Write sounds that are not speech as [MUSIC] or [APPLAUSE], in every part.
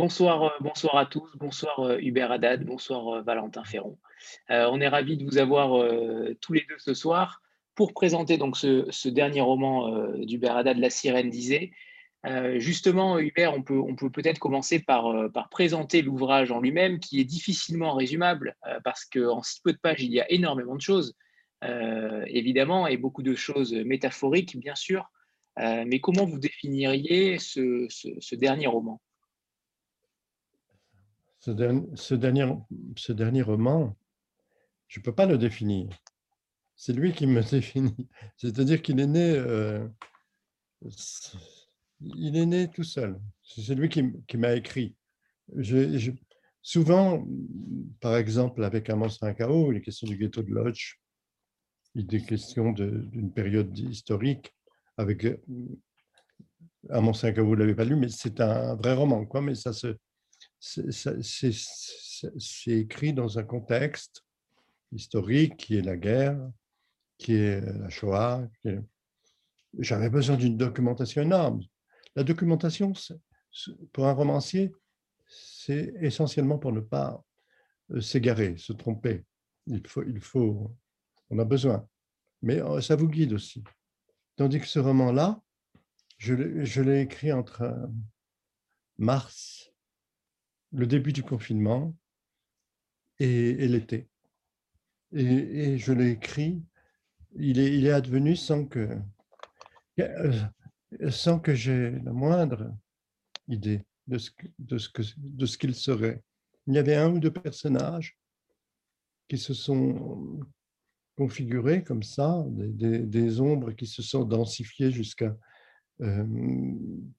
Bonsoir, euh, bonsoir à tous, bonsoar euh, Hubert Haddad, bonsoir euh, Valentin Ferron. on est ravis de vous avoir tous les deux ce soir pour présenter donc ce, dernier roman d'Hubert Haddad, La sirène disait. justement, Hubert, on peut peut-être commencer par présenter l'ouvrage en lui-même, qui est difficilement résumable parce qu'en si peu de pages, il y a énormément de choses, évidemment, et beaucoup de choses métaphoriques, bien sûr. mais comment vous définiriez ce dernier roman? Ce, dernier, ce dernier roman, je ne peux pas le définir. C'est lui qui me [LAUGHS] définit. C'est-à-dire qu'il est né, euh, il est né tout seul. C'est lui qui, m'a écrit. Souvent, par exemple, avec Amos Rincao, il est question du ghetto de Lodge, il est question d'une période historique. Avec Amos Rincao, vous ne l'avez pas lu, mais c'est un vrai roman, quoi, mais ça se, c'est écrit dans un contexte historique qui est la guerre, qui est la Shoah. J'avais besoin d'une documentation énorme. La documentation, pour un romancier, c'est essentiellement pour ne pas euh, s'égarer, se tromper. Il faut, il faut, on a besoin. Mais euh, ça vous guide aussi. Tandis que ce roman-là, je l'ai écrit entre euh, mars le début du confinement et, l'été. Et, je l'ai écrit, il est, il est advenu sans que, euh, sans que j'ai la moindre idée de ce, de ce, que, de ce qu'il serait. Il y avait un ou deux personnages qui se sont configurés comme ça, des, ombres qui se sont densifiées jusqu'à euh,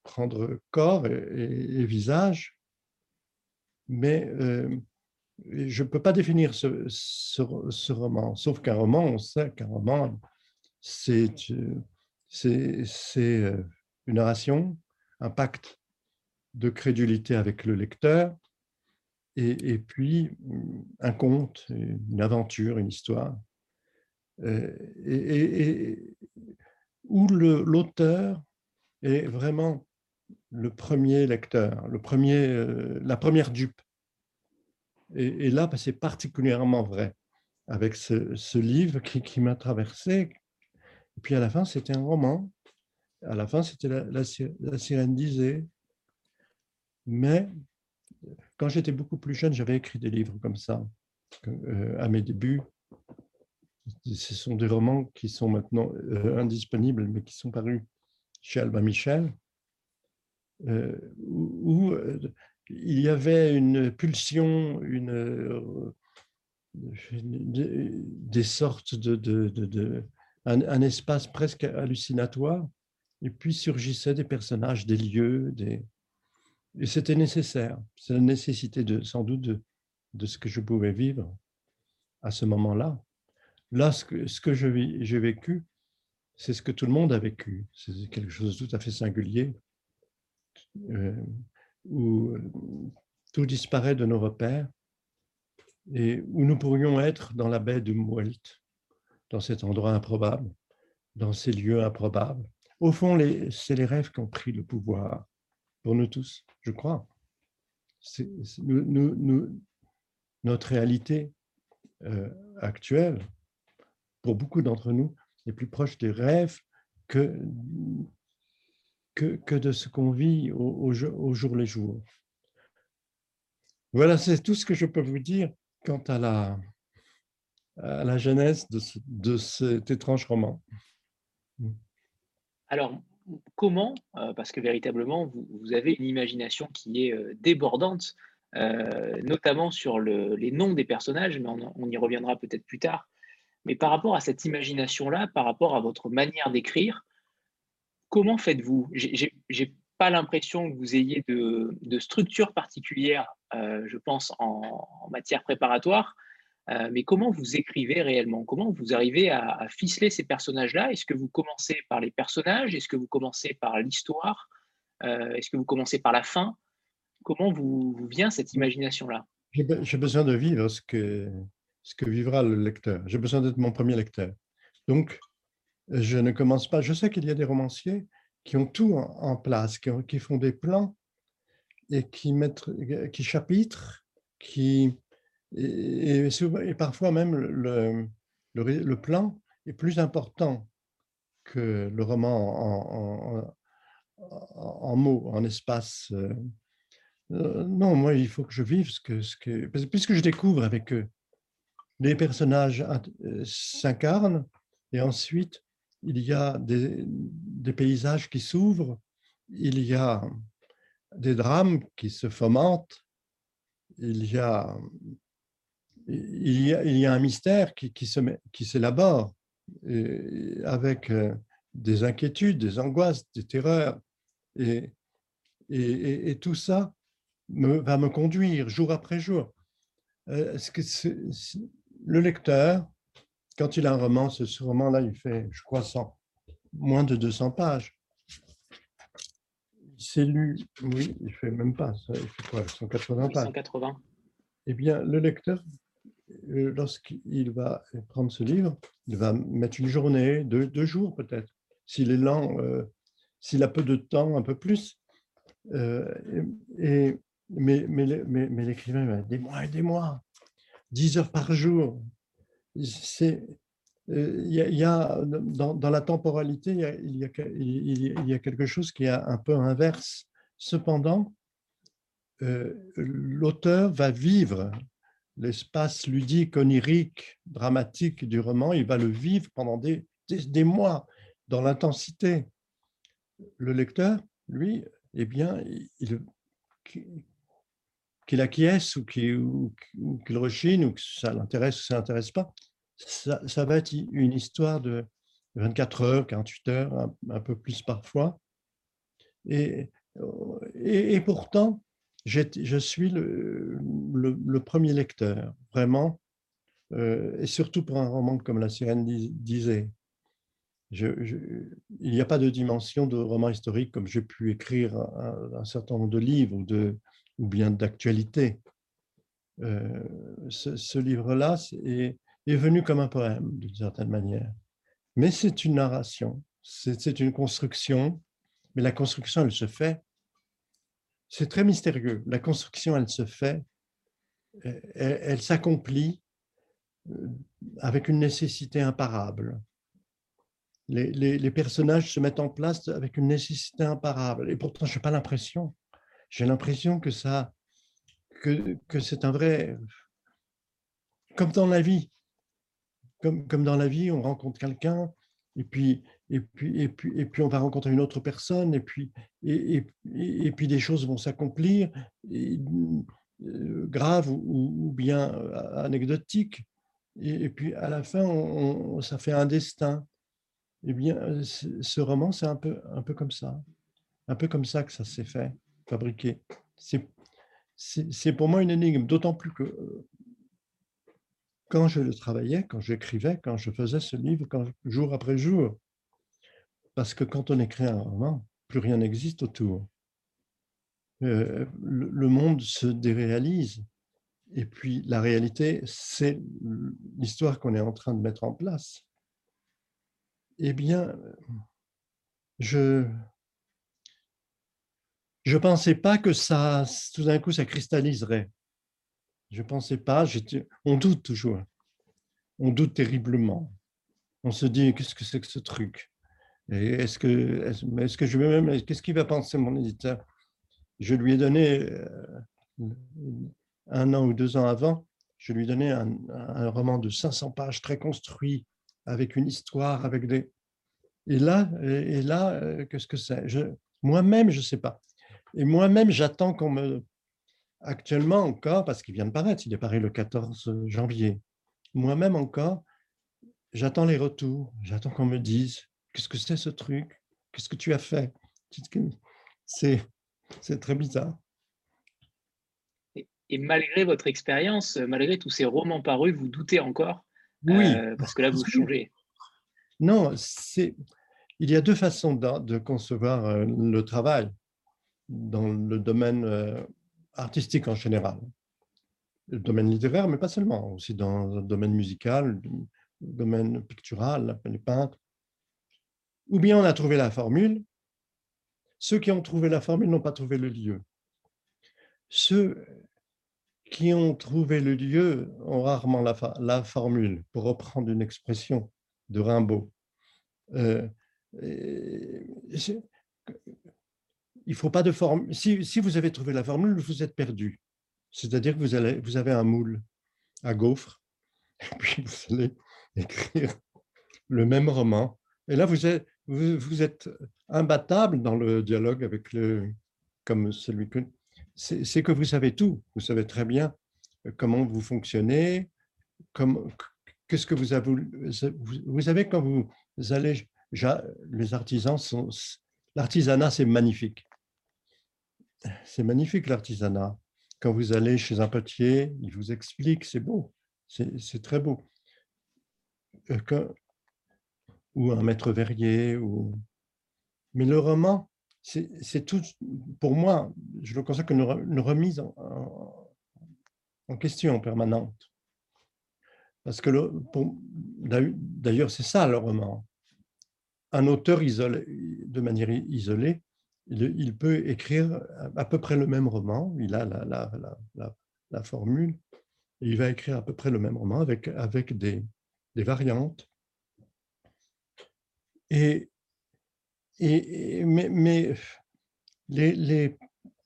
prendre corps et visage mais euh, je ne peux pas définir ce, ce, roman, sauf qu'un roman, on sait qu'un roman, c'est euh, une narration, un pacte de crédulité avec le lecteur, et, et puis un conte, une aventure, une histoire, euh, et, et, où l'auteur est vraiment le premier lecteur, le premier, euh, la première dupe. Et, là, bah, c'est particulièrement vrai avec ce, livre qui, m'a traversé. Et puis à la fin, c'était un roman. À la fin, c'était la, la, sirène disait. Mais quand j'étais beaucoup plus jeune, j'avais écrit des livres comme ça euh, à mes débuts. Ce sont des romans qui sont maintenant euh, indisponibles, mais qui sont parus chez Albin Michel. Euh, où euh, il y avait une pulsion, une, euh, des sortes de, de, un, espace presque hallucinatoire, et puis surgissaient des personnages, des lieux, et c'était nécessaire. C'est la nécessité de, sans doute de, de, ce que je pouvais vivre à ce moment-là. Là, ce que, ce que j'ai vécu, c'est ce que tout le monde a vécu. C'est quelque chose de tout à fait singulier. Euh, où euh, tout disparaît de nos repères et où nous pourrions être dans la baie de Mouelt, dans cet endroit improbable, dans ces lieux improbables. Au fond, c'est les rêves qui ont pris le pouvoir pour nous tous, je crois. notre réalité euh, actuelle, pour beaucoup d'entre nous, est plus proche des rêves que que, de ce qu'on vit au, jour le jour. Voilà, c'est tout ce que je peux vous dire quant à la, à la genèse de, cet étrange roman. Alors, comment, euh, parce que véritablement, vous, avez une imagination qui est euh, débordante, euh, notamment sur le, les noms des personnages, mais on, on y reviendra peut-être plus tard. Mais par rapport à cette imagination-là, par rapport à votre manière d'écrire, comment faites-vous? J'ai pas l'impression que vous ayez de, structure particulière, euh, je pense, en, matière préparatoire. Euh, mais comment vous écrivez réellement? Comment vous arrivez à, ficeler ces personnages-là? Est-ce que vous commencez par les personnages? Est-ce que vous commencez par l'histoire? Euh, Est-ce que vous commencez par la fin? Comment vous, vient cette imagination-là? J'ai besoin de vivre ce que, ce que vivra le lecteur. J'ai besoin d'être mon premier lecteur. Donc, je ne commence pas. Je sais qu'il y a des romanciers qui ont tout en place, qui, font des plans et qui, mettre, qui chapitre, qui, et, parfois même le, le, plan est plus important que le roman en, en, mots, en espace. Euh, non, moi, il faut que je vive ce que, ce que puisque je découvre avec eux, les personnages euh, s'incarnent et ensuite il y a des, paysages qui s'ouvrent, il y a des drames qui se fomentent, il y a, il y a, un mystère qui, qui, se, qui s'élabore avec euh, des inquiétudes, des angoisses, des terreurs. Et, et, et tout ça me, va me conduire jour après jour. Euh, ce que le lecteur, quand il a un roman, ce, roman-là, il fait, je crois, moins de 200 pages. C'est lu, oui, il fait même pas, il fait quoi, 180 pages 180. Eh bien, le lecteur, euh, lorsqu'il va prendre ce livre, il va mettre une journée, deux, deux jours peut-être. S'il est lent, euh, s'il a peu de temps, un peu plus. Euh, et, mais mais, mais, l'écrivain, va des mois et des mois, 10 heures par jour. C'est, il y, dans, la temporalité, il y, a, quelque chose qui est un peu inverse. Cependant, euh, l'auteur va vivre l'espace ludique, onirique, dramatique du roman, il va le vivre pendant des, des, mois dans l'intensité. Le lecteur, lui, eh bien, il, qu'il acquiesce ou qu'il rechigne ou que ça l'intéresse ou ça l'intéresse pas, ça, ça, va être une histoire de 24 heures, 48 heures, un, peu plus parfois. Et, pourtant, je suis le, premier lecteur, vraiment, euh, et surtout pour un roman comme La Sirène disait. Il n'y a pas de dimension de roman historique comme j'ai pu écrire un, un, certain nombre de livres ou, de, ou bien d'actualité. Euh, ce, livre-là est, venu comme un poème, d'une certaine manière. Mais c'est une narration, c'est une construction, mais la construction, elle se fait c'est très mystérieux. La construction, elle se fait, elle, s'accomplit euh, avec une nécessité imparable. Les, personnages se mettent en place avec une nécessité imparable. Et pourtant, je n'ai pas l'impression. J'ai l'impression que ça, que, c'est un vrai, comme dans la vie. Comme, dans la vie, on rencontre quelqu'un et puis et puis, et puis, et puis on va rencontrer une autre personne, et puis, et, puis des choses vont s'accomplir, euh, graves ou, bien euh, anecdotiques. Et, puis à la fin, ça fait un destin. Eh bien, ce roman, c'est un peu, un peu comme ça. Un peu comme ça que ça s'est fait, fabriqué. C'est pour moi une énigme, d'autant plus que quand je le travaillais, quand j'écrivais, quand je faisais ce livre, quand, jour après jour, parce que quand on écrit un roman, plus rien n'existe autour. Euh, le monde se déréalise. Et puis la réalité, c'est l'histoire qu'on est en train de mettre en place. Eh bien, je je pensais pas que ça, tout d'un coup, ça cristalliserait. Je pensais pas. On doute toujours. On doute terriblement. On se dit qu'est-ce que c'est que ce truc? Est-ce que, est-ce que je vais même, qu'est-ce qu'il va penser mon éditeur? Je lui ai donné euh, un an ou deux ans avant, je lui ai donné un, un roman de 500 pages très construit, avec une histoire, avec des. Et là, et là, euh, qu'est-ce que c'est? Moi-même, je ne sais pas. Et moi-même, j'attends qu'on me. Actuellement encore, parce qu'il vient de paraître, il est paru le 14 janvier. Moi-même encore, j'attends les retours, j'attends qu'on me dise Qu'est-ce que c'est ce truc? Qu'est-ce que tu as fait? C'est? Très bizarre. Et, malgré votre expérience, malgré tous ces romans parus, vous doutez encore Oui. Euh, parce que là, vous changez. Non, c'est. Il y a deux façons de, concevoir euh, le travail dans le domaine euh, artistique en général. Le domaine littéraire, mais pas seulement, aussi dans le domaine musical, le domaine pictural, les peintres ou bien on a trouvé la formule. Ceux qui ont trouvé la formule n'ont pas trouvé le lieu. ceux qui ont trouvé le lieu ont rarement la, formule, pour reprendre une expression de Rimbaud. Euh, il faut pas de formule. Si, vous avez trouvé la formule, vous êtes perdu. C'est-à-dire que vous, allez, vous avez un moule à gaufre, [LAUGHS] et puis vous allez écrire le même roman. Et là, vous êtes, imbattable dans le dialogue avec le, comme celui que c'est que vous savez tout. Vous savez très bien comment vous fonctionnez, qu'est-ce que vous avez. Vous savez, quand vous allez. Les artisans sont. L'artisanat, c'est magnifique. C'est magnifique l'artisanat. Quand vous allez chez un potier, il vous explique, c'est beau, c'est très beau. Euh, ou un maître verrier. Ou... Mais le roman, c'est tout, pour moi, je le considère comme une remise en, question permanente. Parce que d'ailleurs, c'est ça le roman. Un auteur isolé, de manière isolée, il, peut écrire à peu près le même roman, il a la, la, la, la formule, et il va écrire à peu près le même roman avec, des, variantes. Et mais, les,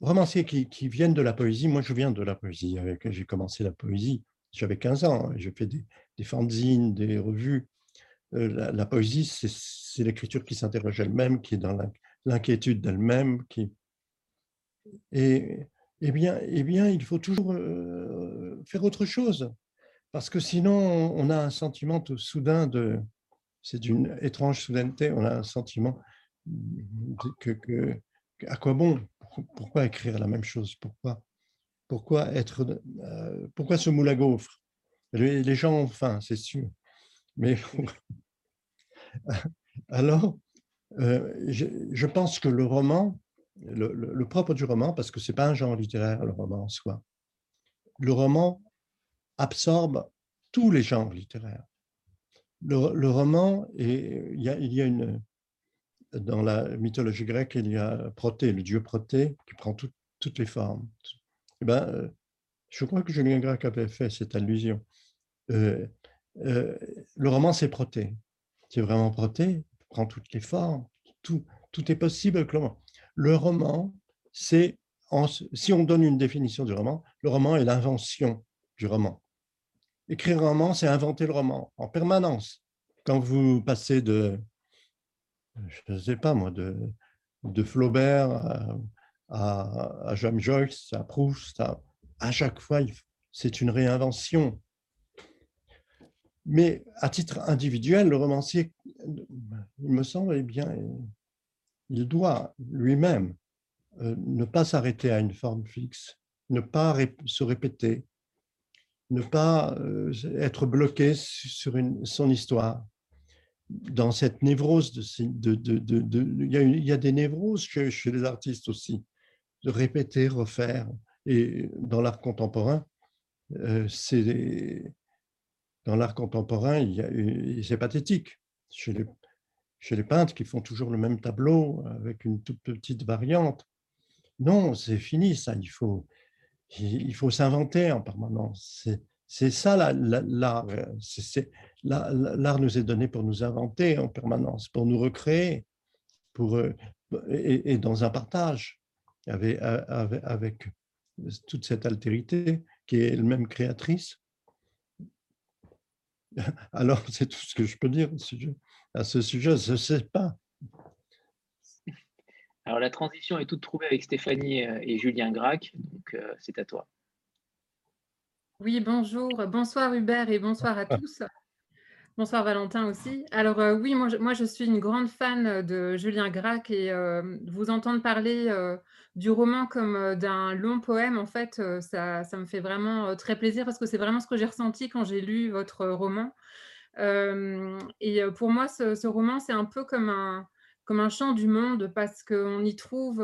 romanciers qui, viennent de la poésie, moi je viens de la poésie, j'ai commencé la poésie, j'avais 15 ans, j'ai fait des, fanzines, des revues. Euh, la, poésie, c'est l'écriture qui s'interroge elle-même, qui est dans l'inquiétude d'elle-même. Qui... Et, eh bien, eh bien, il faut toujours euh, faire autre chose, parce que sinon, on a un sentiment tout soudain de... C'est d'une étrange soudaineté, on a un sentiment que, à quoi bon? Pourquoi écrire la même chose? Pourquoi pourquoi être euh, pourquoi ce moule à gaufre les, gens ont faim, c'est sûr. Mais [LAUGHS] alors, euh, je, pense que le roman, le, propre du roman, parce que c'est pas un genre littéraire le roman en soi, le roman absorbe tous les genres littéraires. Le, roman, il y a, une, dans la mythologie grecque, il y a Proté, le dieu Proté, qui prend toutes les formes. Eh ben, euh, je crois que Julien Grec avait fait cette allusion. Euh, le roman, c'est Proté. C'est vraiment Proté, prend toutes les formes, tout, tout est possible le roman. C'est, si on donne une définition du roman, le roman est l'invention du roman. Écrire un roman, c'est inventer le roman en permanence. Quand vous passez de je ne sais pas moi, de, de Flaubert à, à, James Joyce, à Proust, à, chaque fois, c'est une réinvention. Mais à titre individuel, le romancier, il me semble, eh bien, il doit lui-même euh, ne pas s'arrêter à une forme fixe, ne pas se répéter, ne pas euh, être bloqué sur son histoire, dans cette névrose, il, y a, des névroses chez, chez, les artistes aussi, de répéter, refaire. Et dans l'art contemporain, euh, c'est dans l'art contemporain, c'est pathétique. Chez les, chez les peintres qui font toujours le même tableau avec une toute petite variante. Non, c'est fini ça. Il faut, il faut s'inventer en permanence. C'est ça l'art. L'art nous est donné pour nous inventer en permanence, pour nous recréer, pour, euh, et, dans un partage avec, avec, toute cette altérité qui est elle-même créatrice. [LAUGHS] Alors, c'est tout ce que je peux dire à ce sujet. Je ne sais pas. Alors, la transition est toute trouvée avec Stéphanie euh, et Julien Gracq, donc euh, c'est à toi. Oui, bonjour. Bonsoir Hubert et bonsoir à [LAUGHS] tous. Bonsoir Valentin aussi. Alors euh, oui, moi je, suis une grande fan de Julien Gracq et euh, vous entendre parler euh, du roman comme d'un long poème, en fait, ça, me fait vraiment très plaisir parce que c'est vraiment ce que j'ai ressenti quand j'ai lu votre roman. et pour moi, ce roman, c'est un peu comme un, comme un chant du monde parce qu'on y trouve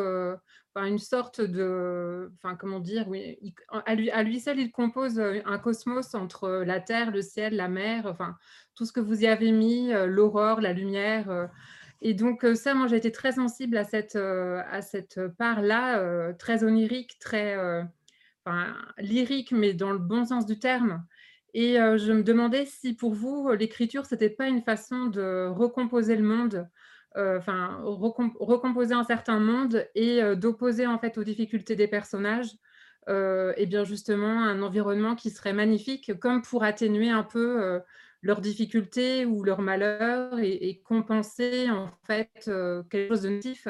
une sorte de, enfin comment dire, oui, à, lui, seul il compose un cosmos entre la terre, le ciel, la mer, enfin tout ce que vous y avez mis, l'aurore, la lumière. Et donc ça, moi j'ai été très sensible à cette, à cette part-là, très onirique, très lyrique, mais dans le bon sens du terme. Et je me demandais si pour vous, l'écriture, c'était pas une façon de recomposer le monde, enfin recomposer un certain monde et d'opposer en fait aux difficultés des personnages, et bien justement un environnement qui serait magnifique, comme pour atténuer un peu leurs difficultés ou leurs malheurs et, compenser en fait quelque chose de négatif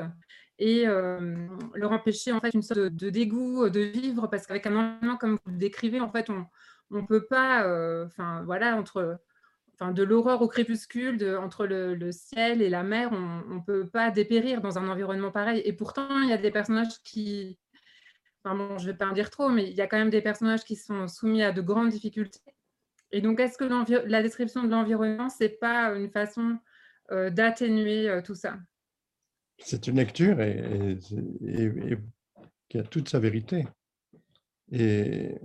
et leur empêcher en fait une sorte de, dégoût de vivre parce qu'avec un environnement comme vous le décrivez, en fait, on on peut pas, euh, enfin voilà, entre de l'aurore au crépuscule, entre le, ciel et la mer, on ne peut pas dépérir dans un environnement pareil. Et pourtant, il y a des personnages qui, enfin bon, je ne vais pas en dire trop, mais il y a quand même des personnages qui sont soumis à de grandes difficultés. Et donc, est-ce que la description de l'environnement, c'est pas une façon euh, d'atténuer euh, tout ça? C'est une lecture qui a toute sa vérité. Et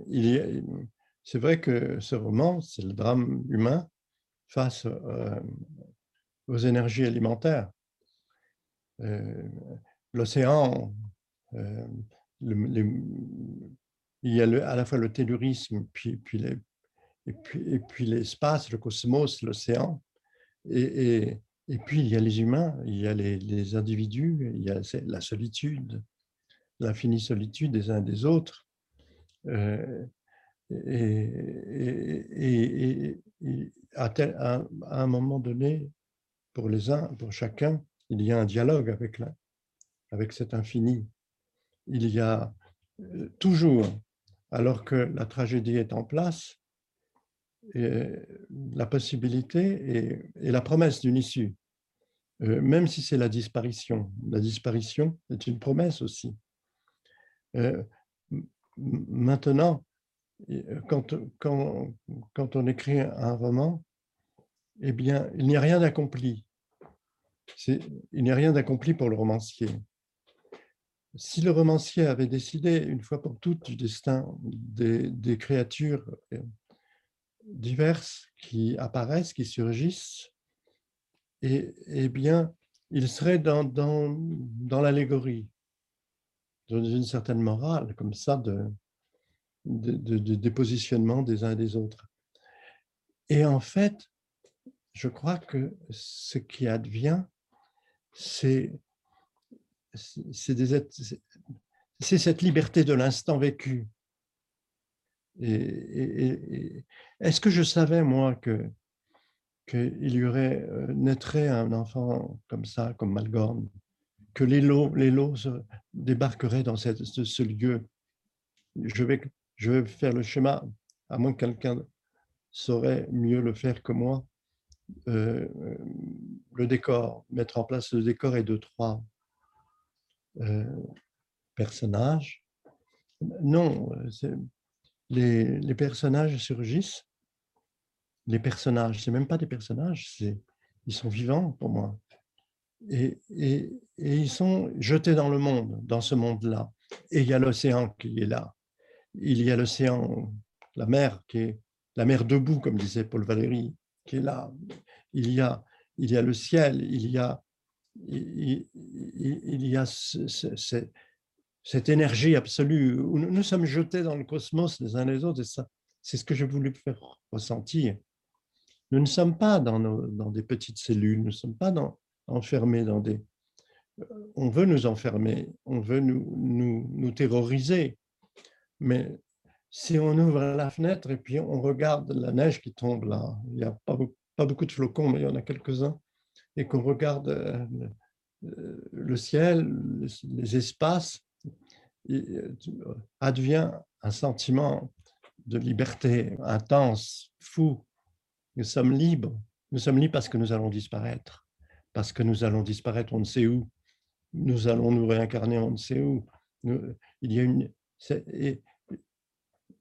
c'est vrai que ce roman, c'est le drame humain face euh, aux énergies alimentaires. Euh, l'océan, euh, il y a à la fois le tellurisme, puis, puis les, puis, et puis l'espace, le cosmos, l'océan, et, et, puis il y a les humains, il y a les, les individus, il y a la solitude, l'infinie solitude des uns des autres et, à, un moment donné, pour les uns, pour chacun, il y a un dialogue avec, la, cet infini. Il y a euh, toujours, alors que la tragédie est en place, la possibilité et, la promesse d'une issue, euh, même si c'est la disparition. La disparition est une promesse aussi. Euh, maintenant, quand, quand, quand on écrit un roman, eh bien, il n'y a rien d'accompli. Il n'y a rien d'accompli pour le romancier. Si le romancier avait décidé une fois pour toutes du destin des, créatures euh, diverses qui apparaissent, qui surgissent, eh bien, il serait dans, dans, dans l'allégorie, dans une certaine morale, comme ça, de, de, de, des uns et des autres. Et en fait, je crois que ce qui advient, c'est cette liberté de l'instant vécu. Est-ce que je savais, moi, que qu'il y aurait, euh, naîtrait un enfant comme ça, comme Malgorn, que les lots, les lots débarqueraient dans cette, ce lieu? Je vais je vais faire le schéma, à moins que quelqu'un saurait mieux le faire que moi. Euh, le décor, mettre en place le décor et deux, trois euh, personnages. Non, les, personnages surgissent. Les personnages, c'est même pas des personnages, ils sont vivants pour moi. Et, et, et, ils sont jetés dans le monde, dans ce monde-là. Et il y a l'océan qui est là il y a l'océan, la mer qui est la mer debout, comme disait Paul Valéry, qui est là. Il y a, il y a le ciel, il y a, il, y a cette énergie absolue où nous, sommes jetés dans le cosmos les uns les autres, et c'est ce que j'ai voulu faire ressentir. Nous ne sommes pas dans, des petites cellules, nous ne sommes pas enfermés dans des... On veut nous enfermer, on veut nous terroriser, mais si on ouvre la fenêtre et puis on regarde la neige qui tombe là, il n'y a pas, pas, beaucoup de flocons, mais il y en a quelques-uns, et qu'on regarde euh, le ciel, les espaces, euh, advient un sentiment de liberté intense, fou. Nous sommes libres. Nous sommes libres parce que nous allons disparaître. Parce que nous allons disparaître, on ne sait où. Nous allons nous réincarner, on ne sait où. il y a une, et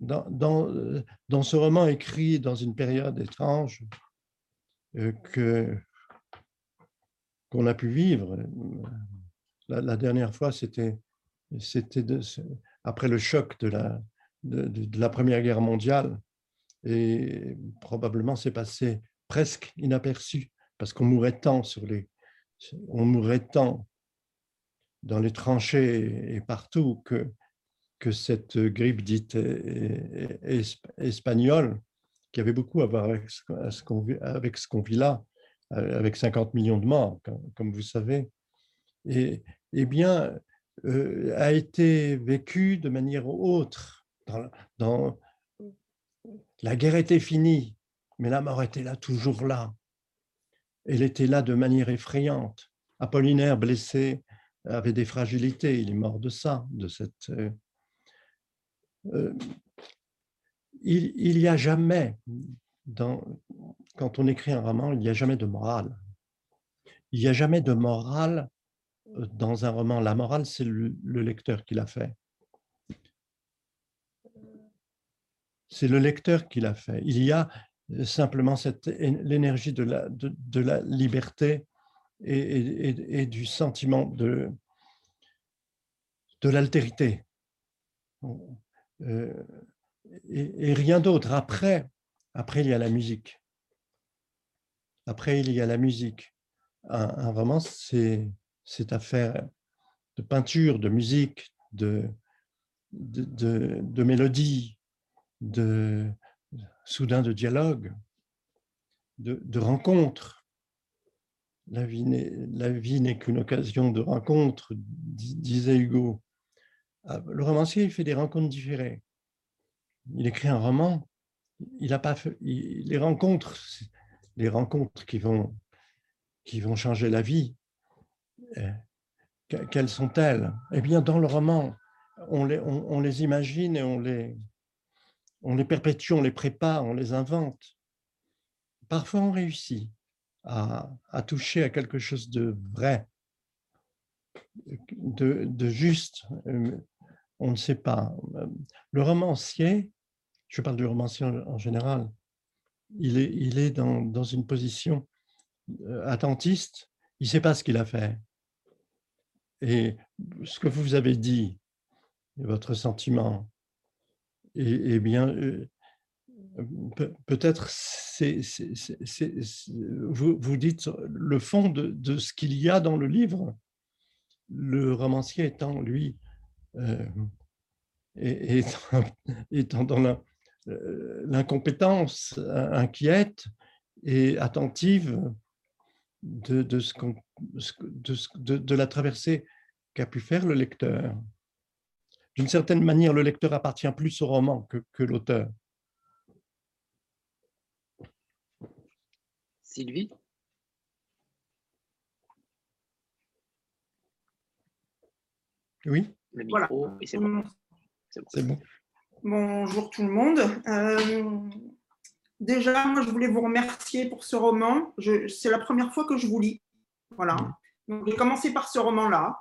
dans, euh, ce roman écrit dans une période étrange euh, que qu'on a pu vivre, la, dernière fois, c'était après le choc de la, de la Première Guerre mondiale, et probablement c'est passé presque inaperçu, parce qu'on mourait tant sur les, on mourait tant dans les tranchées et partout que que cette grippe dite espagnole, qui avait beaucoup à voir avec ce qu'on vit là, euh, avec 50 millions de morts, comme vous savez, et, eh bien, euh, a été vécue de manière autre. La guerre était finie, mais la mort était là, toujours là. Elle était là de manière effrayante. Apollinaire, blessé, avait des fragilités. Il est mort de ça, de cette. Euh, euh, il n'y a jamais, quand on écrit un roman, il n'y a jamais de morale. Il n'y a jamais de morale dans un roman. La morale, c'est le, lecteur qui l'a fait. C'est le lecteur qui l'a fait. Il y a simplement l'énergie de la, liberté et, du sentiment de, de l'altérité. Euh, et, rien d'autre. Après, après, il y a la musique. Après, il y a la musique. Un, un roman, c'est cette affaire de peinture, de musique, de, de, de, mélodie, de soudain de dialogue, de, de rencontre. La vie n'est qu'une occasion de rencontre, disait Hugo. Ah, le romancier, il fait des rencontres différées. Il écrit un roman, il a pas fait, les rencontres, les rencontres qui vont, qui vont changer la vie, euh, quelles sont-elles? Eh bien, dans le roman, on les, on, les imagine et on les, on les perpétue, on les prépare, on les invente. Parfois, on réussit à, à toucher à quelque chose de vrai, de, de, juste. Euh, on ne sait pas. Le romancier, je parle du romancier en, général, il est, dans, une position euh, attentiste, il ne sait pas ce qu'il a fait. Et ce que vous avez dit, votre sentiment, et, eh bien, euh, peut-être vous, vous dites le fond de, ce qu'il y a dans le livre, le romancier étant, lui, euh, étant, [LAUGHS] étant, dans euh, l'incompétence inquiète et attentive de, de, ce de, de, la traversée qu'a pu faire le lecteur. D'une certaine manière, le lecteur appartient plus au roman que, que l'auteur. Sylvie? Oui? Le micro, voilà. c'est bon. bon. Bonjour tout le monde. Euh, Déjà, moi, je voulais vous remercier pour ce roman. C'est la première fois que je vous lis. Voilà. Donc, j'ai commencé par ce roman-là.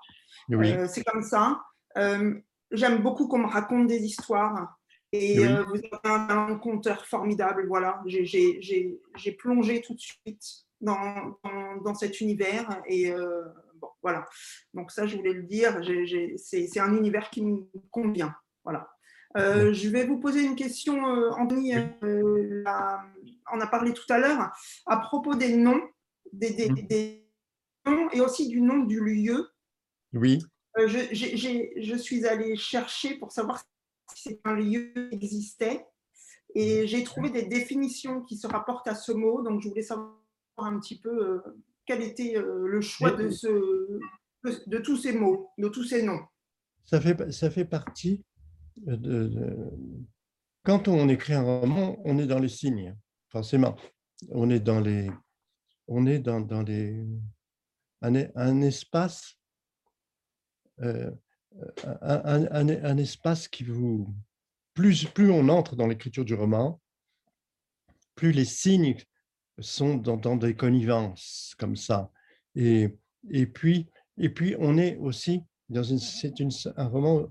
Euh, c'est comme ça. Euh, j'aime beaucoup qu'on me raconte des histoires. Et euh, vous êtes un, conteur formidable. Voilà. J'ai plongé tout de suite dans, dans, cet univers. Et bon, voilà. Donc, ça, je voulais le dire. C'est un univers qui me convient. Voilà. Euh, je vais vous poser une question, euh, Anthony. Euh, on a parlé tout à l'heure à propos des noms, des, mm. noms et aussi du nom du lieu. Oui. je, suis allée chercher pour savoir si un lieu existait et mm. j'ai trouvé des définitions qui se rapportent à ce mot. Donc, je voulais savoir un petit peu quel était le choix de, ce, de, tous ces mots, de tous ces noms. Ça fait, ça fait partie quand on écrit un roman, on est dans les signes, forcément. On est dans les, on est dans, dans les, un, espace, euh, un, un, espace qui vous, plus, plus on entre dans l'écriture du roman, plus les signes sont dans, des connivences comme ça. Et, et, puis, et puis, on est aussi dans une, un roman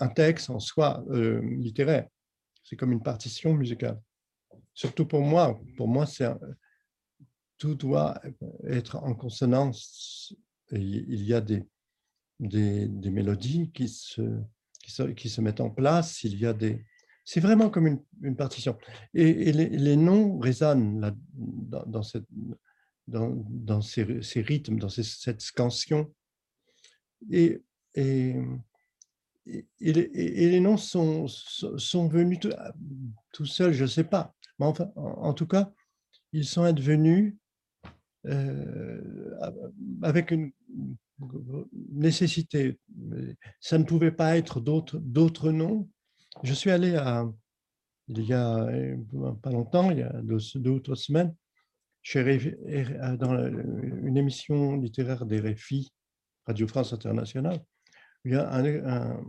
un texte en soi euh, littéraire. C'est comme une partition musicale. Surtout pour moi. Pour moi, tout doit être en consonance. il y a des, des, mélodies qui se, qui se, qui, se, mettent en place. Il y a des. C'est vraiment comme une, partition. Et, les, noms résonnent là, dans, ces, rythmes, dans cette scansion. Et, les noms sont, sont venus tout, seuls, je ne sais pas. Mais enfin, en, tout cas, ils sont advenus euh, avec une nécessité. Ça ne pouvait pas être d'autres noms. Je suis allé il y a pas longtemps, il y a deux, ou trois semaines, dans une émission littéraire des RFI, Radio France Internationale, il y a un,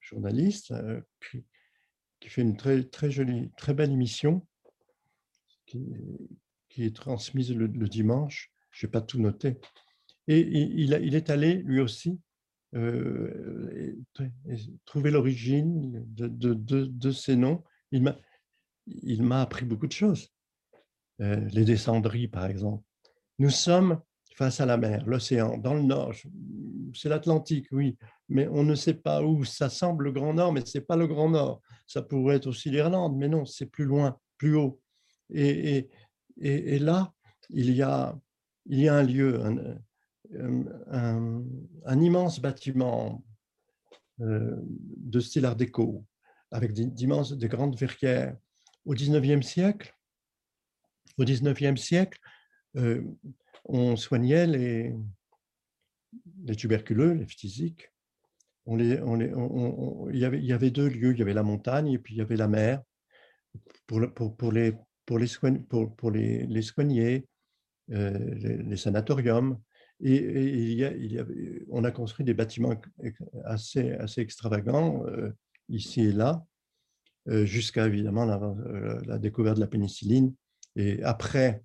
journaliste euh, qui, fait une très, très jolie, très belle émission qui, est transmise le, dimanche. Je n'ai pas tout noté. Et il, est allé, lui aussi, euh, trouver l'origine de, ces noms. Il m'a appris beaucoup de choses. Euh, les descendries, par exemple. Nous sommes face à la mer, l'océan, dans le nord. C'est l'Atlantique, oui, mais on ne sait pas où. Ça semble le Grand Nord, mais ce n'est pas le Grand Nord. Ça pourrait être aussi l'Irlande, mais non, c'est plus loin, plus haut. Et, là, il y, a, un lieu, un, immense bâtiment euh, de style art déco, avec d'immenses, de grandes verrières. Au XIXe siècle, au XIXe siècle, euh, on soignait les, les tuberculeux, les phtisiques. Il, y avait, deux lieux, il y avait la montagne et puis il y avait la mer pour, pour, les, pour les, pour, les, soigner, euh, les, sanatoriums. Et, on a construit des bâtiments assez, extravagants euh, ici et là, euh, jusqu'à évidemment la, la, découverte de la pénicilline. Et après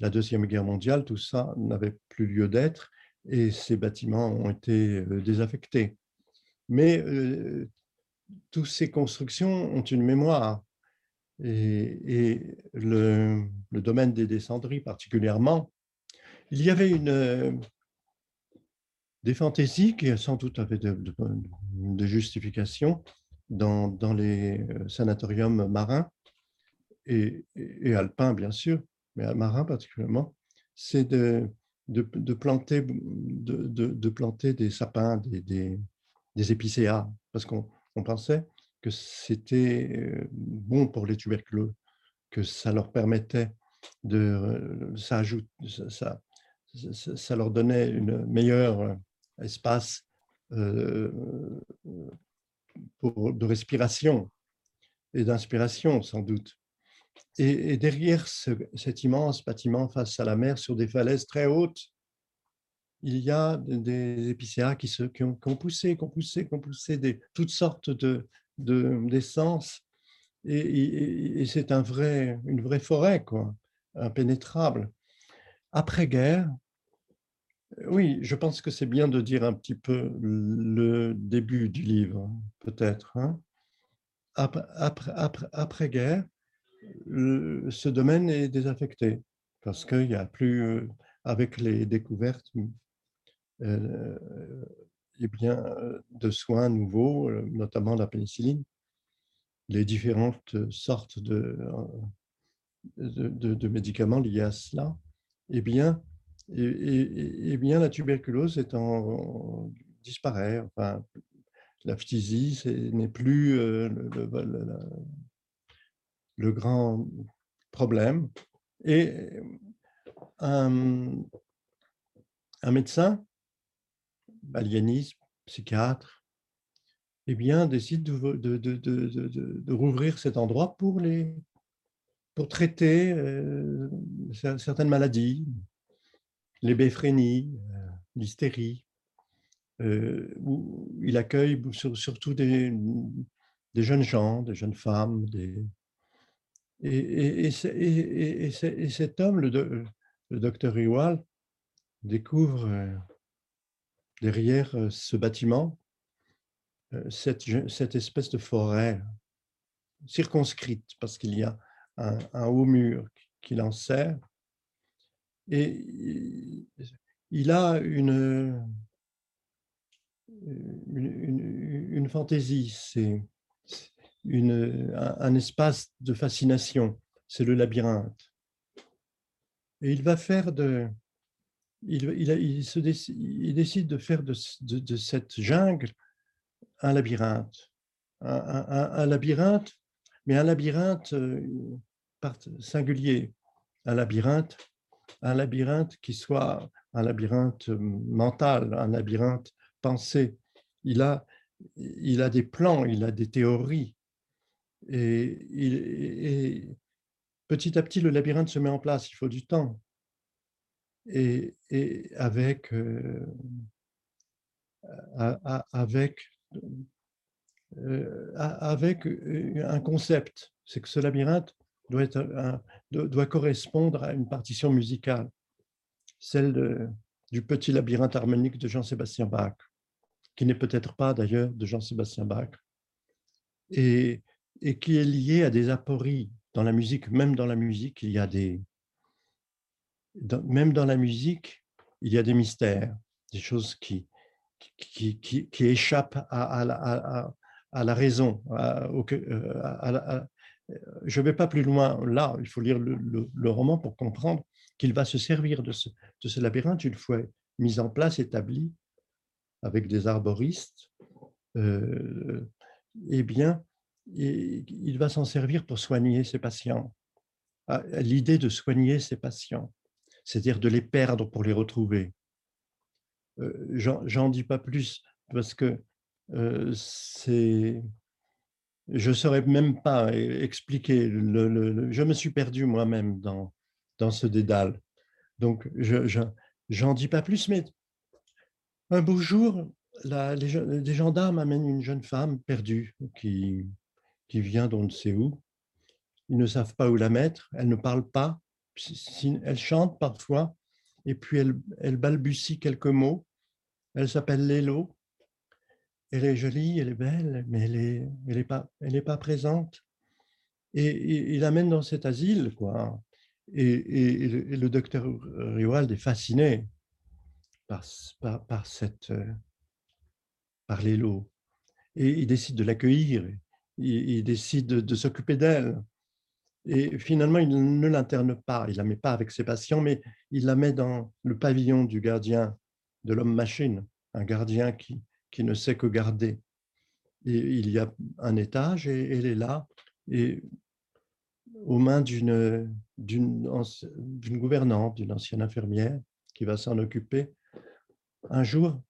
la Deuxième Guerre mondiale, tout ça n'avait plus lieu d'être et ces bâtiments ont été euh, désaffectés. Mais euh, toutes ces constructions ont une mémoire. Et, le, domaine des descendries particulièrement, il y avait une, euh, des fantaisies qui sans doute avaient de, de, justification dans, dans, les sanatoriums marins et, alpins, bien sûr, mais marins particulièrement, c'est de, de, planter, de, planter des sapins, des, des, épicéas, parce qu'on pensait que c'était euh, bon pour les tuberculeux, que ça leur permettait de, ça, ajoute, ça, ça, leur donnait une meilleure espace euh, pour, de respiration et d'inspiration sans doute. Et, derrière cet immense bâtiment face à la mer, sur des falaises très hautes, il y a des épicéas qui, ont, poussé, qui ont poussé, qui ont poussé toutes sortes de, d'essences. et, et, c'est un vrai, une vraie forêt, quoi, impénétrable. Après-guerre, oui, je pense que c'est bien de dire un petit peu le début du livre, peut-être. Hein. Après, après-guerre, ce domaine est désaffecté parce qu'il n'y a plus, euh, avec les découvertes euh, eh bien, de soins nouveaux, euh, notamment la pénicilline, les différentes sortes de, de, médicaments liés à cela, eh bien, et, bien la tuberculose disparaît. Enfin, la phtisie n'est plus le, le grand problème. Et un, médecin, aliéniste, psychiatre, eh bien, décide de, de, de, de, rouvrir cet endroit pour, les, pour traiter euh, certaines maladies, les béphrénies, euh, l'hystérie, euh, où il accueille surtout des, jeunes gens, des jeunes femmes, des, et, cet homme, le, docteur Iwal, découvre euh, derrière ce bâtiment cette, espèce de forêt circonscrite parce qu'il y a un, haut mur qui l'enserre. Et il a une, une, fantaisie, c'est une, un, espace de fascination, c'est le labyrinthe. Et il va faire de... Il, il, se, il décide de faire de, de, cette jungle un labyrinthe. Un, labyrinthe, mais un labyrinthe euh, singulier. Un labyrinthe, un labyrinthe qui soit un labyrinthe mental, un labyrinthe pensé. Il a, il a des plans, il a des théories. Et, petit à petit, le labyrinthe se met en place. Il faut du temps. Et, avec, euh, avec, euh, avec un concept, c'est que ce labyrinthe doit, être doit correspondre à une partition musicale, celle du petit labyrinthe harmonique de Jean-Sébastien Bach, qui n'est peut-être pas d'ailleurs de Jean-Sébastien Bach, et, et qui est lié à des apories dans la musique, même dans la musique, il y a des, même dans la musique, il y a des mystères, des choses qui, qui, qui, qui échappent à, à, à, à, la raison. Euh, je ne vais pas plus loin là, il faut lire le, roman pour comprendre qu'il va se servir de ce, de ce, labyrinthe une fois mis en place, établi, avec des arboristes. Euh, eh bien, il va s'en servir pour soigner ses patients. Ah, l'idée de soigner ses patients c'est-à-dire de les perdre pour les retrouver. Euh, j'en dis pas plus parce que euh, c'est. Je ne saurais même pas expliquer. Le, je me suis perdu moi-même dans, dans ce dédale. Donc, je j'en dis pas plus, mais un beau jour, la, les, des gendarmes amènent une jeune femme perdue qui, qui vient d'on ne sait où. Ils ne savent pas où la mettre, elle ne parle pas, elle chante parfois, et puis elle, elle balbutie quelques mots. Elle s'appelle Lélo. Elle est jolie, elle est belle, mais elle n'est elle pas, elle pas présente. Et, il l'amène dans cet asile, quoi. Et, le, docteur Riwald est fasciné par, par, cette, par Lélo. Et il décide de l'accueillir, il, décide de s'occuper d'elle. Et finalement, il ne l'interne pas, il la met pas avec ses patients, mais il la met dans le pavillon du gardien de l'homme-machine, un gardien qui, qui ne sait que garder. Et il y a un étage et elle est là, et aux mains d'une gouvernante, d'une ancienne infirmière qui va s'en occuper. Un jour,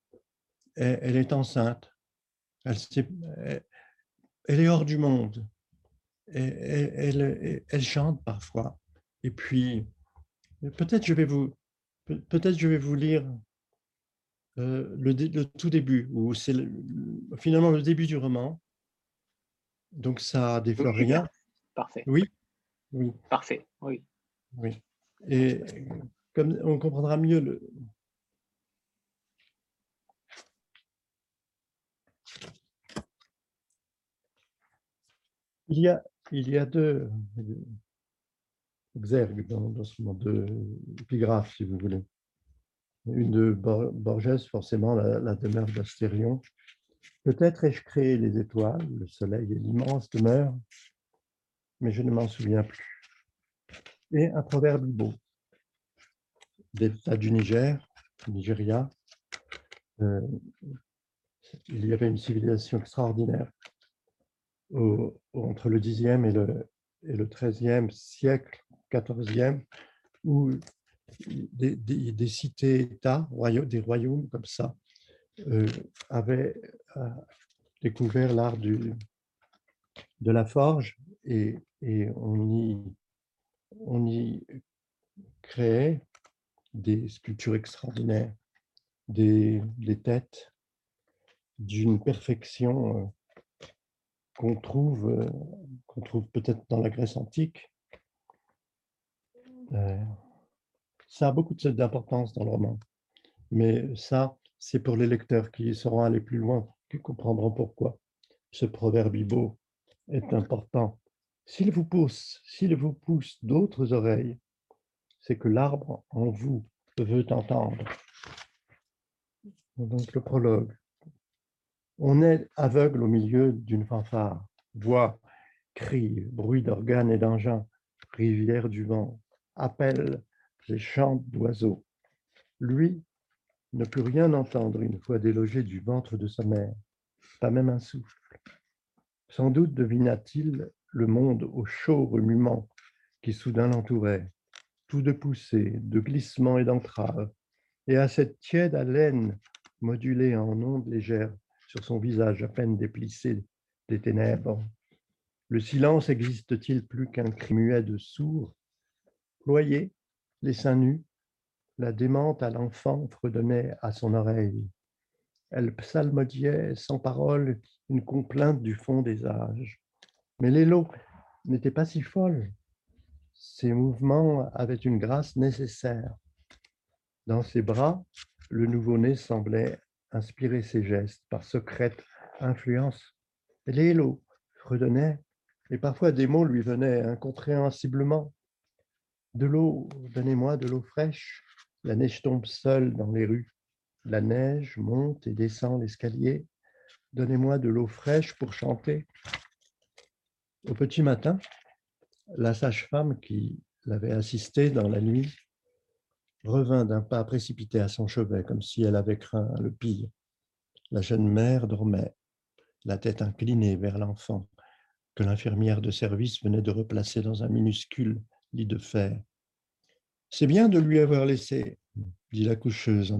elle, est enceinte. Elle, est hors du monde elle, elle, chante parfois. Et puis, peut-être je vais vous, peut-être je vais vous lire euh, le, tout début, où c'est finalement le début du roman. Donc ça déflore rien. Parfait. Oui. Oui. Parfait. Oui. Oui. Et comme on comprendra mieux le, il y a il y a deux exergues dans, ce moment, deux épigraphes, si vous voulez. Une de Borges, forcément, la, demeure d'Astérion. Peut-être ai-je créé les étoiles, le soleil et l'immense demeure, mais je ne m'en souviens plus. Et un proverbe beau d'État du Niger, Nigeria. Euh, il y avait une civilisation extraordinaire entre le 10e et le, et le 13e siècle, 14e, où des, cités-États, des royaumes comme ça, euh, avaient euh, découvert l'art de la forge et, on, y, créait des sculptures extraordinaires, des, têtes d'une perfection euh, qu'on trouve peut-être dans la Grèce antique. Ça a beaucoup d'importance dans le roman. Mais ça, c'est pour les lecteurs qui seront allés plus loin, qui comprendront pourquoi ce proverbe beau est important. S'il vous pousse, s'il vous pousse d'autres oreilles, c'est que l'arbre en vous veut entendre. Donc le prologue. On est aveugle au milieu d'une fanfare. Voix, cris, bruit d'organes et d'engins, rivière du vent, appels et chants d'oiseaux. Lui ne peut rien entendre une fois délogé du ventre de sa mère. pas même un souffle. Sans doute devina-t-il le monde au chaud remuement qui soudain l'entourait, tout de poussées, de glissements et d'entraves, et à cette tiède haleine modulée en ondes légères sur son visage à peine déplissé des ténèbres. Le silence existe-t-il plus qu'un cri muet de sourds? Ployé, les seins nus, la démente à l'enfant fredonnait à son oreille. Elle psalmodiait sans parole une complainte du fond des âges. Mais Lélo n'était pas si folle. Ses mouvements avaient une grâce nécessaire. Dans ses bras, le nouveau-né semblait inspirer ses gestes par secrète influence. Lélo fredonnait, et parfois des mots lui venaient incompréhensiblement. De l'eau, donnez-moi de l'eau fraîche. La neige tombe seule dans les rues. La neige monte et descend l'escalier. Donnez-moi de l'eau fraîche pour chanter. Au petit matin, la sage-femme qui l'avait assisté dans la nuit revint d'un pas précipité à son chevet, comme si elle avait craint le pire. La jeune mère dormait, la tête inclinée vers l'enfant, que l'infirmière de service venait de replacer dans un minuscule de fer. C'est bien de lui avoir laissé, dit la coucheuse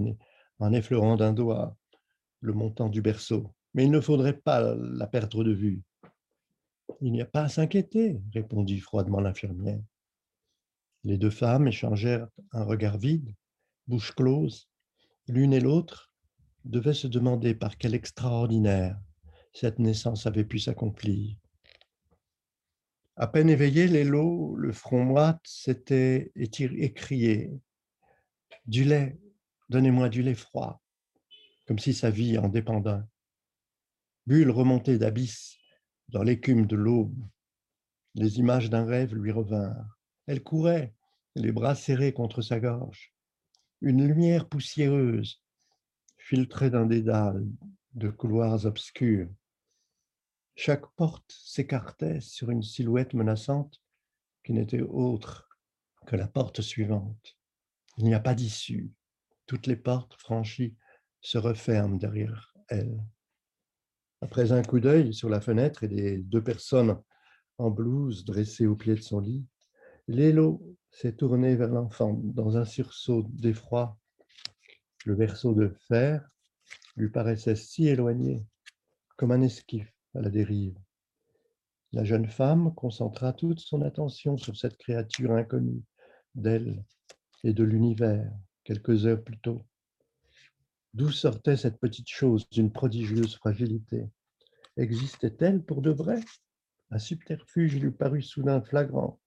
en effleurant d'un doigt le montant du berceau, mais il ne faudrait pas la perdre de vue. Il n'y a pas à s'inquiéter, répondit froidement l'infirmière. Les deux femmes échangèrent un regard vide, bouche close. L'une et l'autre devaient se demander par quel extraordinaire cette naissance avait pu s'accomplir. À peine éveillé, Lélo, le front moite, s'était écrié Du lait, donnez-moi du lait froid, comme si sa vie en dépendait. Bulle remontée d'abysse dans l'écume de l'aube, les images d'un rêve lui revinrent. Elle courait, les bras serrés contre sa gorge. Une lumière poussiéreuse filtrait d'un dédale de couloirs obscurs. Chaque porte s'écartait sur une silhouette menaçante qui n'était autre que la porte suivante. Il n'y a pas d'issue. Toutes les portes franchies se referment derrière elle. Après un coup d'œil sur la fenêtre et les deux personnes en blouse dressées au pied de son lit, Lélo s'est tourné vers l'enfant dans un sursaut d'effroi. Le berceau de fer lui paraissait si éloigné, comme un esquif à la dérive. La jeune femme concentra toute son attention sur cette créature inconnue d'elle et de l'univers quelques heures plus tôt. D'où sortait cette petite chose d'une prodigieuse fragilité? Existait-elle pour de vrai? Un subterfuge lui parut soudain flagrant.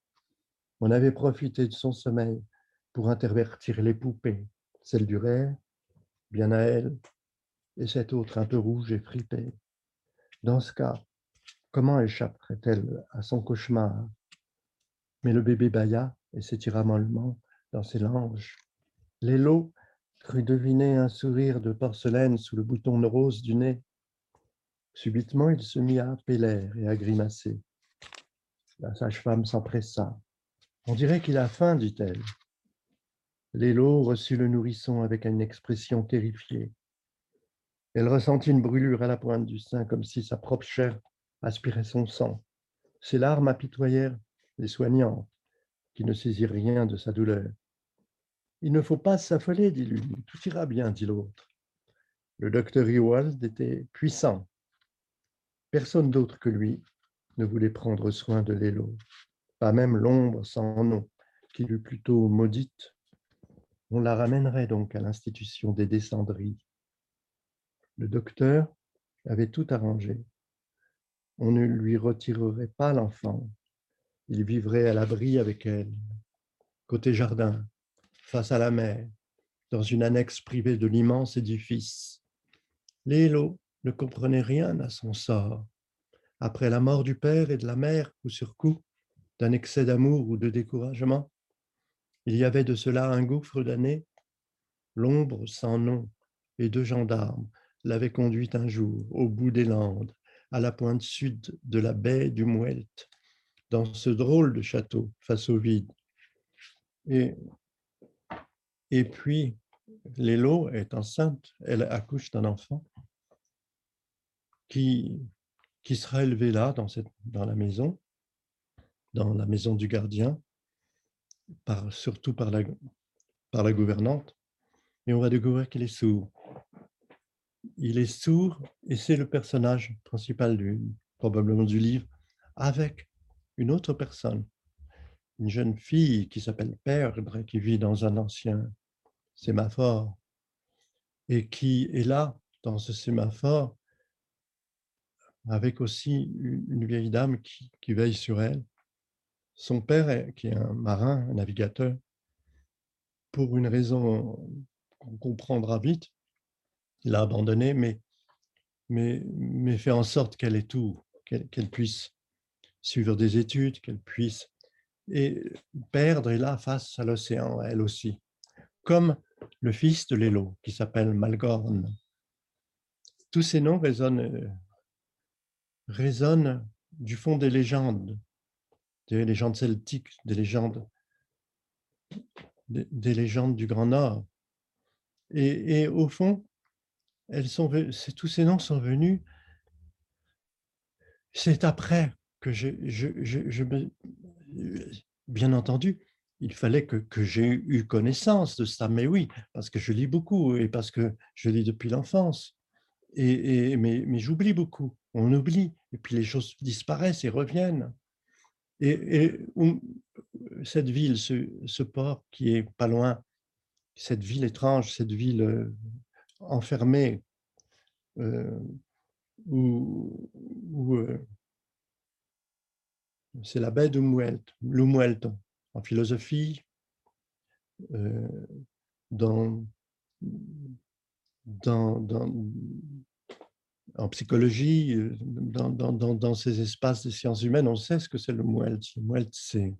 On avait profité de son sommeil pour intervertir les poupées, celle du rêve, bien à elle, et cette autre un peu rouge et fripée. Dans ce cas, comment échapperait-elle à son cauchemar? Mais le bébé bâilla et s'étira mollement dans ses langes. Lélo crut deviner un sourire de porcelaine sous le bouton rose du nez. Subitement, il se mit à appeler et à grimacer. La sage-femme s'empressa. On dirait qu'il a faim, dit-elle. Lélo reçut le nourrisson avec une expression terrifiée. Elle ressentit une brûlure à la pointe du sein, comme si sa propre chair aspirait son sang. Ses larmes apitoyèrent les soignantes, qui ne saisirent rien de sa douleur. Il ne faut pas s'affoler, dit l'une. Tout ira bien, dit l'autre. Le docteur Ewald était puissant. Personne d'autre que lui ne voulait prendre soin de Lélo, pas même l'ombre sans nom, qui l'eût plutôt maudite. On la ramènerait donc à l'institution des descendries. Le docteur avait tout arrangé. On ne lui retirerait pas l'enfant. Il vivrait à l'abri avec elle, côté jardin, face à la mer, dans une annexe privée de l'immense édifice. Lélo ne comprenait rien à son sort. Après la mort du père et de la mère, coup sur coup, d'un excès d'amour ou de découragement, il y avait de cela un gouffre d'années. L'ombre sans nom et deux gendarmes l'avaient conduite un jour au bout des Landes, à la pointe sud de la baie du Mouelt, dans ce drôle de château face au vide. Et et puis, Lélo est enceinte, elle accouche d'un enfant. qui, qui sera élevé là, dans, cette, dans la maison, dans la maison du gardien, par, surtout par la, par la gouvernante, et on va découvrir qu'il est sourd. Il est sourd et c'est le personnage principal probablement du livre, avec une autre personne, une jeune fille qui s'appelle Perdre, qui vit dans un ancien sémaphore et qui est là dans ce sémaphore avec aussi une, vieille dame qui, qui, veille sur elle. Son père, qui est un marin, un navigateur, pour une raison qu'on comprendra vite, il a abandonné, mais, mais, mais fait en sorte qu'elle ait tout, qu'elle puisse suivre des études, qu'elle puisse et perdre, et là, face à l'océan, elle aussi, comme le fils de Lélo, qui s'appelle Malgorn. Tous ces noms résonnent, résonnent du fond des légendes, des légendes celtiques, des légendes, des, légendes du Grand Nord. Et, au fond, elles sont, tous ces noms sont venus. C'est après que je, je, me, bien entendu, il fallait que, que j'ai eu connaissance de ça, mais oui, parce que je lis beaucoup et parce que je lis depuis l'enfance. Et, mais, mais j'oublie beaucoup, on oublie, et puis les choses disparaissent et reviennent. Et, cette ville, ce, port qui est pas loin, cette ville étrange, cette ville enfermée, euh, où, euh, c'est la baie de Lumuelt, en philosophie, euh, dans, dans, en psychologie, euh, dans, dans, ces espaces des sciences humaines, on sait ce que c'est le Muelt. Le Muelt, c'est,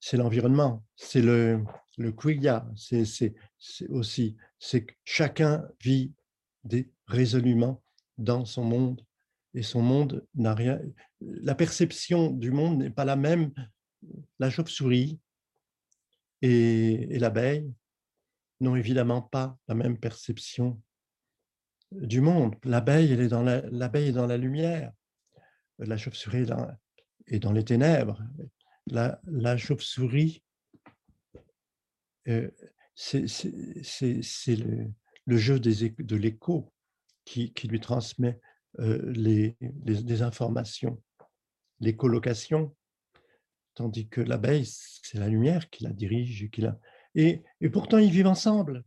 c'est l'environnement, c'est le, le c'est, aussi, c'est que chacun vit des, résolument dans son monde et son monde n'a rien. La perception du monde n'est pas la même. La chauve-souris et, l'abeille n'ont évidemment pas la même perception du monde. L'abeille, elle est dans la, est dans la lumière. La chauve-souris est dans, les ténèbres. La chauve-souris, euh, c'est, le, le, jeu des, de l'écho qui, qui lui transmet euh, les, les, informations, les tandis que l'abeille, c'est la lumière qui la dirige. Qui la... Et, et, pourtant, ils vivent ensemble.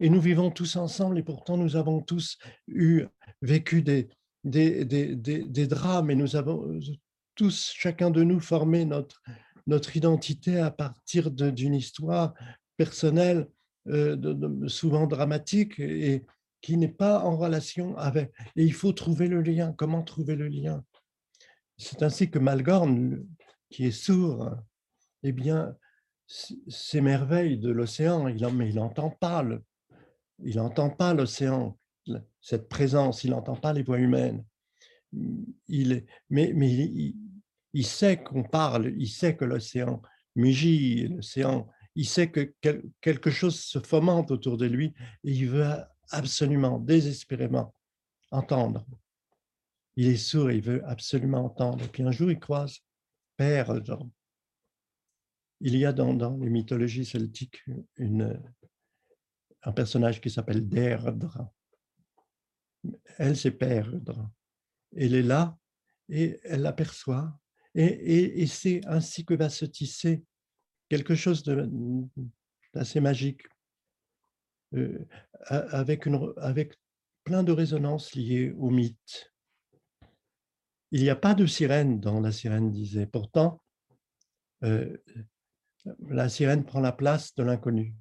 Et nous vivons tous ensemble, et pourtant, nous avons tous eu, vécu des, des, des, des drames, et nous avons tous, chacun de nous, formé notre, notre identité à partir d'une histoire personnelle, euh, souvent dramatique, et, qui n'est pas en relation avec. Et il faut trouver le lien. Comment trouver le lien? C'est ainsi que Malgorn, qui est sourd, eh bien, s'émerveille de l'océan, il, mais il n'entend pas le, il n'entend pas l'océan, cette présence, il n'entend pas les voix humaines. Il, mais mais il, il sait qu'on parle, il sait que l'océan mugit, l'océan, il sait que quelque chose se fomente autour de lui et il veut absolument, désespérément entendre. Il est sourd, il veut absolument entendre. Et puis un jour, il croise Père. Il y a dans, les mythologies celtiques un personnage qui s'appelle Deirdre. Elle, c'est Perdre. Elle est là et elle l'aperçoit. Et, et c'est ainsi que va se tisser quelque chose d'assez magique euh, avec, une, avec plein de résonances liées au mythe. Il n'y a pas de sirène dans La sirène disait. Pourtant, euh, la sirène prend la place de l'inconnu.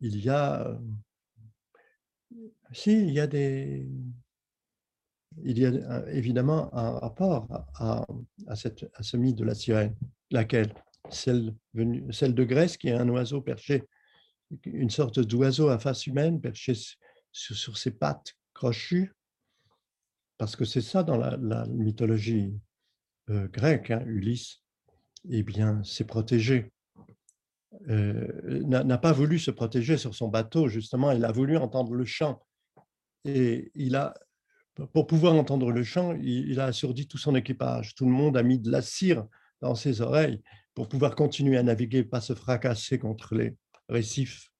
Il y a, euh, si, il y a des, il y a évidemment un rapport à, à, cette, à ce mythe de la sirène, laquelle? Celle, de Grèce qui est un oiseau perché une sorte d'oiseau à face humaine perché sur, ses pattes crochues, parce que c'est ça dans la, mythologie euh, grecque, hein, Ulysse, eh bien, s'est protégé. Euh, n'a pas voulu se protéger sur son bateau, justement, il a voulu entendre le chant. Et il a pour pouvoir entendre le chant, il, a assourdi tout son équipage. Tout le monde a mis de la cire dans ses oreilles pour pouvoir continuer à naviguer, pas se fracasser contre les récifs.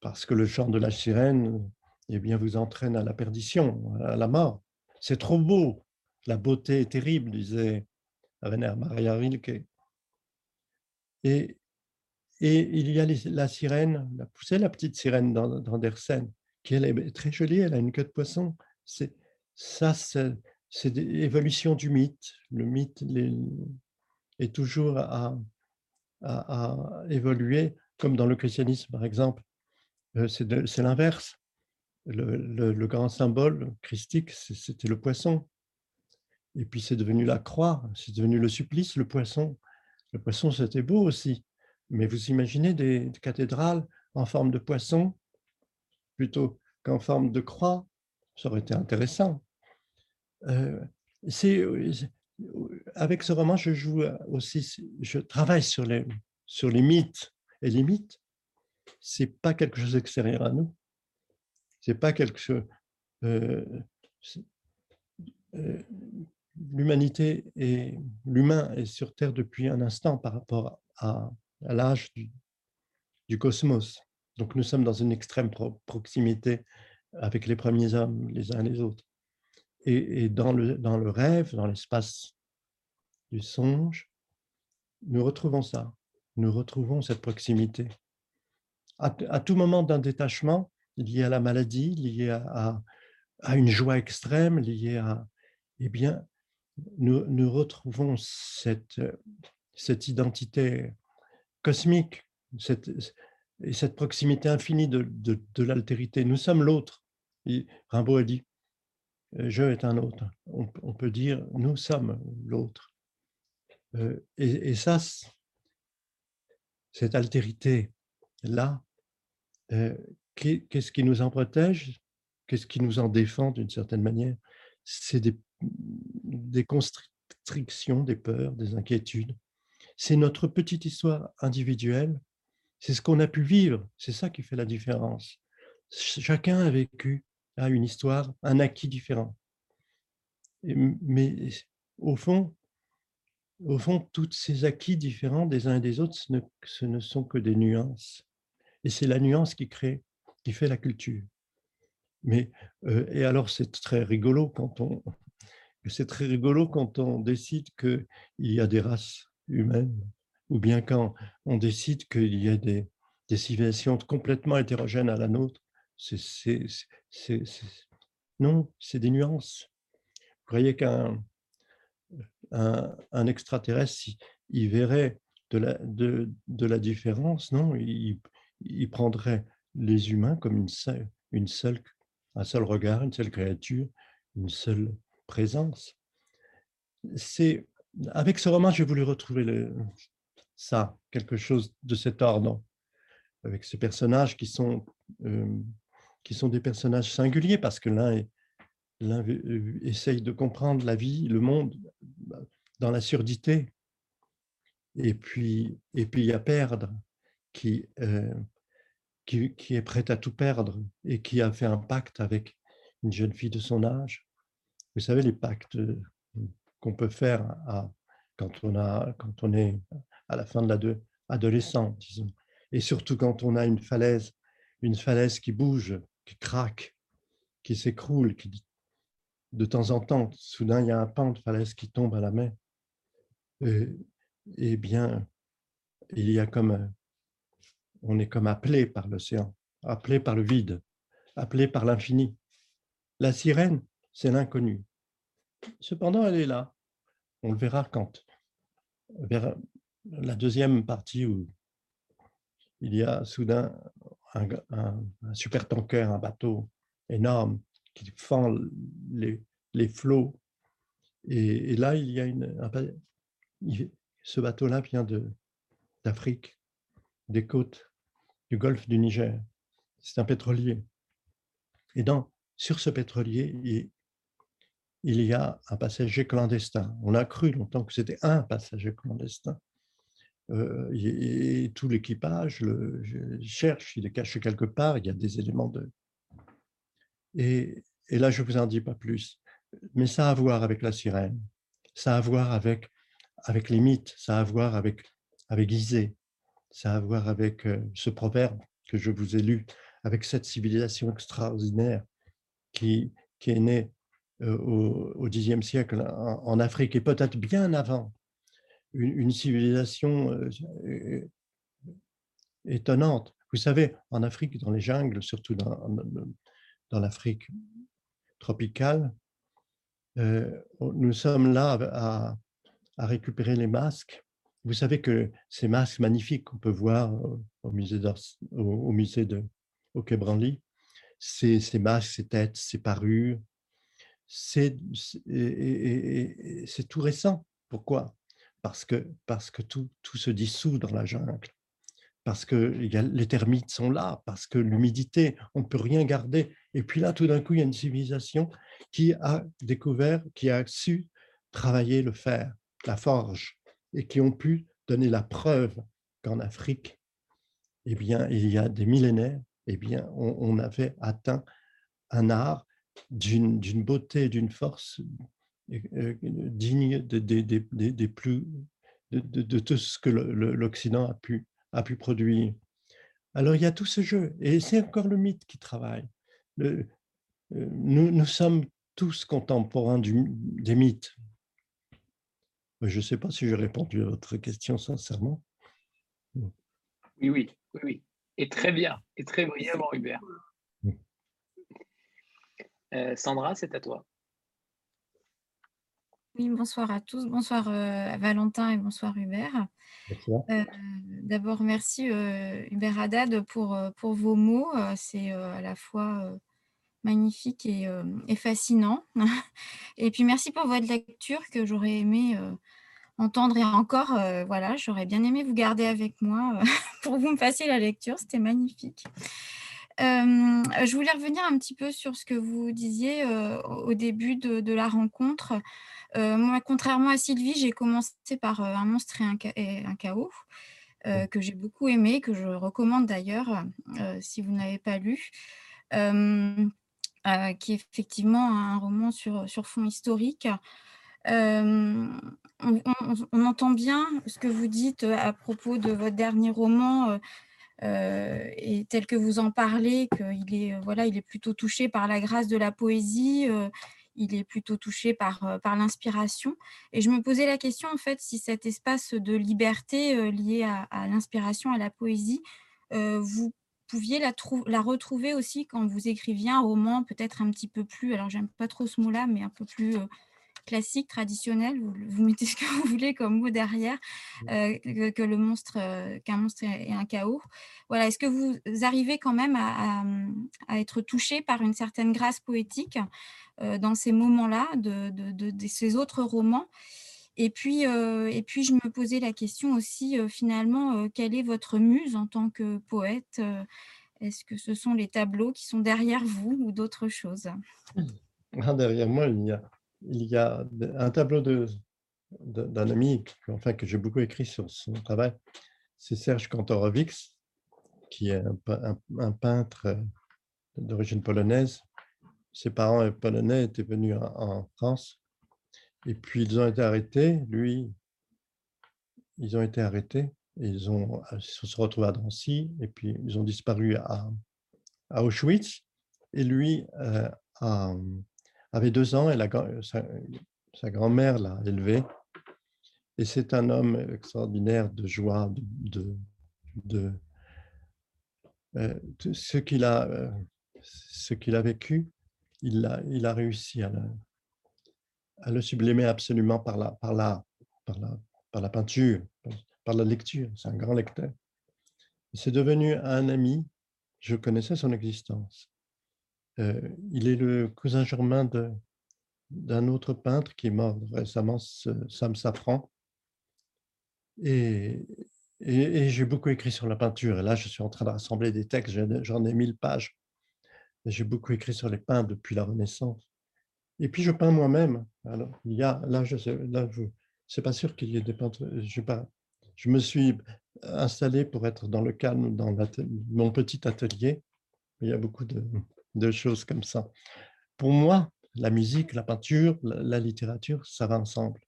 Parce que le chant de la sirène eh bien, vous entraîne à la perdition, à la mort. C'est trop beau. La beauté est terrible, disait Rainer Maria Rilke. Et, et il y a la sirène, c'est la petite sirène d'Andersen, qui elle est très jolie, elle a une queue de poisson. C'est ça, c'est l'évolution du mythe. Le mythe est toujours à, évoluer, comme dans le christianisme, par exemple. Euh, c'est l'inverse. Le, le, grand symbole christique, c'était le poisson. Et puis c'est devenu la croix, c'est devenu le supplice, le poisson. Le poisson, c'était beau aussi. Mais vous imaginez des cathédrales en forme de poisson plutôt qu'en forme de croix? Ça aurait été intéressant. Euh, c'est, avec ce roman, je joue aussi, je travaille sur les, sur les mythes. Et les mythes, c'est pas quelque chose d'extérieur à nous. C'est pas quelque chose. Euh, euh, l'humanité et l'humain est sur Terre depuis un instant par rapport à, l'âge du, cosmos. Donc nous sommes dans une extrême proximité avec les premiers hommes, les uns les autres. Et, dans, le, dans le rêve, dans l'espace du songe, nous retrouvons ça. Nous retrouvons cette proximité. À, tout moment d'un détachement, lié à la maladie, lié à, à, une joie extrême, lié à, eh bien, nous, nous retrouvons cette, cette identité cosmique, cette, et cette proximité infinie de, de, l'altérité. Nous sommes l'autre. Rimbaud a dit, euh, je est un autre. On, peut dire, nous sommes l'autre. Euh, et, et, ça, cette altérité-là, euh, qu'est-ce qui nous en protège? Qu'est-ce qui nous en défend d'une certaine manière? C'est des, des constrictions, des peurs, des inquiétudes. C'est notre petite histoire individuelle. C'est ce qu'on a pu vivre. C'est ça qui fait la différence. Chacun a vécu, a une histoire, un acquis différent. Mais au fond, au fond, tous ces acquis différents des uns et des autres, ce ne, sont que des nuances. Et c'est la nuance qui crée, qui fait la culture. Mais, euh, et alors, c'est très rigolo quand on, c'est très rigolo quand on décide qu'il y a des races humaines, ou bien quand on décide qu'il y a des, des civilisations complètement hétérogènes à la nôtre. Non, c'est des nuances. Vous croyez qu'un un, extraterrestre, il, verrait de la, de, de la différence, non il, il, prendrait les humains comme une seule, une seule, un seul regard, une seule créature, une seule présence. C'est avec ce roman, j'ai voulu retrouver ça, quelque chose de cet ordre, avec ces personnages qui sont, euh, qui sont des personnages singuliers parce que l'un l'un essaye de comprendre la vie, le monde dans la surdité. Et puis, et puis il y a perdre qui, euh, qui, qui, est prête à tout perdre et qui a fait un pacte avec une jeune fille de son âge. Vous savez, les pactes qu'on peut faire quand, on a, quand on est à la fin de l'adolescence, disons. Et surtout quand on a une falaise, une falaise qui bouge, qui craque, qui s'écroule, qui de temps en temps, soudain, il y a un pan de falaise qui tombe à la mer. Eh bien, il y a comme, on est comme appelé par l'océan, appelé par le vide, appelé par l'infini. La sirène, c'est l'inconnu. Cependant, elle est là. On le verra quand, vers la deuxième partie où il y a soudain un, super tanker, un bateau énorme qui fend les, les flots. Et, là, il y a une, ce bateau-là vient d'Afrique, des côtes du golfe du Niger. C'est un pétrolier. Et dans, sur ce pétrolier, il, il y a un passager clandestin. On a cru longtemps que c'était un passager clandestin. Et, tout l'équipage le cherche, il est caché quelque part, il y a des éléments de... Et, là, je ne vous en dis pas plus, mais ça a à voir avec la sirène, ça a à voir avec, avec les mythes, ça a à voir avec, avec Isée, ça a à voir avec ce proverbe que je vous ai lu, avec cette civilisation extraordinaire qui, qui est née au Xe siècle en, Afrique et peut-être bien avant, une, civilisation euh, étonnante. Vous savez, en Afrique, dans les jungles, surtout dans, l'Afrique tropicale, euh, nous sommes là à, récupérer les masques. Vous savez que ces masques magnifiques qu'on peut voir au musée, au, au musée de au ces masques, ces têtes, ces parures, c'est tout récent. Pourquoi? Parce que, parce que tout, tout se dissout dans la jungle parce que les termites sont là, parce que l'humidité, on ne peut rien garder. Et puis là, tout d'un coup, il y a une civilisation qui a découvert, qui a su travailler le fer, la forge, et qui ont pu donner la preuve qu'en Afrique, eh bien, il y a des millénaires, eh bien, on, avait atteint un art d'une beauté, d'une force digne des plus de, tout ce que l'Occident a pu a pu produire. Alors il y a tout ce jeu, et c'est encore le mythe qui travaille. Le, euh, nous, nous, sommes tous contemporains du, des mythes. Je ne sais pas si j'ai répondu à votre question sincèrement. Oui, oui, oui, oui. Et très bien, et très brillamment, Hubert. Euh, Sandra, c'est à toi. Oui, bonsoir à tous. Bonsoir euh, Valentin et bonsoir Hubert. Euh, d'abord, merci euh, Hubert Haddad pour, pour vos mots. C'est à la fois magnifique et, et, fascinant. [LAUGHS] et puis, merci pour votre lecture que j'aurais aimé entendre et encore. voilà, j'aurais bien aimé vous garder avec moi [LAUGHS] pour que vous me fassiez la lecture. C'était magnifique. je voulais revenir un petit peu sur ce que vous disiez au début de, de la rencontre moi, contrairement à Sylvie, j'ai commencé par euh, Un monstre et un, chaos, euh, que j'ai beaucoup aimé, que je recommande d'ailleurs si vous n'avez pas lu. qui est effectivement un roman sur, sur fond historique. on, entend bien ce que vous dites à propos de votre dernier roman et tel que vous en parlez, qu'il est, voilà, il est plutôt touché par la grâce de la poésie il est plutôt touché par, euh, par l'inspiration. Et je me posais la question, en fait, si cet espace de liberté euh, lié à, l'inspiration, à la poésie, euh, vous pouviez la, la, retrouver aussi quand vous écriviez un roman peut-être un petit peu plus, alors j'aime pas trop ce mot-là, mais un peu plus classique, traditionnel, vous, mettez [LAUGHS] ce que vous voulez comme mot derrière, euh, que, le monstre, euh, qu'un monstre est un chaos. Voilà, est-ce que vous arrivez quand même à, être touché par une certaine grâce poétique? Dans ces moments-là de, ces autres romans et puis, et puis, je me posais la question aussi, finalement, quelle est votre muse en tant que poète Est-ce que ce sont les tableaux qui sont derrière vous ou d'autres choses? Ah, Derrière moi, il y a il y a un tableau d'un ami enfin, que j'ai beaucoup écrit sur son travail. C'est Serge Kantorowicz, qui est un, peintre d'origine polonaise. Ses parents polonais étaient venus en, France. Et puis, ils ont été arrêtés. Lui, ils ont été arrêtés. ils, ont, se sont retrouvés à Drancy. Et puis, ils ont disparu à, Auschwitz. Et lui euh, avait deux ans et sa, grand-mère l'a élevé. Et c'est un homme extraordinaire de joie, de, de, euh, ce qu'il a, euh, qu'il a vécu. Il a, réussi à le, sublimer absolument par la peinture, par la lecture. C'est un grand lecteur. C'est devenu un ami. Je connaissais son existence. Euh, il est le cousin germain d'un autre peintre qui est mort récemment, Sam Safran. Et, et, j'ai beaucoup écrit sur la peinture. Et là, je suis en train de rassembler des textes. J'en ai mille pages. J'ai beaucoup écrit sur les peintres depuis la Renaissance. Et puis, je peins moi-même. Alors, il y a, là, je sais, là, je, c'est pas sûr qu'il y ait des peintres. Je, pas, je me suis installé pour être dans le calme dans mon petit atelier. Il y a beaucoup de choses comme ça. pour moi, la musique, la peinture, la, littérature, ça va ensemble.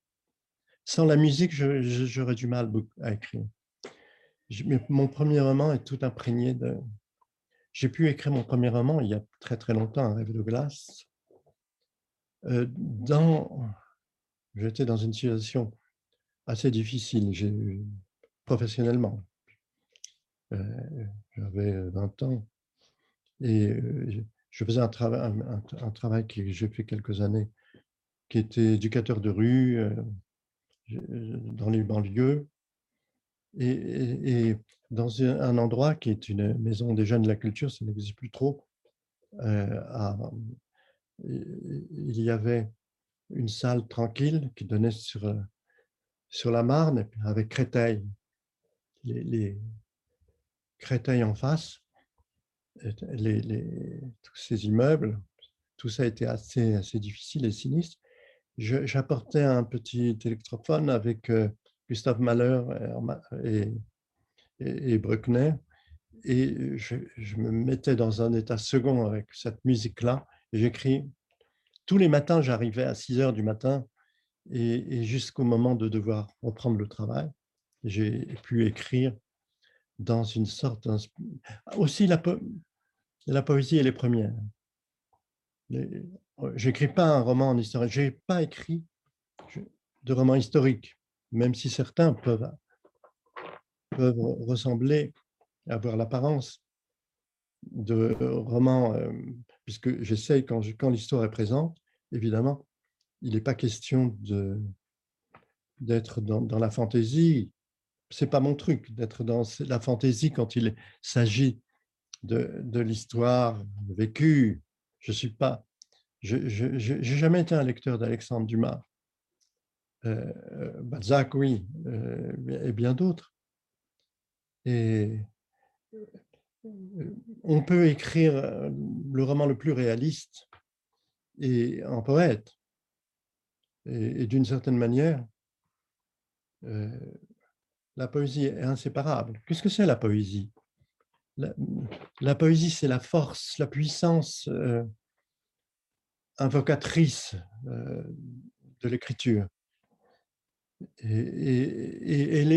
Sans la musique, j'aurais du mal à écrire. mon premier roman est tout imprégné de... J'ai pu écrire mon premier roman il y a très très longtemps, Un rêve de glace. Euh, dans... J'étais dans une situation assez difficile professionnellement. Euh, j'avais 20 ans et euh, je faisais un, travail, un, travail que j'ai fait quelques années, qui était éducateur de rue euh, dans les banlieues et, dans un endroit qui est une maison des jeunes de la culture, ça n'existe plus trop. il y avait une salle tranquille qui donnait sur, sur la Marne avec Créteil. Les, Créteil en face, tous ces immeubles, tout ça a été assez, assez difficile et sinistre. J'apportais un petit électrophone avec euh, Gustave Mahler et, et, et Bruckner et je, me mettais dans un état second avec cette musique-là. J'écris tous les matins, j'arrivais à 6 heures du matin et, jusqu'au moment de devoir reprendre le travail, j'ai pu écrire dans une sorte. Aussi, la, la poésie, elle est première. J'écris pas un roman en histoire, j'ai pas écrit de roman historique, même si certains peuvent, ressembler, avoir l'apparence de romans, euh, puisque j'essaye, quand, quand l'histoire est présente, évidemment, il n'est pas question d'être dans, la fantaisie. C'est pas mon truc d'être dans la fantaisie quand il s'agit de, de l'histoire vécue. Je suis pas. Je n'ai jamais été un lecteur d'Alexandre Dumas. Euh, Balzac, oui, euh, et bien d'autres. Et euh, on peut écrire le roman le plus réaliste et en poète. Et, d'une certaine manière, la poésie est inséparable. Qu'est-ce que c'est la poésie? La, poésie, c'est la force, la puissance invocatrice de l'écriture. Et, elle,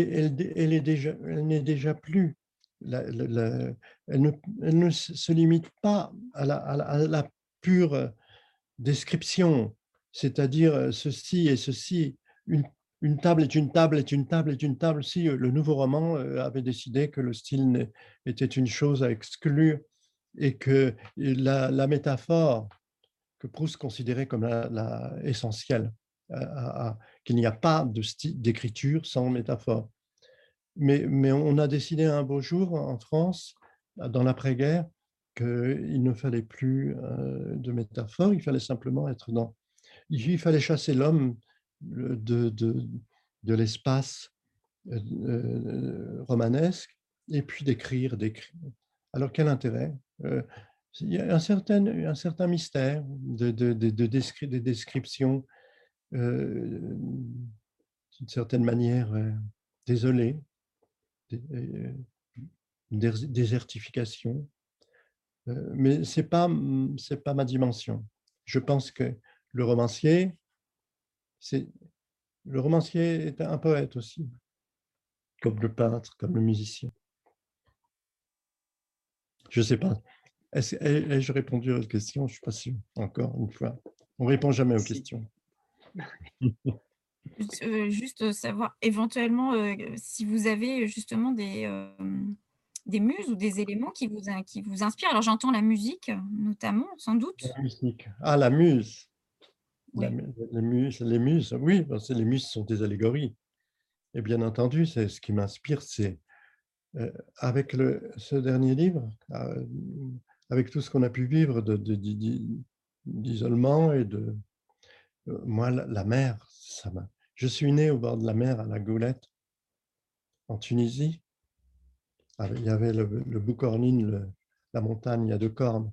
est, déjà, n'est déjà plus. elle, ne, se limite pas à la, à pure description c'est-à-dire ceci et ceci, une, table est une table est une table est une table. Si le nouveau roman avait décidé que le style était une chose à exclure et que la, métaphore que Proust considérait comme la, essentielle, qu'il n'y a pas de d'écriture sans métaphore. Mais, mais on a décidé un beau jour en France, dans l'après-guerre, qu'il ne fallait plus de métaphore, il fallait simplement être dans il fallait chasser l'homme de, de, l'espace euh, euh, romanesque et puis d'écrire, d'écrire. Alors quel intérêt euh, Il y a un certain, un certain mystère de, de, de, des descriptions, d'une certaine manière désolée, désertification. mais ce n'est pas, pas ma dimension. Je pense que le romancier, c'est le romancier est un poète aussi, comme le peintre, comme le musicien. Je ne sais pas. Ai-je répondu à votre question? Je ne suis pas sûr, encore une fois. On ne répond jamais aux questions. Euh, juste savoir, éventuellement, euh, si vous avez justement des, euh, des muses ou des éléments qui vous, qui vous inspirent. Alors j'entends la musique, notamment, sans doute. La musique. Ah, la muse les, muses, les muses, oui, les muses sont des allégories. Et bien entendu, c'est ce qui m'inspire, c'est euh, avec le, ce dernier livre, euh, avec tout ce qu'on a pu vivre d'isolement de, et de euh, moi, la, mer, ça m'a. Je suis né au bord de la mer à la Goulette, en Tunisie. Il y avait le, le Boucornine, la montagne à deux cornes,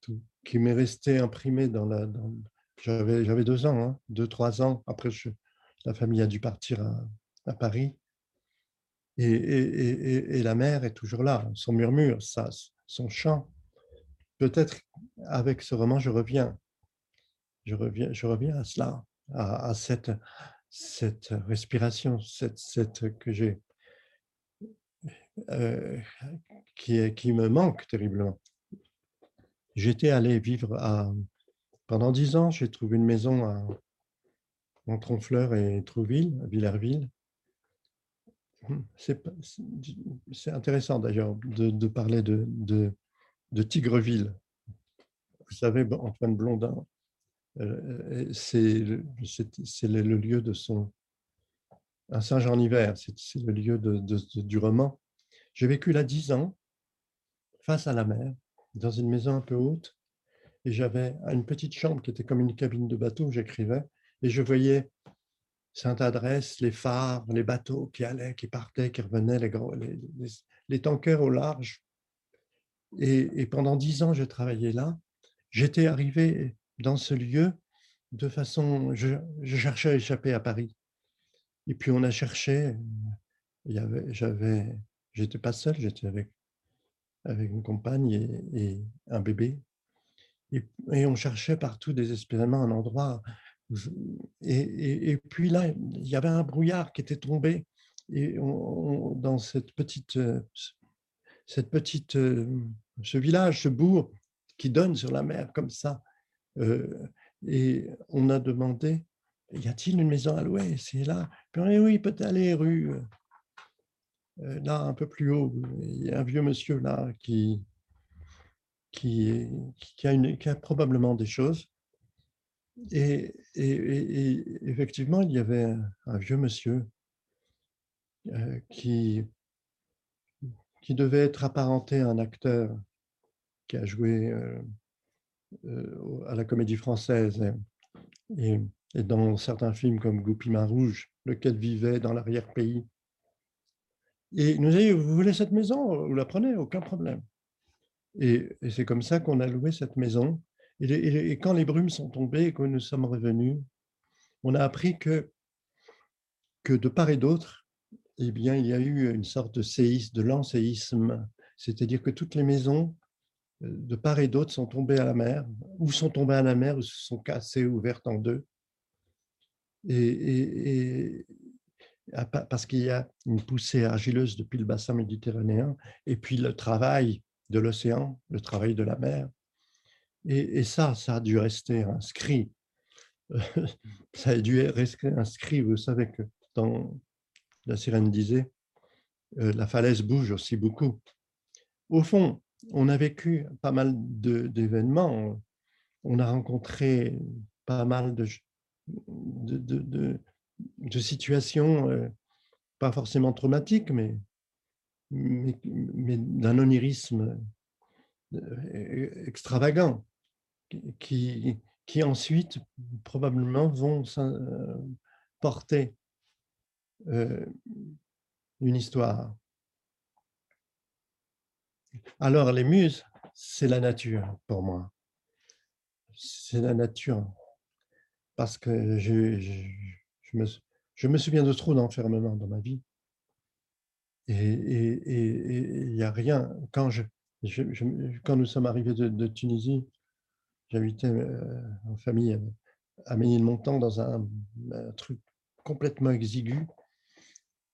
tout, qui m'est resté imprimé dans la, dans, j'avais deux ans, hein, deux, trois ans. Après, la famille a dû partir à, Paris. Et, et, la mère est toujours là, son murmure, ça, son chant. peut-être avec ce roman, je reviens, je reviens, je reviens à cela, à, cette, cette respiration, cette, cette que j'ai, euh, qui, me manque terriblement. J'étais allé vivre pendant dix ans, j'ai trouvé une maison à, Honfleur et Trouville, à Villerville. Hum, c'est intéressant d'ailleurs de, parler de, de, Tigreville. Vous savez, Antoine Blondin, c'est le, le, lieu de son. Un Saint-Jean hiver, c'est le lieu du roman. J'ai vécu là dix ans, face à la mer, dans une maison un peu haute, et j'avais une petite chambre qui était comme une cabine de bateau j'écrivais, et je voyais Sainte-Adresse, les phares, les bateaux qui allaient, qui partaient, qui revenaient, les, les, les, tankers au large. Et, pendant dix ans, j'ai travaillé là. J'étais arrivé dans ce lieu de façon, je, cherchais à échapper à Paris. Et puis on a cherché, avait, j'avais, j'étais pas seul, j'étais avec, avec une compagne et, un bébé. Et, et, on cherchait partout désespérément un endroit et, puis là, il y avait un brouillard qui était tombé et dans cette petite, euh, cette petite, euh, ce village, ce bourg qui donne sur la mer comme ça. Euh, et on a demandé, y a-t-il une maison à louer? C'est là. Puis dit, oui, peut aller rue, là, un peu plus haut. Il y a un vieux monsieur là qui, qui, a, une, qui a probablement des choses. Et, effectivement, il y avait un, vieux monsieur euh, qui, qui devait être apparenté à un acteur qui a joué euh, euh, à la comédie française. Et, dans certains films comme Goupima Rouge, lequel vivait dans l'arrière-pays. Et il nous a dit, vous voulez cette maison? Vous la prenez, aucun problème. Et, et c'est comme ça qu'on a loué cette maison. Et, quand les brumes sont tombées et que nous sommes revenus, on a appris que, que de part et d'autre, eh bien, il y a eu une sorte de séisme, de lent c'est-à-dire que toutes les maisons euh, de part et d'autre sont tombées à la mer, ou sont tombées à la mer, ou se sont cassées, ouvertes en deux. Et, parce qu'il y a une poussée argileuse depuis le bassin méditerranéen, et puis le travail de l'océan, le travail de la mer. Et, ça, ça a dû rester inscrit. [LAUGHS] ça a dû rester inscrit. Vous savez que dans la sirène disait, euh, la falaise bouge aussi beaucoup. Au fond, on a vécu pas mal d'événements. On a rencontré pas mal de, situations, euh, pas forcément traumatiques, mais, mais, d'un onirisme euh, extravagant qui, qui ensuite probablement vont euh, porter une histoire. Alors les muses, c'est la nature pour moi. C'est la nature. Parce que je, je, me, je, me, souviens de trop d'enfermement dans ma vie. Et il n'y a rien. Quand, je, quand nous sommes arrivés de Tunisie, J'habitais euh, en famille à Ménilmontant dans un, truc complètement exigu.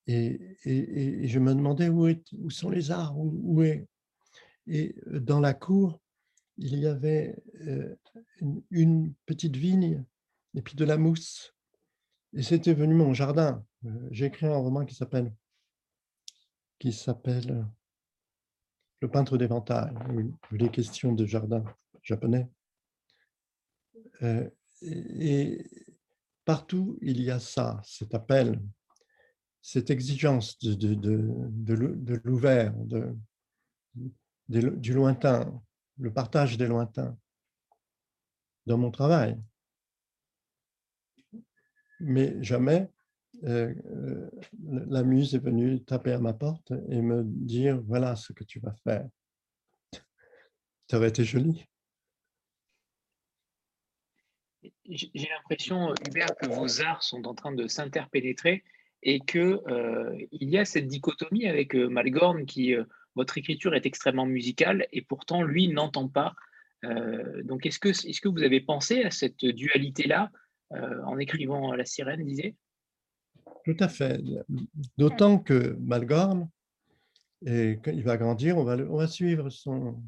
Et, et, je me demandais où, est, où sont les arbres, où, est. Et euh, dans la cour, il y avait euh, une, petite vigne et puis de la mousse. Et c'était venu mon jardin. J'ai écrit un roman qui s'appelle qui s'appelle Le peintre d'éventail, les questions de jardin japonais. Euh, et partout, il y a ça, cet appel, cette exigence de, de, de, de l'ouvert, de, du lointain, le partage des lointains dans mon travail. Mais jamais euh, euh, la muse est venue taper à ma porte et me dire voilà ce que tu vas faire. Ça aurait été joli. J'ai l'impression, Hubert, que vos arts sont en train de s'interpénétrer et qu'il euh, y a cette dichotomie avec euh, Malgorn qui, votre écriture est extrêmement musicale et pourtant, lui, n'entend pas donc, est-ce que, est que vous avez pensé à cette dualité-là en écrivant La sirène, disait? Tout à fait. D'autant que Malgorn, et quand il va grandir, on va, suivre son.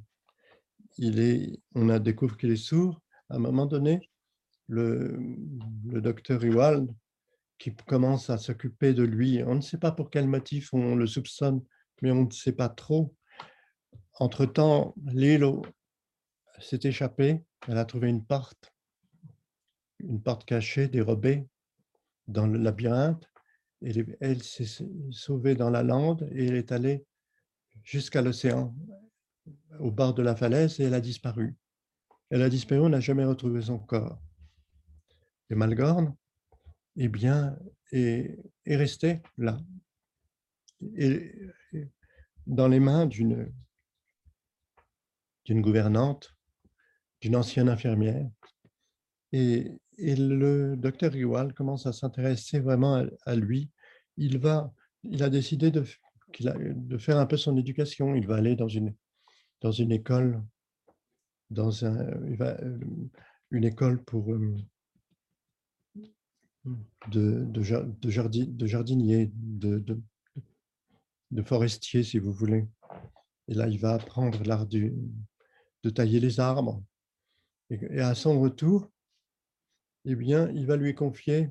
Il est, on a découvert qu'il est sourd. À un moment donné, le, le docteur Ewald qui commence à s'occuper de lui. On ne sait pas pour quel motif on le soupçonne, mais on ne sait pas trop. Entre-temps, Lilo s'est échappée. Elle a trouvé une porte, une porte cachée, dérobée dans le labyrinthe. Et elle s'est sauvée dans la lande et elle est allée jusqu'à l'océan, au bord de la falaise, et elle a disparu. Elle a disparu, on n'a jamais retrouvé son corps. Et Malgorn, eh bien, est, est resté là, et, dans les mains d'une gouvernante, d'une ancienne infirmière. Et, et le docteur Riwal commence à s'intéresser vraiment à, lui. Il, va, il a décidé de, de faire un peu son éducation. Il va aller dans une, dans une école, dans un, euh, une école pour, euh, de, de, jardinier, de, de, forestier, si vous voulez. Et là, il va apprendre l'art de tailler les arbres. Et, à son retour, eh bien, il va lui confier,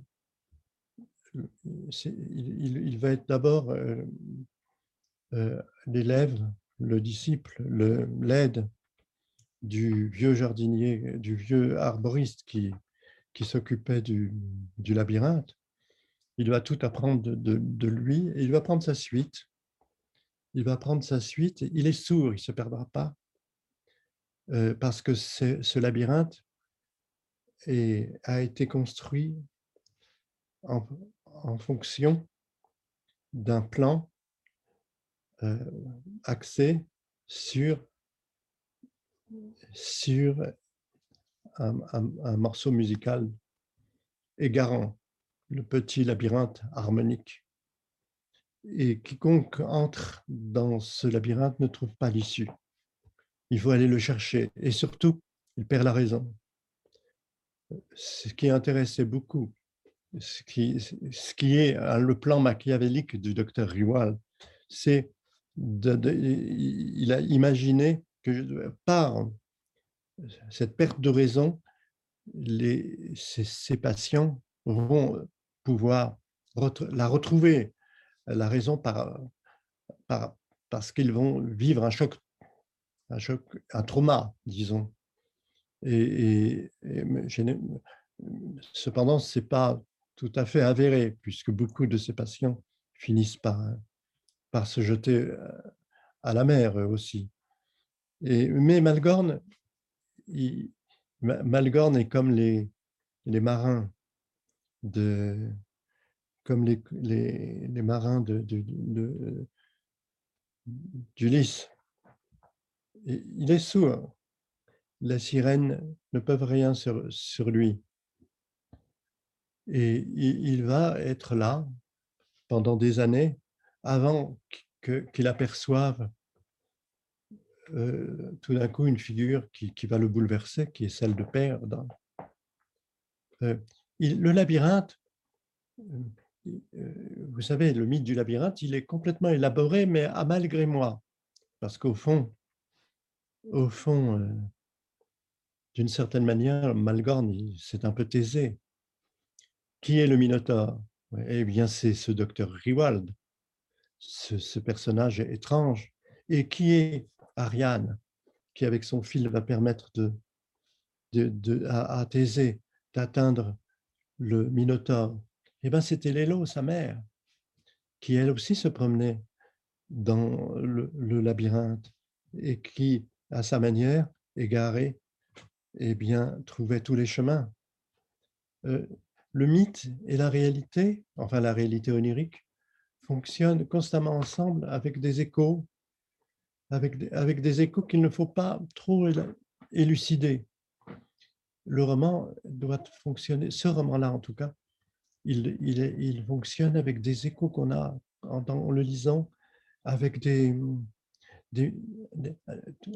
il, il, va être d'abord euh, euh, l'élève, le disciple, l'aide du vieux jardinier, du vieux arboriste qui, qui s'occupait du, du, labyrinthe. Il va tout apprendre de, de, lui et il va prendre sa suite. Il va prendre sa suite. Il est sourd, il ne se perdra pas. Euh, parce que ce labyrinthe a été construit en, fonction d'un plan euh, axé sur, sur un, morceau musical égarant, le petit labyrinthe harmonique. Et quiconque entre dans ce labyrinthe ne trouve pas l'issue. Il faut aller le chercher. Et surtout, il perd la raison. Ce qui intéressait beaucoup, ce qui, ce qui est le plan machiavélique du docteur Riwal, c'est il a imaginé que par cette perte de raison, les, ces, patients vont pouvoir la retrouver, la raison par, par, parce qu'ils vont vivre un choc, un choc, un trauma, disons. Et, cependant, ce n'est pas tout à fait avéré, puisque beaucoup de ces patients finissent par, par se jeter à la mer aussi. Et, mais Malgorn Malgorn est comme les, les marins de comme les, les, marins de, d'Ulysse. Il est sourd. Les sirènes ne peuvent rien sur, sur lui. Et il, va être là pendant des années avant qu'il aperçoive euh, tout d'un coup une figure qui, va le bouleverser, qui est celle de Père. Euh, le labyrinthe, euh, vous savez, le mythe du labyrinthe, il est complètement élaboré, mais à malgré moi, parce qu'au fond, au fond, d'une certaine manière, Malgorn, c'est un peu taisé. Qui est le Minotaure Eh bien, c'est ce docteur Riwald, ce, personnage étrange. Et qui est Ariane, qui avec son fil va permettre de, à, Thésée d'atteindre le Minotaure, eh bien c'était Lélo, sa mère, qui elle aussi se promenait dans le, labyrinthe et qui, à sa manière, égarée, eh bien, trouvait tous les chemins. Euh, le mythe et la réalité, enfin la réalité onirique, fonctionnent constamment ensemble avec des échos avec, avec des échos qu'il ne faut pas trop élucider. Le roman doit fonctionner, ce roman-là en tout cas, il, fonctionne avec des échos qu'on a en, le lisant, avec des, des,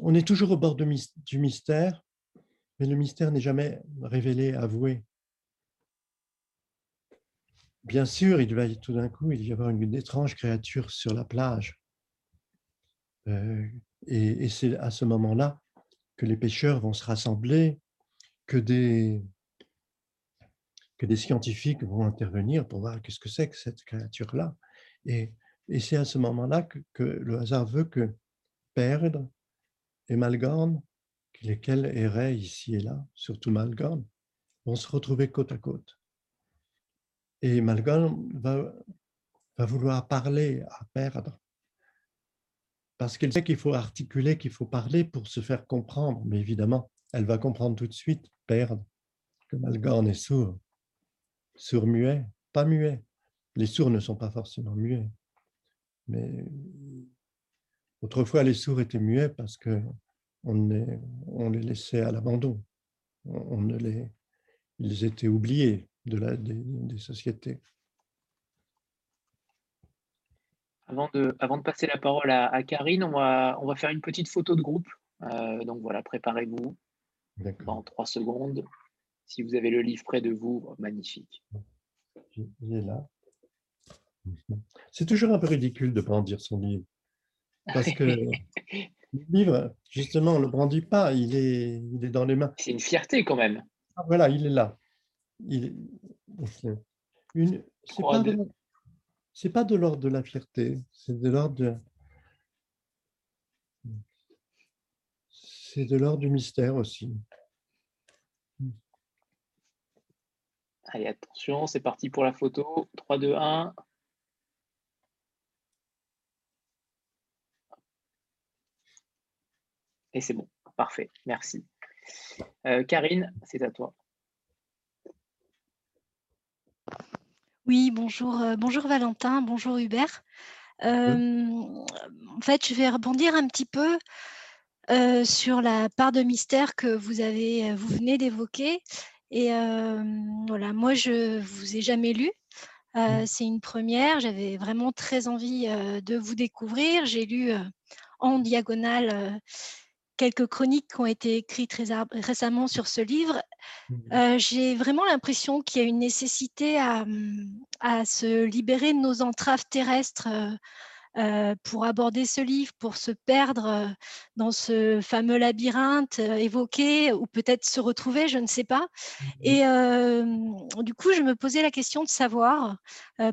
On est toujours au bord du mystère, mais le mystère n'est jamais révélé, avoué. Bien sûr, il va tout d'un coup, il y avoir une, étrange créature sur la plage. Euh, et, c'est à ce moment-là que les pêcheurs vont se rassembler, que des, que des scientifiques vont intervenir pour voir qu'est-ce que c'est que cette créature-là. Et, et c'est à ce moment-là que, le hasard veut que Perdre et Malgorn, lesquels erraient ici et là, surtout Malgorn, vont se retrouver côte à côte. Et Malgorn va, va vouloir parler à Perdre, parce qu'elle sait qu'il faut articuler, qu'il faut parler pour se faire comprendre. Mais évidemment, elle va comprendre tout de suite, Perdre, que Malgorn est sourd. Sourd-muet, pas muet. Les sourds ne sont pas forcément muets. Mais autrefois, les sourds étaient muets parce que on, les laissait à l'abandon. On ne les, ils étaient oubliés de la, des, sociétés. Avant de, avant de, passer la parole à, Karine, on va, on va, faire une petite photo de groupe. Euh, donc voilà, préparez-vous dans trois secondes. Si vous avez le livre près de vous, magnifique. Il est là. C'est toujours un peu ridicule de brandir son livre. Parce que [LAUGHS] le livre, justement, on ne le brandit pas, il est, il est dans les mains. C'est une fierté quand même. Ah, voilà, il est là. Il une, c'est pas, de, pas de l'ordre de la fierté, c'est de l'ordre de, c'est de l'ordre du mystère aussi. Allez, attention, c'est parti pour la photo. 3, 2, 1. Et c'est bon, parfait, merci. Euh, Karine, c'est à toi. Oui, bonjour, euh, bonjour Valentin, bonjour Hubert. Euh, en fait, je vais rebondir un petit peu sur la part de mystère que vous venez d'évoquer. Et voilà, moi, je vous ai jamais lu. Mmh. C'est une première. J'avais vraiment très envie de vous découvrir. J'ai lu en diagonale quelques chroniques qui ont été écrites récemment sur ce livre, mmh j'ai vraiment l'impression qu'il y a une nécessité à, mmh, à, se libérer de nos entraves terrestres pour aborder ce livre, pour se perdre dans ce fameux labyrinthe évoqué ou peut-être se retrouver, je ne sais pas. Mmh Et du coup, je me posais la question de savoir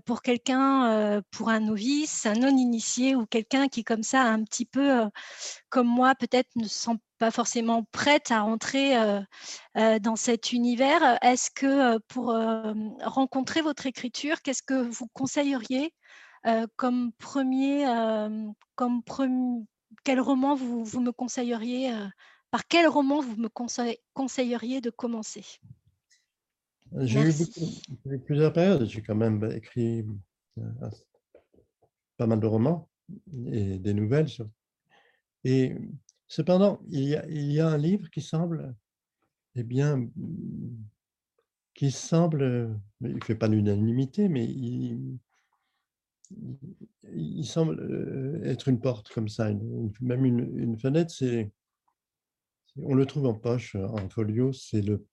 pour quelqu'un, pour un novice, un non-initié ou quelqu'un qui comme ça un petit peu comme moi peut-être ne se sent pas forcément prête à rentrer dans cet univers. Est-ce que pour rencontrer votre écriture, qu'est-ce que vous conseilleriez comme premier, comme quel roman vous, vous me conseilleriez, par quel roman vous me conseilleriez de commencer? J'ai eu plusieurs périodes. J'ai quand même écrit pas mal de romans et des nouvelles. Et cependant, il y a, il y a un livre qui semble, eh bien, qui semble, il ne fait pas l'unanimité, mais il, il semble euh, être une porte comme ça, même une, fenêtre, c'est, on le trouve en poche, en folio, c'est le,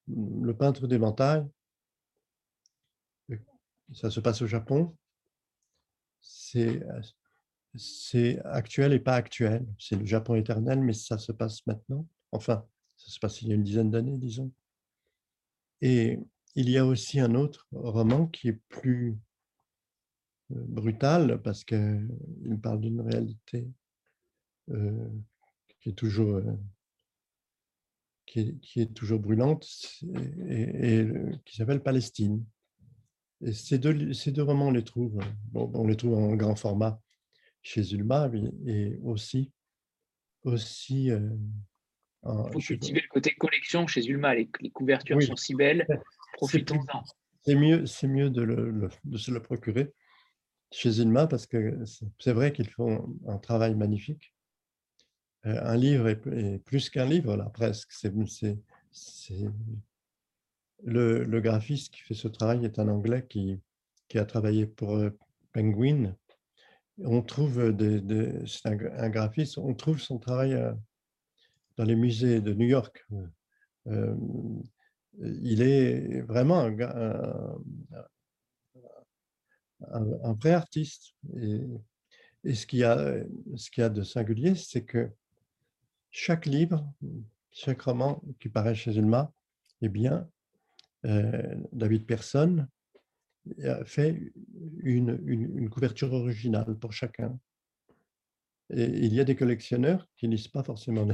peintre d'éventail. Ça se passe au Japon. C'est, c'est actuel et pas actuel. C'est le Japon éternel, mais ça se passe maintenant. Enfin, ça se passe il y a une dizaine d'années, disons. Et il y a aussi un autre roman qui est plus brutal parce qu'il parle d'une réalité qui est toujours qui est, toujours brûlante et, qui s'appelle Palestine. Et ces deux, ces deux romans, on les trouve, on les trouve en grand format chez Ulma et aussi, aussi Il faut cultiver le côté collection chez Ulma. Les, couvertures sont si belles. Profitons-en. C'est mieux, c'est mieux de, le, de se le procurer chez Ilma parce que c'est vrai qu'ils font un travail magnifique. Euh, un livre est, plus qu'un livre, là, presque. C'est, le, le, graphiste qui fait ce travail est un Anglais qui, qui a travaillé pour euh, Penguin. On trouve, des, c'est un, graphiste, on trouve son travail euh, dans les musées de New York. il est vraiment un, vrai artiste. Et, et ce qu'il y, qu'il y a de singulier, c'est que chaque livre, chaque roman qui paraît chez Ulma, eh bien, euh, David Persson a fait une, une, couverture originale pour chacun. Et il y a des collectionneurs qui ne lisent pas forcément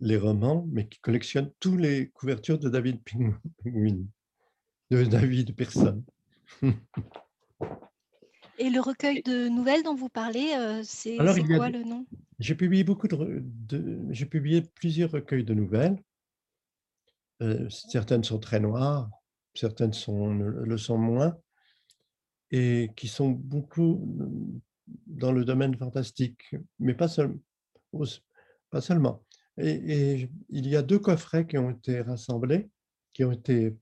les, romans, mais qui collectionnent toutes les couvertures de David Penguin, de David Persson. [LAUGHS] Et le recueil de nouvelles dont vous parlez, euh, c'est quoi le nom? J'ai publié beaucoup de, j'ai publié plusieurs recueils de nouvelles. Euh, certaines sont très noires, certaines sont, le sont moins, et qui sont beaucoup dans le domaine fantastique, mais pas, pas seulement. Et, il y a deux coffrets qui ont été rassemblés, qui ont été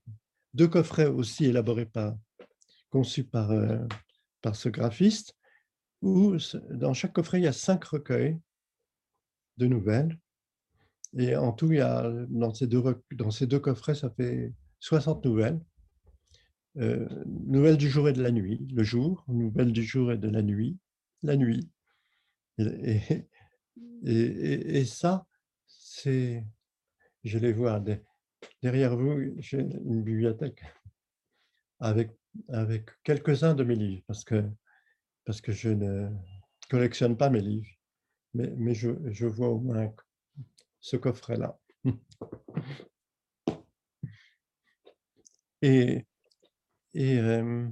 deux coffrets aussi élaborés par, conçus par euh, par ce graphiste, où dans chaque coffret, il y a cinq recueils de nouvelles. Et en tout, il y a, dans, ces deux, dans ces deux coffrets, ça fait 60 nouvelles. Euh, nouvelles du jour et de la nuit, le jour, nouvelles du jour et de la nuit, la nuit. Et, et, et, ça, c'est, je les vois derrière vous, j'ai une bibliothèque avec avec quelques-uns de mes livres, parce que, parce que je ne collectionne pas mes livres, mais, mais je, je vois au moins ce coffret-là. [LAUGHS] Et, et euh,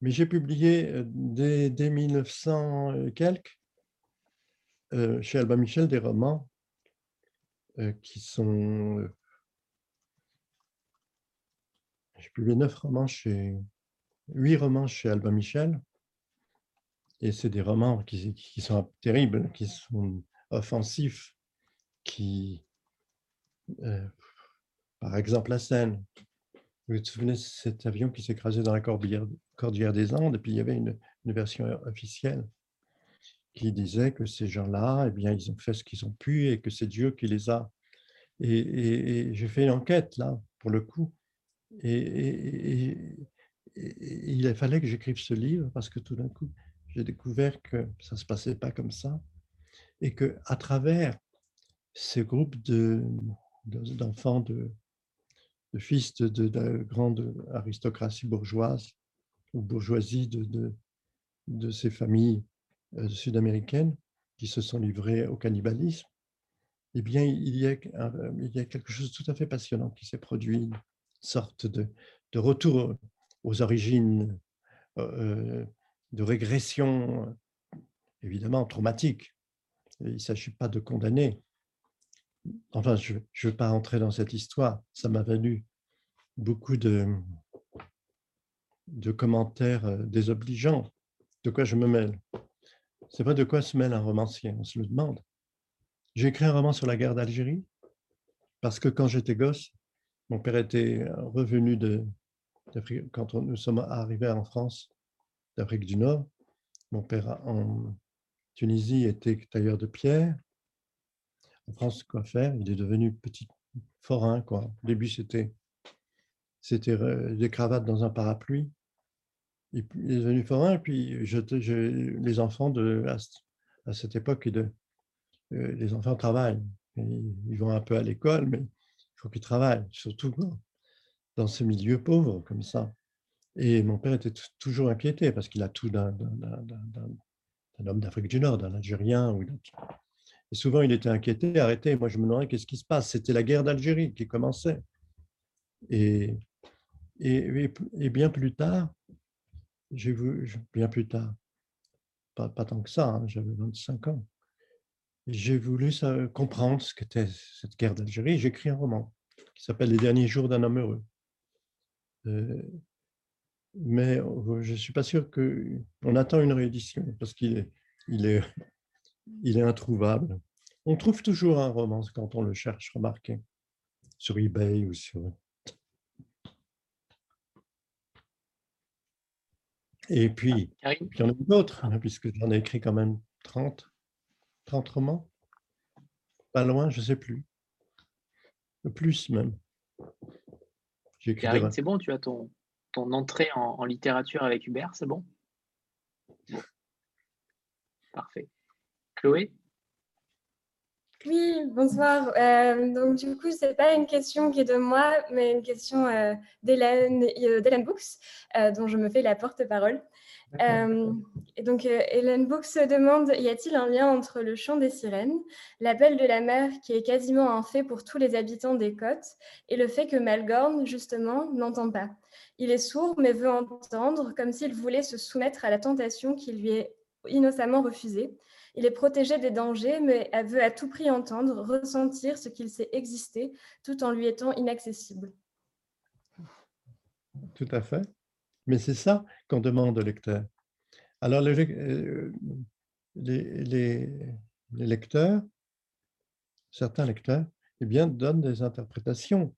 mais j'ai publié euh, dès, dès, 1900 et quelques euh, chez Albin Michel des romans qui sont j'ai publié neuf romans chez, huit romans chez Albin Michel. Et c'est des romans qui, sont terribles, qui sont offensifs, qui, euh, par exemple, la scène. Vous vous souvenez de cet avion qui écrasé dans la cordillère, des Andes, et puis il y avait une, version officielle qui disait que ces gens-là, eh bien, ils ont fait ce qu'ils ont pu et que c'est Dieu qui les a. et j'ai fait une enquête là, pour le coup, et, il fallait que j'écrive ce livre parce que tout d'un coup, j'ai découvert que ça ne se passait pas comme ça et que à travers ces groupes d'enfants, de, de, fils de, de, grande aristocratie bourgeoise ou bourgeoisie de, de, ces familles euh, sud-américaines qui se sont livrées au cannibalisme, eh bien, il y, a, il y a quelque chose de tout à fait passionnant qui s'est produit sorte de, de retour aux origines, euh, de régression, évidemment traumatique. Il ne s'agit pas de condamner. Enfin, je ne veux pas entrer dans cette histoire. Ça m'a valu beaucoup de, de commentaires euh, désobligeants. De quoi je me mêle? C'est pas de quoi se mêle un romancier, on se le demande. J'ai écrit un roman sur la guerre d'Algérie parce que quand j'étais gosse, mon père était revenu de, quand nous sommes arrivés en France, d'Afrique du Nord. Mon père en Tunisie était tailleur de pierre. En France, quoi faire? Il est devenu petit forain. Quoi. Au début, c'était, c'était des cravates dans un parapluie. il est devenu forain, et puis je, les enfants de, à, cette époque, de, euh, les enfants travaillent. ils vont un peu à l'école, mais faut qu'il travaille, surtout dans ce milieu pauvre comme ça. Et mon père était toujours inquiété parce qu'il a tout d'un homme d'Afrique du Nord, d'un Algérien. Et souvent, il était inquiété, arrêté. Moi, je me demandais qu'est-ce qui se passe? C'était la guerre d'Algérie qui commençait. Et, et, bien plus tard, j'ai vu, bien plus tard, pas, pas tant que ça, hein, j'avais 25 ans, j'ai voulu comprendre ce qu'était cette guerre d'Algérie. J'ai écrit un roman qui s'appelle Les derniers jours d'un homme heureux. Euh, mais oh, je ne suis pas sûr qu'on attend une réédition parce qu'il est, il est, il est introuvable. On trouve toujours un roman quand on le cherche, remarquez, sur eBay ou sur... Et puis, il y en a d'autres, hein, puisque j'en ai écrit quand même 30. 30 romans Pas loin, je ne sais plus. plus même. C'est bon, tu as ton, ton entrée en, littérature avec Hubert, c'est bon, Parfait. Chloé? Oui, bonsoir. Euh, donc du coup, ce n'est pas une question qui est de moi, mais une question euh, d'Hélène euh, Books, dont je me fais la porte-parole. et donc, Hélène Books demande, y a-t-il un lien entre le chant des sirènes, l'appel de la mer qui est quasiment un fait pour tous les habitants des côtes, et le fait que Malgorn, justement, n'entend pas? Il est sourd, mais veut entendre, comme s'il voulait se soumettre à la tentation qui lui est innocemment refusée. Il est protégé des dangers, mais veut à tout prix entendre, ressentir ce qu'il sait exister, tout en lui étant inaccessible. Tout à fait. Mais c'est ça qu'on demande au lecteur. Alors, euh, les, lecteurs, certains lecteurs, eh bien, donnent des interprétations.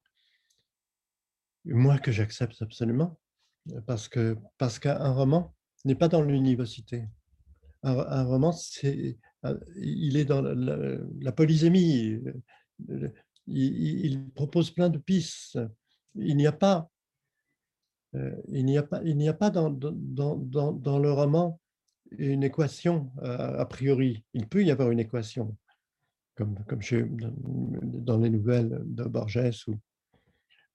Moi, que j'accepte absolument, parce que parce qu'un roman n'est pas dans l'université un, roman, c'est, euh, il est dans la, polysémie. Euh, il, propose plein de pistes. Il n'y a pas, euh, il n'y a pas, il n'y a pas dans, dans, dans, dans, le roman une équation a priori. Il peut y avoir une équation, comme, comme chez, dans les nouvelles de Borges ou,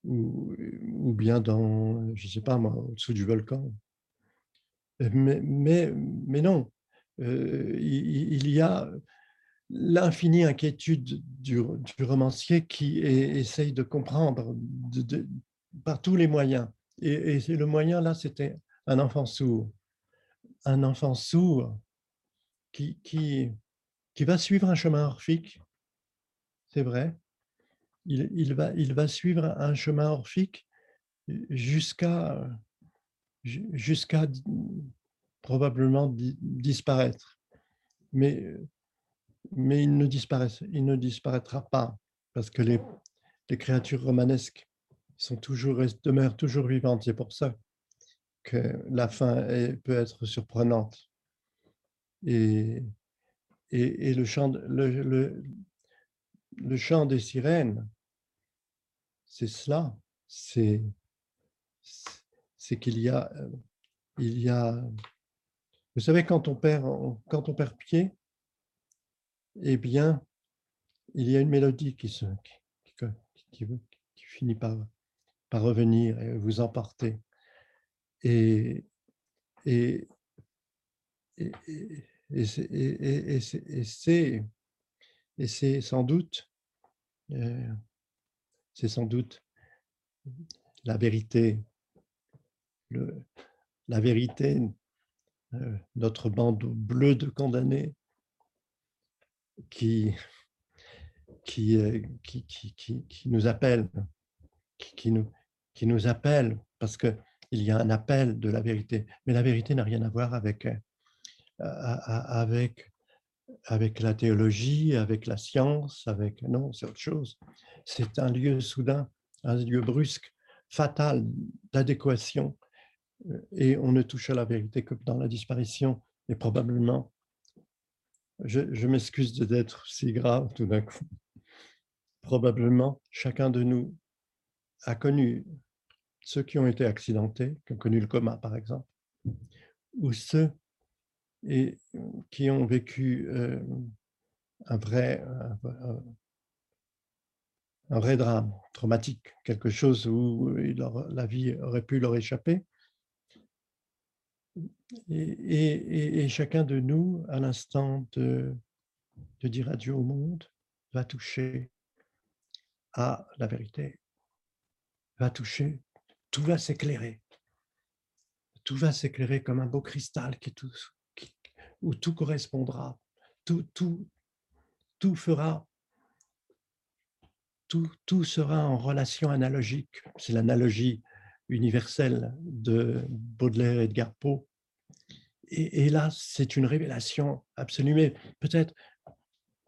ou, ou bien dans, je ne sais pas moi, au-dessous du volcan. Mais, mais, mais non, euh, il, y a l'infinie inquiétude du, romancier qui essaye de comprendre par tous les moyens. Et, le moyen, là, c'était un enfant sourd. Un enfant sourd qui, qui, va suivre un chemin orphique, c'est vrai. Il, il, va, il va suivre un chemin orphique jusqu'à jusqu'à probablement disparaître. Mais, mais il, ne il ne disparaîtra pas parce que les, créatures romanesques sont toujours, demeurent toujours vivantes. C'est pour ça que la fin peut être surprenante. Et, et, le, chant, le, le, chant des sirènes, c'est cela, c'est qu'il y a, il y a vous savez, quand on perd, pied, eh bien, il y a une mélodie qui, se, qui, finit par, par revenir et vous emporter. Et, et, et, et c'est sans doute, euh, c'est sans doute la vérité. Le, la vérité notre bande bleue de condamnés qui, qui, euh, qui, qui, qui nous appelle, qui, nous, qui nous appelle parce qu'il y a un appel de la vérité. Mais la vérité n'a rien à voir avec, euh, avec, avec la théologie, avec la science, avec... Non, c'est autre chose. C'est un lieu soudain, un lieu brusque, fatal d'adéquation et on ne touche à la vérité que dans la disparition. Et probablement, je, m'excuse d'être si grave tout d'un coup, probablement chacun de nous a connu ceux qui ont été accidentés, qui ont connu le coma par exemple, ou ceux qui ont vécu euh, vrai, un, vrai drame traumatique, quelque chose où la vie aurait pu leur échapper, et, chacun de nous, à l'instant de, dire adieu au monde, va toucher à la vérité, va toucher, tout va s'éclairer. Tout va s'éclairer comme un beau cristal qui, tout, où tout correspondra, tout, tout, tout fera, tout, tout sera en relation analogique. C'est l'analogie universelle de Baudelaire et de Garpeau et, là, c'est une révélation absolue. peut-être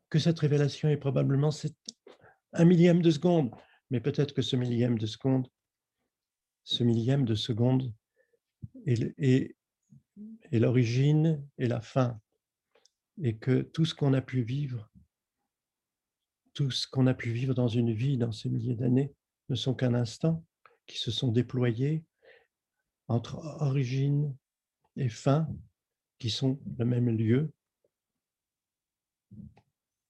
que cette révélation est probablement un millième de seconde, mais peut-être que ce millième de seconde, ce millième de seconde est, l'origine et la fin, et que tout ce qu'on a pu vivre tout ce qu'on a pu vivre dans une vie, dans ces milliers d'années, ne sont qu'un instant, qui se sont déployés entre origine et fin, qui sont le même lieu.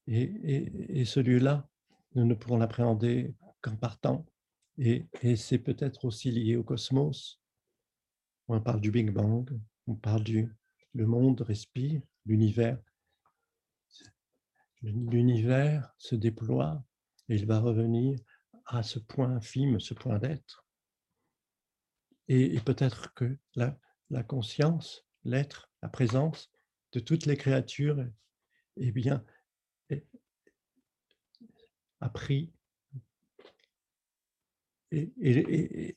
Et, ce lieu-là, nous ne pourrons l'appréhender qu'en partant. Et, et c'est peut-être aussi lié au cosmos. On parle du Big Bang, on parle du le monde respire, l'univers l'univers se déploie et il va revenir à ce point infime, ce point d'être. Et, peut-être que la, la conscience, l'être, la présence de toutes les créatures, eh bien, a pris et,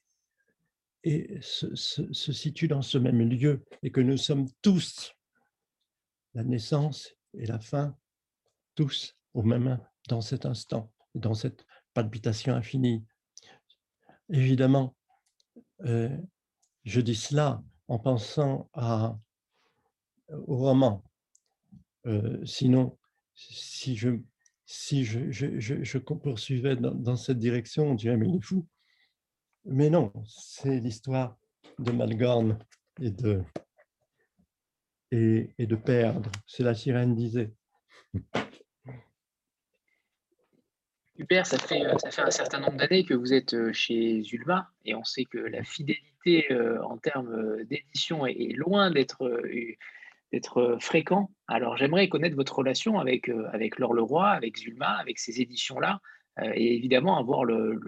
se, situe dans ce même lieu et que nous sommes tous la naissance et la fin tous au même dans cet instant, dans cette palpitation infinie. Évidemment, euh, je dis cela en pensant à, au roman. Euh, sinon, si je, si je, je, je, poursuivais dans, cette direction, on dirait, mais il est fou. Mais non, c'est l'histoire de Malgorn et de, et, et de perdre. C'est la sirène disait. Super, ça fait, ça fait un certain nombre d'années que vous êtes euh, chez Zulma et on sait que la fidélité euh, en termes d'édition est loin d'être d'être fréquent. Alors j'aimerais connaître votre relation avec, avec Laure Leroy, avec Zulma, avec ces éditions-là, et évidemment avoir le,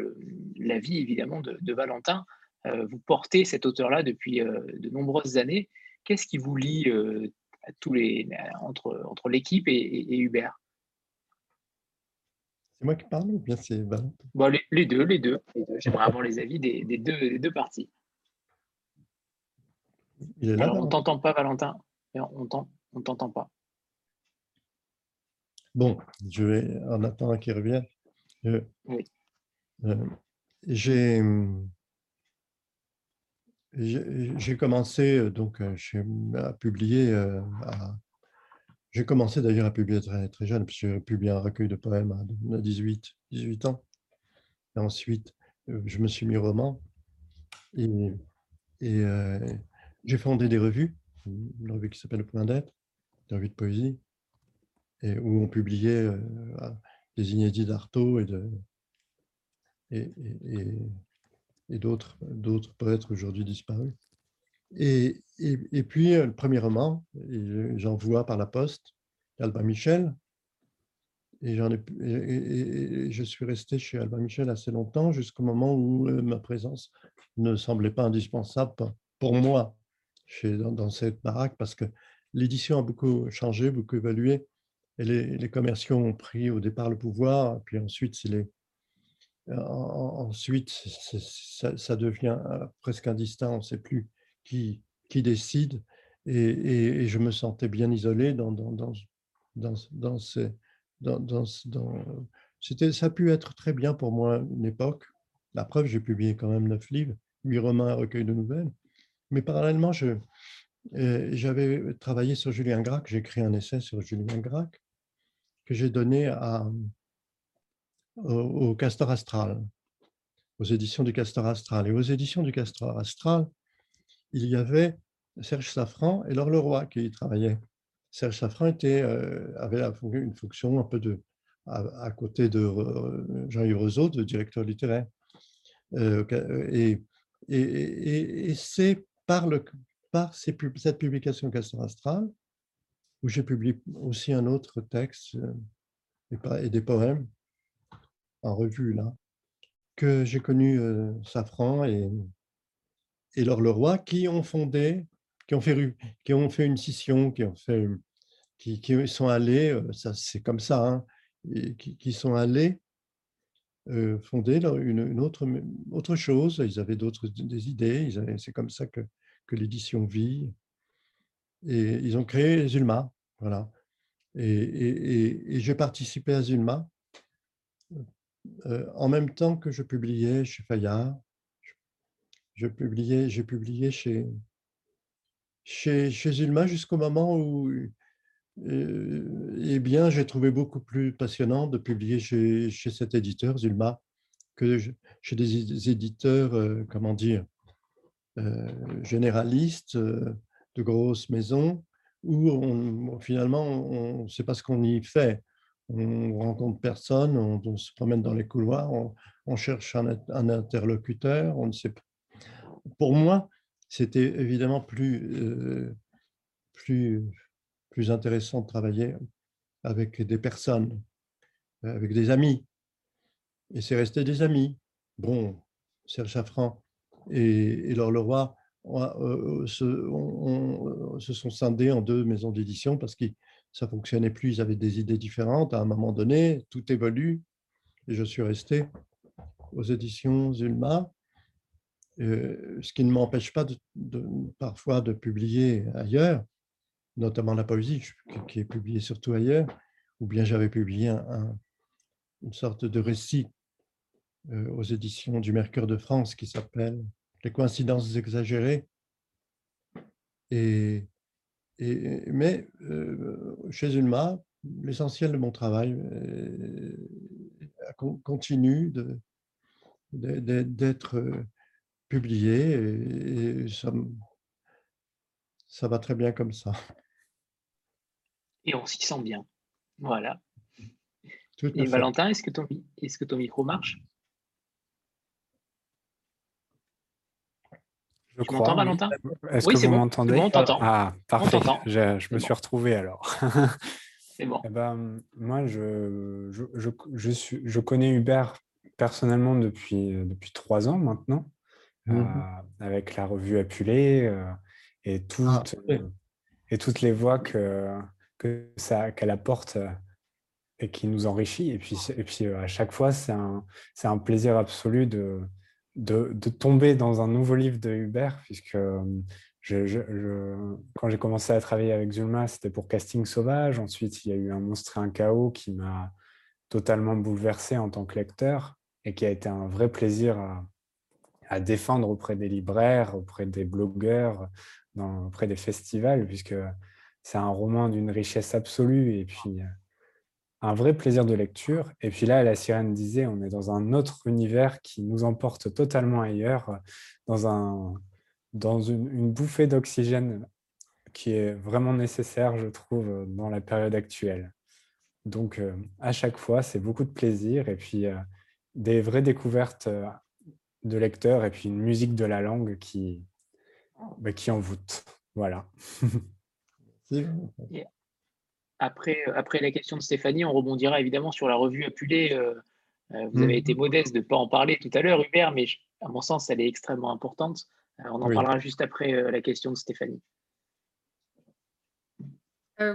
l'avis évidemment de, Valentin. vous portez cet auteur-là depuis de nombreuses années. Qu'est-ce qui vous lie à tous les, entre, entre l'équipe et Hubert? C'est moi qui parle ou bien c'est Valentin? Bon, les, deux, les deux. J'aimerais avoir les avis des, deux, des deux parties. Il est là, on ne t'entend pas, Valentin. On ne t'entend pas. Bon, je vais, en attendant qu'il revienne, euh, j'ai j'ai commencé euh, donc euh, à publier j'ai commencé d'ailleurs à publier très, très jeune, puisque j'ai publié un recueil de poèmes à 18, 18 ans. Et ensuite, euh, je me suis mis au roman. Et, et euh, j'ai fondé des revues, une revue qui s'appelle Le Point d'être, une revue de poésie, et où on publiait euh, des inédits d'Artaud et de et, et d'autres poètes aujourd'hui disparus. Et, et, puis, le premier roman, j'envoie par la poste Albin Michel. Et, ai, je suis resté chez Albin Michel assez longtemps, jusqu'au moment où ma présence ne semblait pas indispensable pour moi dans, cette baraque, parce que l'édition a beaucoup changé, beaucoup évolué, et les, les, commerciaux ont pris au départ le pouvoir, puis ensuite, ensuite ça, devient presque indistinct, on ne sait plus qui, qui décide. Et, je me sentais bien isolé dans, dans, dans, dans, dans, ces, dans, dans, c'était, ça a pu être très bien pour moi une époque. La preuve, j'ai publié quand même neuf livres, huit romans, un recueil de nouvelles. Mais parallèlement, euh, j'avais travaillé sur Julien Gracq, j'ai écrit un essai sur Julien Gracq que j'ai donné à, au, Castor Astral, aux éditions du Castor Astral. Et aux éditions du Castor Astral, il y avait Serge Safran et Laure Leroy qui y travaillaient. Serge Safran euh, avait une fonction un peu de, à, côté de euh, Jean-Yves Rezeau, de directeur littéraire. Et, et, et c'est par, le, par cette publication Castor Astral, où j'ai publié aussi un autre texte et, des poèmes en revue, là, que j'ai connu Safran et, et Laure Leroy, qui ont fondé, qui ont fait, qui ont fait une scission, qui ont fait, qui, qui sont allés, euh, ça c'est comme ça, hein, qui, qui, sont allés euh, fonder une, une, autre, autre chose. Ils avaient d'autres des idées. C'est comme ça que, que l'édition vit. Et ils ont créé Zulma, voilà. Et, et, et j'ai participé à Zulma euh, en même temps que je publiais chez Fayard je j'ai publié chez, chez, chez Ulma jusqu'au moment où euh, eh bien, j'ai trouvé beaucoup plus passionnant de publier chez, chez cet éditeur, Zulma, que chez des éditeurs, euh, comment dire, euh, généralistes, euh, de grosses maisons, où finalement, on ne sait pas ce qu'on y fait. On rencontre personne, on, se promène dans les couloirs, on, cherche un, un, interlocuteur, on ne sait pas. Pour moi, c'était évidemment plus, plus, plus intéressant de travailler avec des personnes, avec des amis. Et c'est resté des amis. Bon, Serge Chaffran et, et Leroy euh, se, se, sont scindés en deux maisons d'édition parce que ça fonctionnait plus, ils avaient des idées différentes. À un moment donné, tout évolue et je suis resté aux éditions Zulma, euh, ce qui ne m'empêche pas de, parfois de publier ailleurs, notamment la poésie qui est publiée surtout ailleurs, ou bien j'avais publié un, une sorte de récit euh, aux éditions du Mercure de France qui s'appelle Les coïncidences exagérées. Et mais euh, chez Ulma, l'essentiel de mon travail euh, continue d'être publié et, ça, ça va très bien comme ça. Et on s'y sent bien. Voilà. Et Valentin, est-ce que, ton, est que ton micro marche? Je tu m'entends, Valentin? Est-ce que vous m'entendez? Ah, parfait. Je, me suis retrouvé alors. c'est bon. Eh ben, moi, je, je, je, suis, je connais Hubert personnellement depuis, depuis trois ans maintenant, euh, avec la revue Apulée euh, et, toutes, ah, euh, et toutes les voix que, que ça, qu'elle apporte et qui nous enrichit. Et puis, et puis à chaque fois, c'est un, un plaisir absolu de, de, tomber dans un nouveau livre de Hubert, puisque je, quand j'ai commencé à travailler avec Zulma, c'était pour Casting Sauvage. Ensuite, il y a eu Un monstre et un chaos qui m'a totalement bouleversé en tant que lecteur et qui a été un vrai plaisir à, à défendre auprès des libraires, auprès des blogueurs, dans, auprès des festivals, puisque c'est un roman d'une richesse absolue et puis un vrai plaisir de lecture. Et puis là, la sirène disait, on est dans un autre univers qui nous emporte totalement ailleurs, dans, un, dans une, bouffée d'oxygène qui est vraiment nécessaire, je trouve, dans la période actuelle. Donc, euh, à chaque fois, c'est beaucoup de plaisir et puis euh, des vraies découvertes euh, de lecteurs et puis une musique de la langue qui, bah, qui envoûte. Voilà. [LAUGHS] après, euh, après la question de Stéphanie, on rebondira évidemment sur la revue Apulée. Euh, euh, vous avez mmh. été modeste de ne pas en parler tout à l'heure, Hubert, mais à mon sens, elle est extrêmement importante. on en parlera juste après la question de Stéphanie.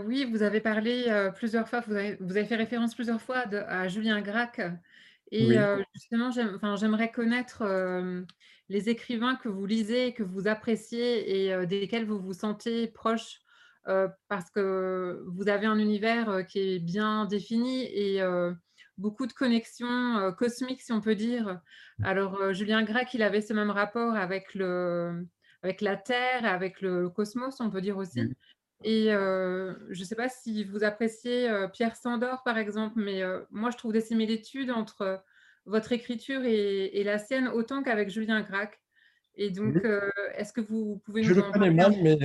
oui, vous avez parlé plusieurs fois, vous avez, vous avez, fait référence plusieurs fois à Julien Gracq. Et justement, j'aimerais connaître les écrivains que vous lisez, que vous appréciez et desquels vous vous sentez proche parce que vous avez un univers qui est bien défini et beaucoup de connexions cosmiques, si on peut dire. Alors, Julien Grec, il avait ce même rapport avec, le, avec la Terre, avec le cosmos, on peut dire aussi. Et je ne sais pas si vous appréciez Pierre Sandor, par exemple, mais moi, je trouve des similitudes entre votre écriture et, la sienne, autant qu'avec Julien Gracq. Et donc, euh, est-ce que vous pouvez nous Je le connais mal, mais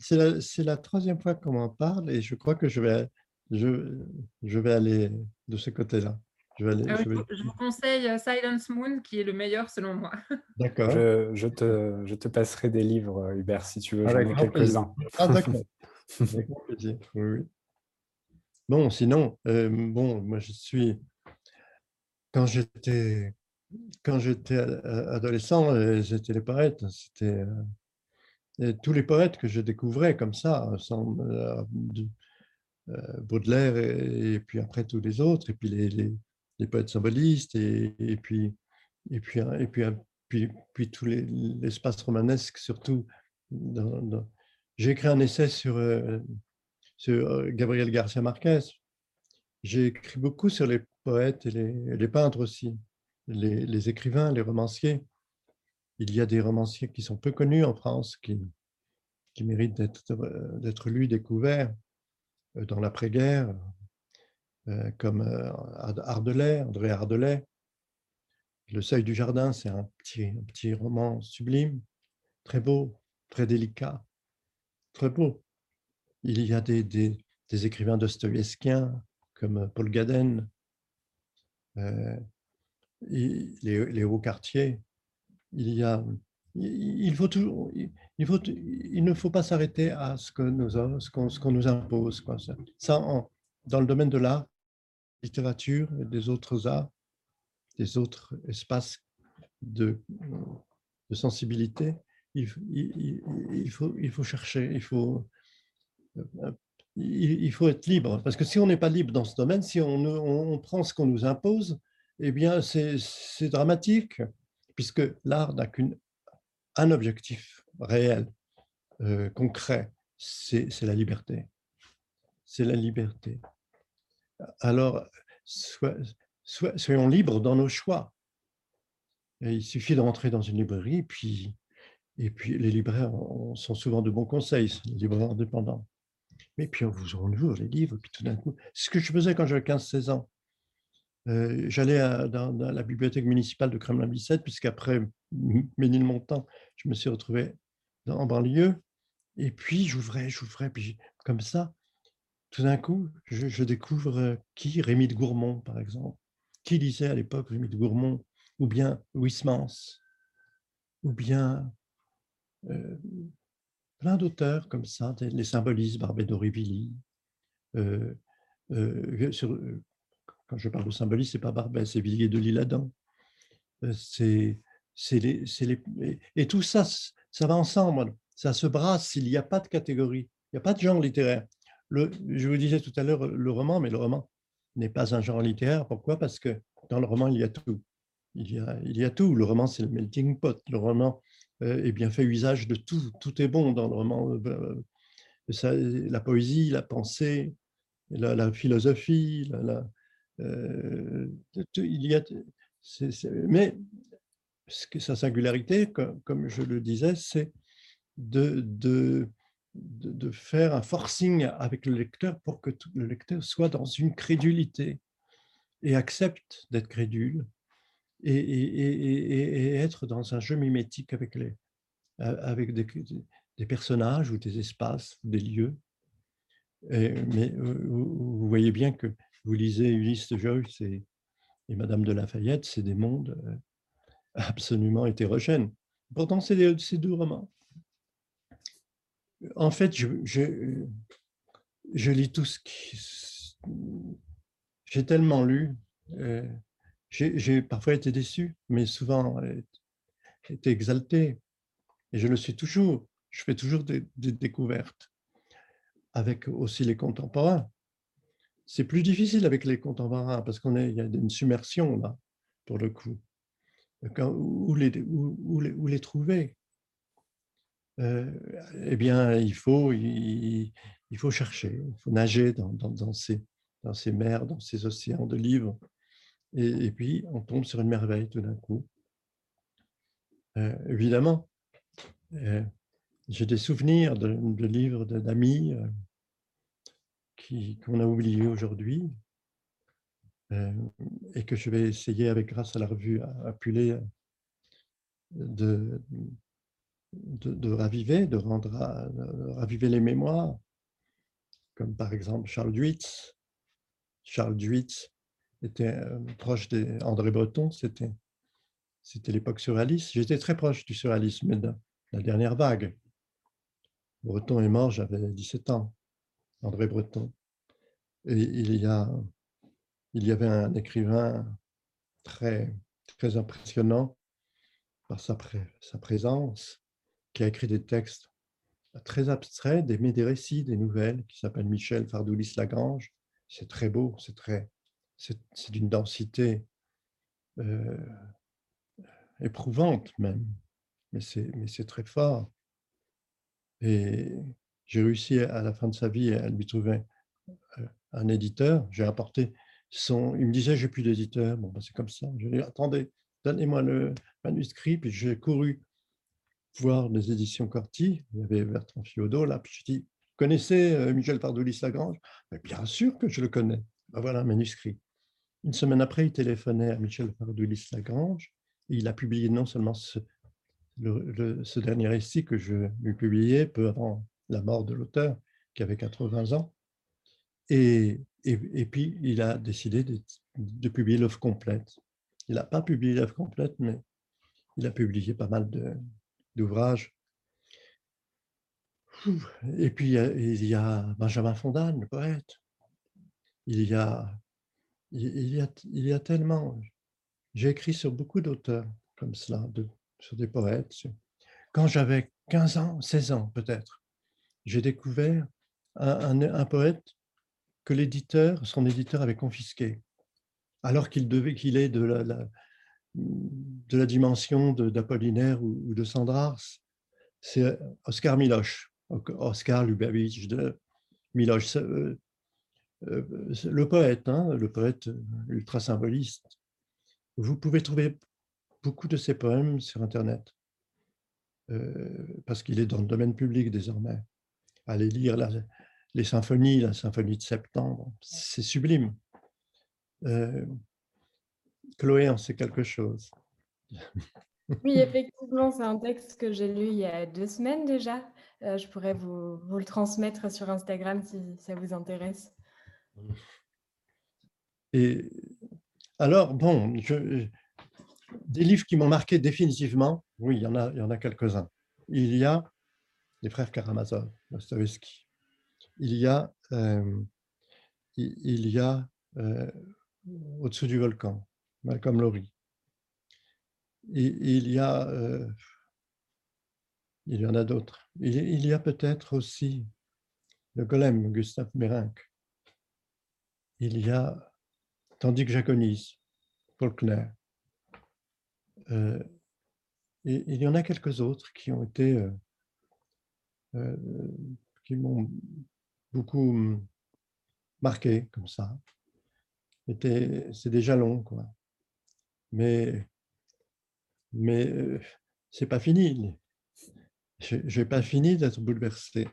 c'est la, troisième fois qu'on m'en parle et je crois que je vais, je, je vais aller de ce côté-là. Je, je, vous conseille euh, Silence Moon, qui est le meilleur selon moi. [LAUGHS] D'accord. Je, te, je te passerai des livres, euh, Hubert, si tu veux. J'en ai quelques-uns. Ah, d'accord. [LAUGHS] oui, oui. Bon, sinon, bon, moi je suis. Quand j'étais quand j'étais adolescent, euh, c'était les poètes. C'était euh, tous les poètes que je découvrais comme ça, sans, euh, Baudelaire et, puis après tous les autres, et puis les, les, poètes symbolistes, et, puis, et, puis, et puis, puis, puis, tout l'espace romanesque, surtout. J'ai écrit un essai sur, sur Gabriel Garcia Marquez. J'ai écrit beaucoup sur les poètes et les, les peintres aussi les, écrivains, les romanciers. Il y a des romanciers qui sont peu connus en France, qui, méritent d'être lus, découverts. dans l'après-guerre, comme Ardelais, André Ardelais. Le seuil du jardin, c'est un petit, roman sublime, très beau, très délicat, très beau. Il y a des, des, des écrivains dostoïevskiens comme Paul Gaden, euh, les, hauts quartiers. Il y a, il faut toujours, il, faut, il ne faut pas s'arrêter à ce que nous, ce qu'on, nous impose. Quoi. Ça, dans le domaine de l'art, littérature et des autres arts, des autres espaces de, de sensibilité, il, faut, il faut chercher, il faut, il faut être libre. Parce que si on n'est pas libre dans ce domaine, si on, on, prend ce qu'on nous impose, eh bien, c'est dramatique, puisque l'art n'a qu'un objectif réel, euh, concret, c'est la liberté. C'est la liberté. Alors, soyons libres dans nos choix. Il suffit de rentrer dans une librairie, puis, et puis les libraires sont souvent de bons conseils, les libraires indépendants. Mais puis on vous ouvre les livres, puis tout d'un coup, ce que je faisais quand j'avais 15-16 ans. Euh, j'allais dans, la bibliothèque municipale de Kremlin-Bicêtre, puisqu'après Ménilmontant, je me suis retrouvé en banlieue. Et puis j'ouvrais, j'ouvrais, puis comme ça, tout d'un coup, je, découvre euh, qui? Rémy de Gourmont, par exemple. Qui lisait à l'époque Rémy de Gourmont? Ou bien Huysmans? Ou bien euh, plein d'auteurs comme ça, les symbolistes, Barbé d'Aurevilly. Euh, quand je parle de symbolistes, ce n'est pas Barbet, c'est Villiers de l'Isle-Adam. c'est, les, les, et tout ça, ça va ensemble, ça se brasse, il n'y a pas de catégorie, il n'y a pas de genre littéraire je vous disais tout à l'heure le roman, mais le roman n'est pas un genre littéraire. Pourquoi? Parce que dans le roman, il y a tout. Il y a, il y a tout. Le roman, c'est le melting pot. Le roman euh, est bien fait usage de tout. Tout est bon dans le roman. Euh, la poésie, la pensée, la, philosophie, la, euh, il y a, mais sa singularité, comme, je le disais, c'est de, faire un forcing avec le lecteur pour que le lecteur soit dans une crédulité et accepte d'être crédule et, être dans un jeu mimétique avec, les, avec des, personnages ou des espaces, des lieux. mais euh, vous, voyez bien que vous lisez Ulysse Joyce et, et Madame de Lafayette, c'est des mondes euh, [LAUGHS] absolument hétérogènes. Pourtant, c'est deux romans en fait, je, lis tout ce qui... J'ai tellement lu. Euh, j'ai parfois été déçu, mais souvent été exalté. Et je le suis toujours. Je fais toujours des, découvertes avec aussi les contemporains. C'est plus difficile avec les contemporains parce qu'on il y a une submersion là, pour le coup. où, les, où, les, trouver? Euh, eh bien, il faut, il, faut chercher, il faut nager dans, ces, dans ces mers, dans ces océans de livres. Et, puis, on tombe sur une merveille tout d'un coup. Euh, évidemment, euh, j'ai des souvenirs de, livres d'amis qu'on a oubliés aujourd'hui et que je vais essayer, avec grâce à la revue Appulée, de, de, raviver, de rendre raviver les mémoires, comme par exemple Charles Duitz. Charles Duitz était euh, proche d'André Breton, c'était l'époque surréaliste. J'étais très proche du surréalisme de la dernière vague. Breton est mort, j'avais 17 ans, André Breton. Et il y, a, il y avait un écrivain très, très impressionnant par sa, sa présence, qui a écrit des textes très abstraits, des, mais des récits, des nouvelles, qui s'appelle Michel Fardoulis-Lagrange. C'est très beau, c'est c'est d'une densité euh, éprouvante même, mais c'est très fort. Et j'ai réussi à la fin de sa vie à lui trouver euh, un éditeur. J'ai apporté son. Il me disait j'ai plus d'éditeur. Bon, ben, c'est comme ça. Je lui ai dit attendez, donnez-moi le manuscrit. Puis j'ai couru voir les éditions Corti, il y avait Bertrand Fiodo là, puis je dis, connaissez Michel Pardoulis-Lagrange Bien sûr que je le connais. Ben voilà un manuscrit. Une semaine après, il téléphonait à Michel Pardoulis-Lagrange il a publié non seulement ce, dernier récit que je lui publiais peu avant la mort de l'auteur, qui avait 80 ans, et, et, puis il a décidé de, de publier l'œuvre complète. Il n'a pas publié l'œuvre complète, mais il a publié pas mal d'ouvrages. Et puis il y a Benjamin Fondan, le poète. Il y a, il y a, il y a tellement. J'ai écrit sur beaucoup d'auteurs comme cela, de, sur des poètes. Quand j'avais 15 ans, 16 ans peut-être, j'ai découvert un, poète que l'éditeur, son éditeur avait confisqué, alors qu'il devait est de la, dimension d'Apollinaire ou, de Sandrars, c'est Oscar Miloche, Oscar Lubavitch de Miloche, euh, euh, le poète, hein, le poète ultra symboliste. Vous pouvez trouver beaucoup de ses poèmes sur Internet, euh, parce qu'il est dans le domaine public désormais. Allez lire les symphonies, la symphonie de septembre, c'est sublime. Euh, Chloé en sait quelque chose. Oui, effectivement, c'est un texte que j'ai lu il y a deux semaines déjà. Euh, je pourrais vous, vous, le transmettre sur Instagram si ça vous intéresse. Et alors, bon, je, des livres qui m'ont marqué définitivement, oui, il y en a, il y en a quelques-uns. Il y a les frères Karamazov, Dostoevsky. Il y a, euh, il, y a euh, Au-dessous du volcan, Malcolm Lowry. Il y a, euh, il y en a d'autres. Il, y a peut-être aussi le golem, Gustave Merenc. Il y a Tandis que j'agonise, Faulkner. Il y en a quelques autres qui ont été, euh, euh, qui m'ont beaucoup marqué comme ça. C'est déjà long, quoi. Mais, mais c'est pas fini. Je n'ai pas fini d'être bouleversé.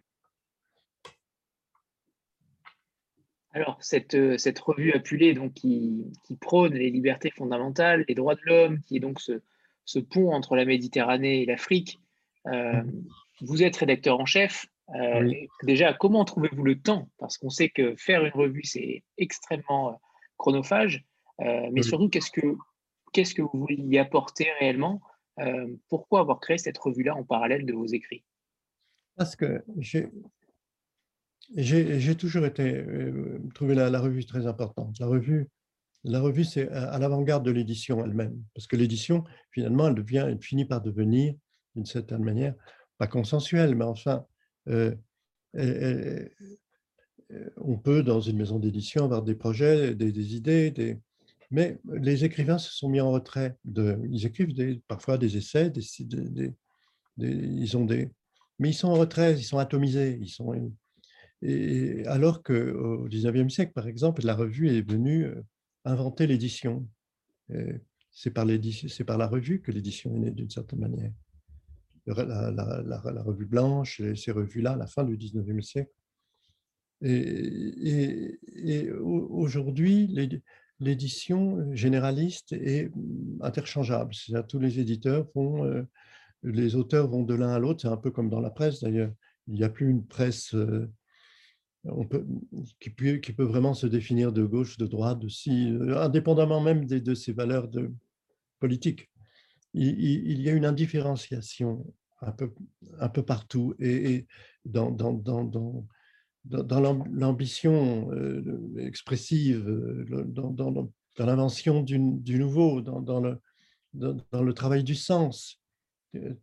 Alors, cette, euh, cette revue appulée donc, qui, prône les libertés fondamentales, les droits de l'homme, qui est donc ce, pont entre la Méditerranée et l'Afrique, euh, vous êtes rédacteur en chef. Euh, déjà, comment trouvez-vous le temps? Parce qu'on sait que faire une revue, c'est extrêmement chronophage. mais surtout, qu'est-ce que, qu'est-ce que vous voulez y apporter réellement Pourquoi avoir créé cette revue-là en parallèle de vos écrits? Parce que j'ai j'ai toujours été, euh, trouvé la, revue très importante. La revue, la revue c'est à, l'avant-garde de l'édition elle-même, parce que l'édition, finalement, elle, devient, elle finit par devenir, d'une certaine manière, pas consensuelle, mais enfin, euh, on peut, dans une maison d'édition, avoir des projets, des, idées, des... mais les écrivains se sont mis en retrait. Ils écrivent parfois des essais, des, ils ont des... Mais ils sont en retrait, ils sont atomisés, ils sont et alors qu'au XIXe siècle, par exemple, la revue est venue euh, inventer l'édition. C'est par, par, la revue que l'édition est née d'une certaine manière. La, revue blanche, ces revues-là, la fin du XIXe siècle. Et, et, aujourd'hui, l'édition généraliste est interchangeable. C'est-à-dire tous les éditeurs vont, euh, les auteurs vont de l'un à l'autre. C'est un peu comme dans la presse d'ailleurs. Il n'y a plus une presse euh, qui, peut, vraiment se définir de gauche, de droite, de si, euh, indépendamment même de, de ses valeurs de, politiques. Il, y a une indifférenciation un peu, un peu partout et, dans, dans, dans, dans, dans l'ambition euh, expressive, euh, dans, dans, l'invention du, du, nouveau, dans, le, dans, le travail du sens.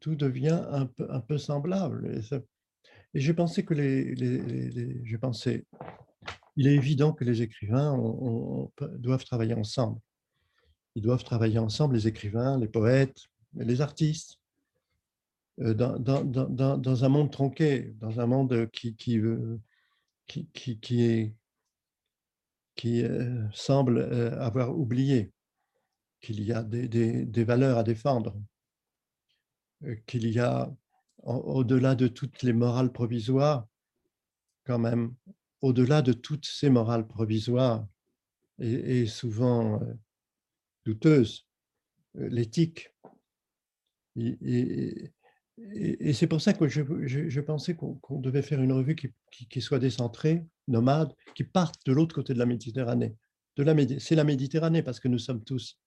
Tout devient un peu, un peu semblable. Et ça, et j'ai pensé que les, les, pensé, il est évident que les écrivains doivent travailler ensemble. Ils doivent travailler ensemble, les écrivains, les poètes, les artistes, euh, dans, dans, un monde tronqué, dans un monde qui, qui euh, semble euh, avoir oublié qu'il y a des, valeurs à défendre, qu'il y a au-delà de toutes les morales provisoires, quand même, au-delà de toutes ces morales provisoires et, souvent euh, douteuses, euh, l'éthique. Et, c'est pour ça que je, pensais qu'on devait faire une revue qui, soit décentrée, nomade, qui parte de l'autre côté de la Méditerranée. C'est la Méditerranée parce que nous sommes tous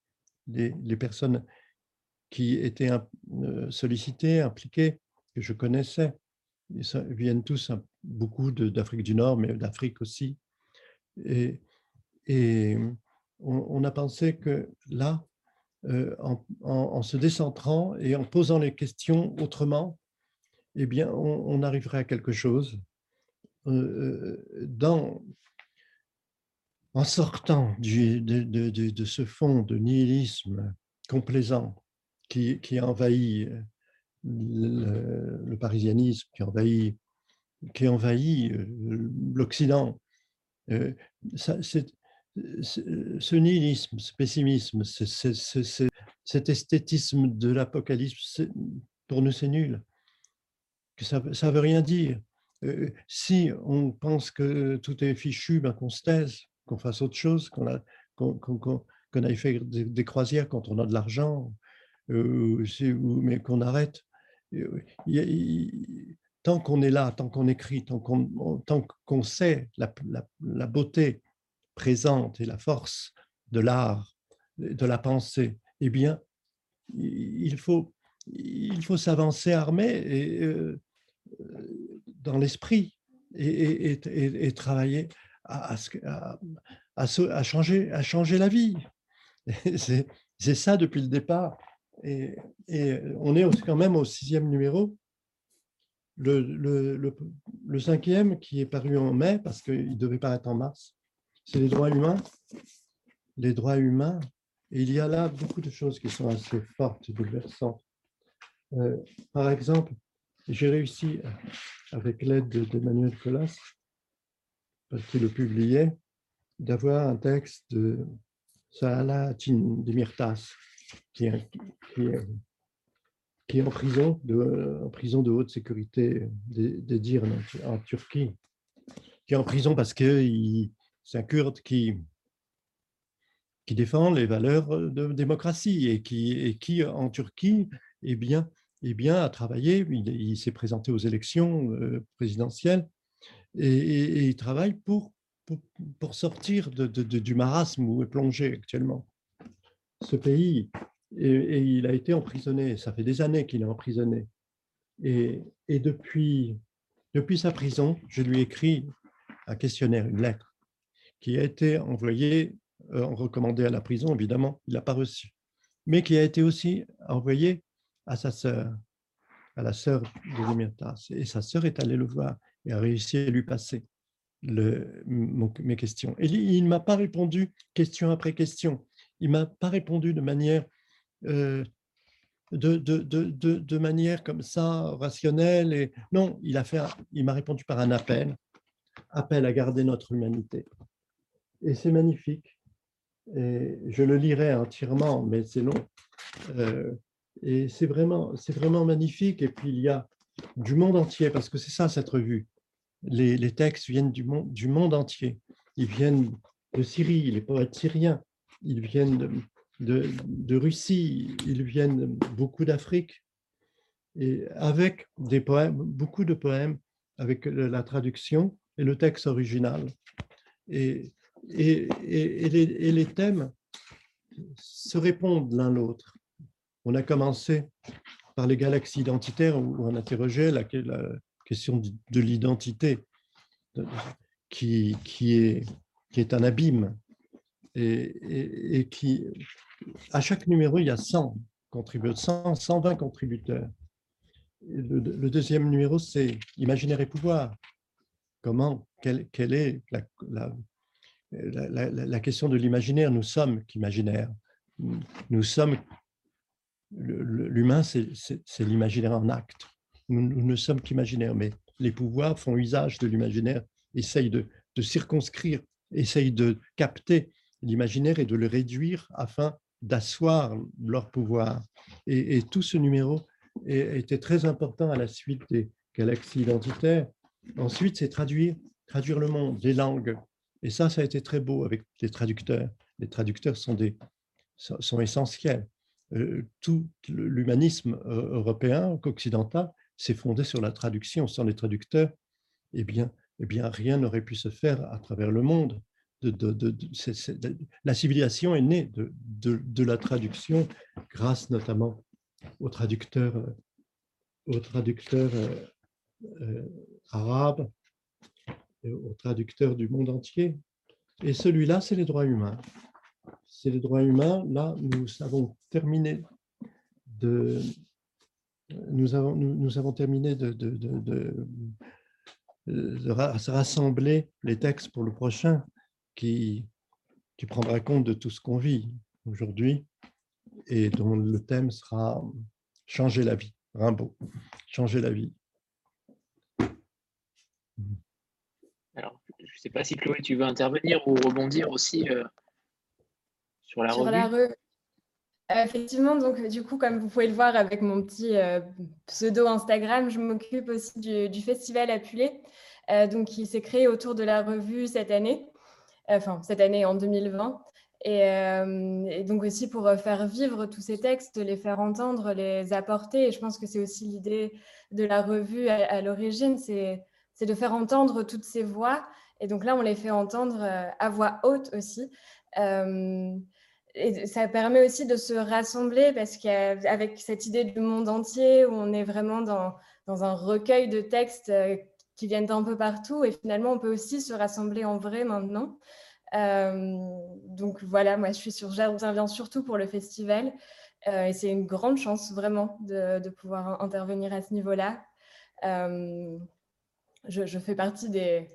les, personnes qui étaient euh, sollicitées, impliquées, que je connaissais. Ils viennent tous beaucoup d'Afrique du Nord, mais d'Afrique aussi. Et, et on, a pensé que là, euh, en, se décentrant et en posant les questions autrement, eh bien, on, arriverait à quelque chose. Euh, dans, en sortant de, ce fond de nihilisme complaisant qui, qui envahit le, le, parisianisme, qui envahit, qui envahit euh, l'Occident, ce nihilisme, ce pessimisme, cet esthétisme de l'apocalypse, pour nous, c'est nul. Ça ne veut rien dire. Euh, si on pense que tout est fichu, ben qu'on se taise, qu'on fasse autre chose, qu'on aille faire des, croisières quand on a de l'argent, euh, mais qu'on arrête. Euh, tant qu'on est là, tant qu'on écrit, tant qu'on sait la beauté présente et la force de l'art, de la pensée, eh bien, il faut, il faut s'avancer armé et, euh, dans l'esprit et, travailler à, à, à, changer, à changer la vie. [LAUGHS] C'est ça depuis le départ. Et, on est quand même au sixième numéro. Le, cinquième qui est paru en mai, parce qu'il devait pas être en mars, c'est les droits humains. Les droits humains. Il y a là beaucoup de choses qui sont assez fortes et bouleversantes. Euh, par exemple, j'ai réussi, avec l'aide d'Emmanuel Colas, parce qu'il le publiait, d'avoir un texte de Salah Demirtas, qui est, qui, en prison, de, en prison de haute sécurité des, des en, en, Turquie, qui est en prison parce qu'il c'est un Kurde qui, qui défend les valeurs de démocratie et qui, et qui en Turquie, eh bien, eh bien, a travaillé, il, s'est présenté aux élections euh, présidentielles et, il travaille pour, pour, sortir de, du marasme où est plongé actuellement ce pays. Et, il a été emprisonné, ça fait des années qu'il est emprisonné. Et, depuis, depuis sa prison, je lui ai écrit un questionnaire, une lettre qui a été envoyé, euh, recommandé à la prison, évidemment, il l'a pas reçu, mais qui a été aussi envoyé à sa sœur, à la sœur de Demirtas. Et sa sœur est allée le voir et a réussi à lui passer mes questions. Et il ne m'a pas répondu question après question. Il ne m'a pas répondu de manière, euh, de, manière comme ça, rationnelle. Non, il m'a répondu par un appel, appel à garder notre humanité et c'est magnifique. Je le lirai entièrement, mais c'est long. Euh, et c'est vraiment, vraiment magnifique. Et puis il y a du monde entier, parce que c'est ça cette revue. Les, les, textes viennent du monde, du monde entier. Ils viennent de Syrie, les poètes syriens. Ils viennent de, de, de Russie. Ils viennent beaucoup d'Afrique. Et avec des poèmes, beaucoup de poèmes, avec la traduction et le texte original. Et et, les, thèmes se répondent l'un l'autre. On a commencé par les galaxies identitaires où on interrogeait la, question de, l'identité qui, est, un abîme et, qui, à chaque numéro, il y a 100 contributeurs, 100, 120 contributeurs. Le, deuxième numéro, c'est Imaginaire et pouvoir. Comment, quelle, est la, la, question de l'imaginaire, nous sommes qu'imaginaire. Nous sommes, l'humain, c'est l'imaginaire en acte. Nous, ne sommes qu'imaginaire, mais les pouvoirs font usage de l'imaginaire, essayent de, circonscrire, essayent de capter l'imaginaire et de le réduire afin d'asseoir leur pouvoir. Et, tout ce numéro était très important à la suite des galaxies identitaires. Ensuite, c'est traduire traduire le monde, les langues. Et ça, ça a été très beau avec les traducteurs. Les traducteurs sont, essentiels. Euh, tout l'humanisme euh, européen, occidental, s'est fondé sur la traduction. Sans les traducteurs, eh bien, eh bien rien n'aurait pu se faire à travers le monde. De, de, la civilisation est née de, la traduction grâce notamment aux traducteurs, aux traducteurs euh, arabes, aux traducteurs du monde entier. Et celui-là, c'est les droits humains. C'est les droits humains. Là, nous avons terminé de, nous avons, nous, avons terminé de, de, rassembler les textes pour le prochain qui, qui prendra compte de tout ce qu'on vit aujourd'hui et dont le thème sera changer la vie. Rimbaud, changer la vie. Je ne sais pas si Chloé, tu veux intervenir ou rebondir aussi euh, sur la revue. Effectivement, donc du coup, comme vous pouvez le voir avec mon petit euh, pseudo Instagram, je m'occupe aussi du, festival Apulé, euh, donc qui s'est créé autour de la revue cette année, enfin cette année en 2020. Et, donc aussi pour faire vivre tous ces textes, les faire entendre, les apporter. Et je pense que c'est aussi l'idée de la revue à l'origine, c'est de faire entendre toutes ces voix. Et donc là, on les fait entendre euh, à voix haute aussi. Euh, et ça permet aussi de se rassembler parce qu'avec cette idée du monde entier où on est vraiment dans, dans un recueil de textes euh, qui viennent d'un peu partout et finalement on peut aussi se rassembler en vrai maintenant. donc voilà, moi je suis sur, j'interviens surtout pour le festival et c'est une grande chance vraiment de, de pouvoir intervenir à ce niveau-là je, fais partie des,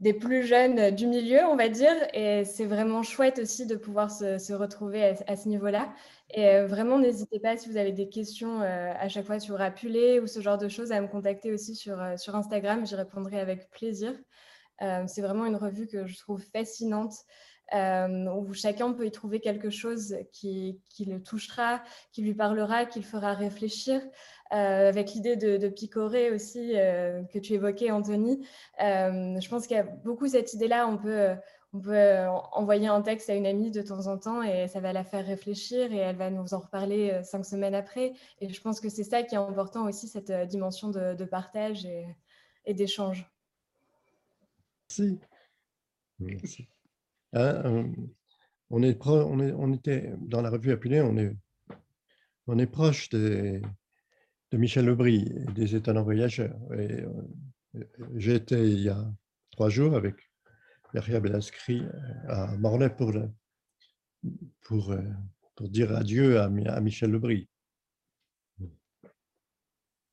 des plus jeunes du milieu, on va dire, et c'est vraiment chouette aussi de pouvoir se, retrouver à, ce niveau-là. Et euh, vraiment, n'hésitez pas si vous avez des questions euh, à chaque fois sur Apulé ou ce genre de choses à me contacter aussi sur, euh, Instagram, j'y répondrai avec plaisir. c'est vraiment une revue que je trouve fascinante. où chacun peut y trouver quelque chose qui, qui, le touchera, qui lui parlera, qui le fera réfléchir. Euh, avec l'idée de, picorer aussi euh, que tu évoquais, Anthony. Euh, je pense qu'il y a beaucoup cette idée-là. On peut, on peut envoyer un texte à une amie de temps en temps et ça va la faire réfléchir et elle va nous en reparler cinq semaines après. Et je pense que c'est ça qui est important aussi, cette dimension de, partage et, d'échange. Merci. Merci. Hein, on, est on, est, on était dans la revue Appelée, on est, on est proche des, de Michel Lebris des étonnants voyageurs. Et, euh, j'ai été il y a trois jours avec Yahya Belascri euh, à Morlaix pour, pour, euh, pour dire adieu à, à Michel Lebris.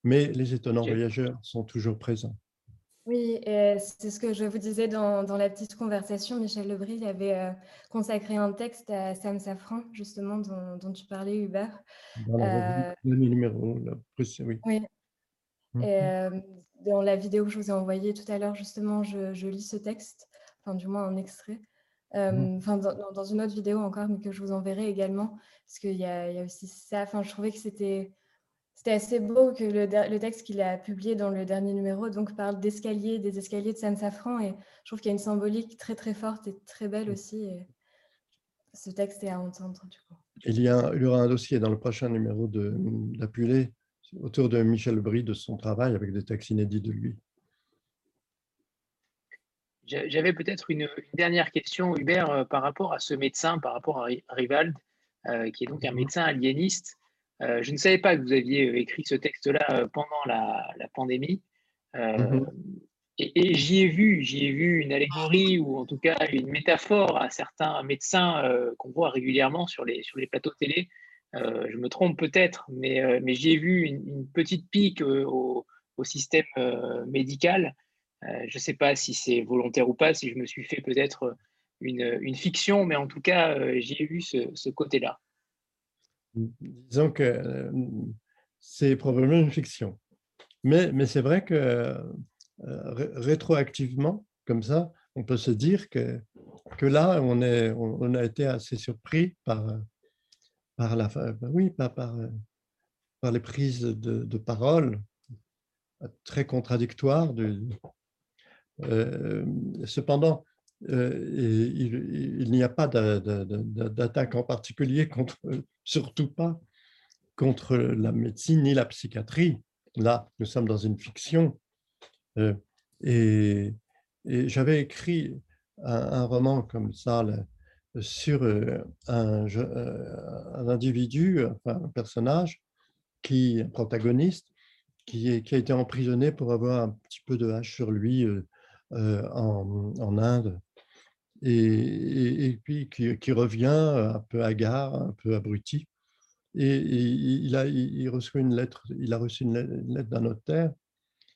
Mais les étonnants voyageurs sont toujours présents. Oui, c'est ce que je vous disais dans, la petite conversation. Michel Lebris avait euh, consacré un texte à Sam Safran, justement, dont, tu parlais, Hubert. Euh, numéro, oui. Oui. Et, mhm. euh, dans la vidéo que je vous ai envoyée tout à l'heure, justement, je, lis ce texte, enfin, du moins un extrait. Mhm. Enfin, dans, une autre vidéo encore, mais que je vous enverrai également, parce qu'il y, y, a aussi ça. Enfin, je trouvais que c'était c'était assez beau que le, texte qu'il a publié dans le dernier numéro donc parle d'escaliers, des escaliers de San Safran et je trouve qu'il y a une symbolique très très forte et très belle aussi. ce texte est à entendre du coup. Il y, a, il y aura un dossier dans le prochain numéro de d'Apulé autour de Michel Brie, de son travail avec des textes inédits de lui. J'avais peut-être une, dernière question, Hubert, euh, par rapport à ce médecin, par rapport à Rivald, euh, qui est donc un mhm. médecin aliéniste. Euh, je ne savais pas que vous aviez euh, écrit ce texte-là euh, pendant la, pandémie. Mhm. Et, j'y ai vu, j'y ai vu une allégorie ou en tout cas une métaphore à certains médecins qu'on voit régulièrement sur les, sur les plateaux télé. je me trompe peut-être, mais, mais j'y ai vu une, petite pique au, système médical. je ne sais pas si c'est volontaire ou pas, si je me suis fait peut-être une, fiction, mais en tout cas, j'y ai vu ce côté-là disons que euh, c'est probablement une fiction. Mais, c'est vrai que euh, rétroactivement, comme ça, on peut se dire que, là, on, a été assez surpris par, par, par les prises de, parole très contradictoires cependant, il, il n'y a pas d'attaque en particulier contre, surtout pas contre la médecine ni la psychiatrie. Là, nous sommes dans une fiction. et, j'avais écrit un, roman comme ça sur un, individu, un personnage, qui, un protagoniste, qui, a été emprisonné pour avoir un petit peu de hache sur lui en, en, Inde. Et, puis qui, revient un peu hagard, un peu abruti. Et, il, a, il, reçoit une lettre, il a reçu une lettre d'un notaire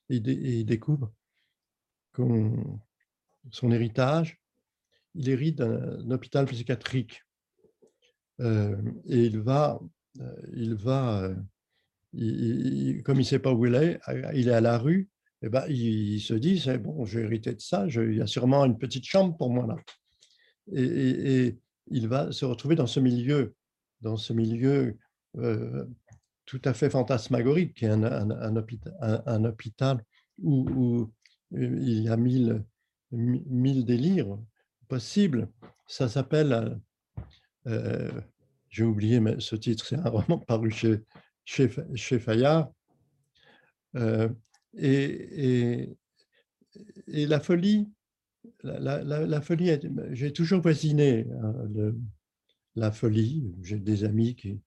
et, il découvre son héritage, il hérite d'un hôpital psychiatrique. Euh, et il va, euh, il va euh, comme il ne sait pas où il est, il est à la rue, eh ben, il, se dit, c'est bon, j'ai hérité de ça, il y a sûrement une petite chambre pour moi là. Et, il va se retrouver dans ce milieu, dans ce milieu tout à fait fantasmagorique, qui est un, hôpital, où, il y a mille, mille délires possibles. Ça s'appelle, euh, j'ai oublié mais ce titre, c'est un [LAUGHS] roman paru chez, chez, Fayard. Euh, et, la folie, la, folie, j'ai toujours voisiné hein, la folie. J'ai des amis qui,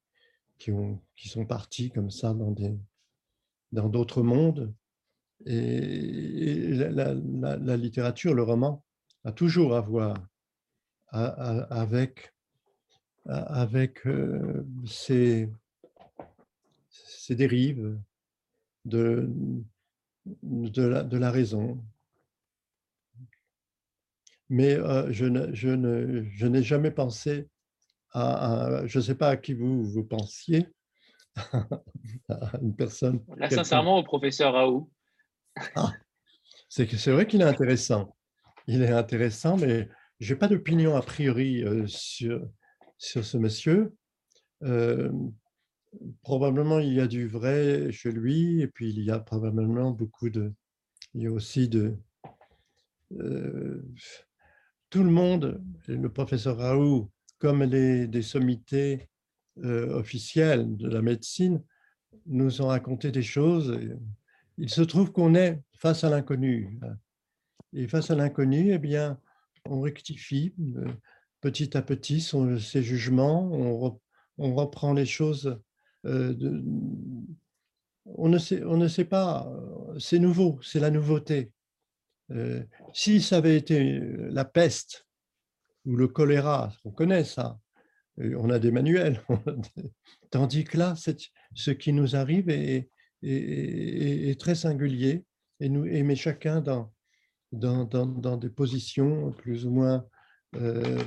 qui, ont, qui sont partis comme ça dans d'autres mondes. Et, la, littérature, le roman, a toujours à voir avec, avec euh, ces dérives de, de, la, de la raison. Mais euh, je, ne, je, ne, je n'ai jamais pensé à, je ne sais pas à qui vous, vous pensiez, [LAUGHS] à une personne. Là, sincèrement, au professeur Raoult. Ah, c'est, c'est vrai qu'il est intéressant. Il est intéressant, mais je n'ai pas d'opinion a priori euh, sur, sur ce monsieur. Euh, probablement, il y a du vrai chez lui, et puis il y a probablement beaucoup de. Il y a aussi de. Euh, tout le monde, le professeur Raoult, comme les, des sommités officielles de la médecine, nous ont raconté des choses. Il se trouve qu'on est face à l'inconnu. Et face à l'inconnu, eh bien, on rectifie euh, petit à petit son, ses jugements, on, reprend les choses. Euh, on, ne sait, on ne sait pas, c'est nouveau, c'est la nouveauté. Euh, si ça avait été la peste ou le choléra, on connaît ça, on a des manuels, [LAUGHS] tandis que là, ce qui nous arrive est, est, très singulier et nous et met chacun dans, dans, dans, des positions plus ou moins, euh,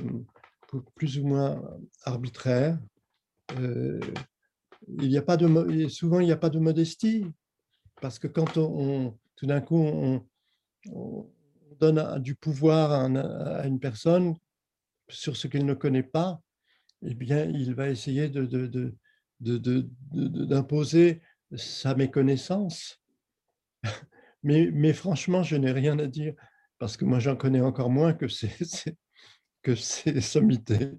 plus ou moins arbitraires. Il a pas de, souvent, il n'y a pas de modestie, parce que quand on, tout d'un coup, on, donne du pouvoir à, une personne sur ce qu'il ne connaît pas, eh bien, il va essayer de, de, d'imposer sa méconnaissance. [LAUGHS] Mais, mais franchement, je n'ai rien à dire parce que moi, j'en connais encore moins que ces, [LAUGHS] que ces sommités.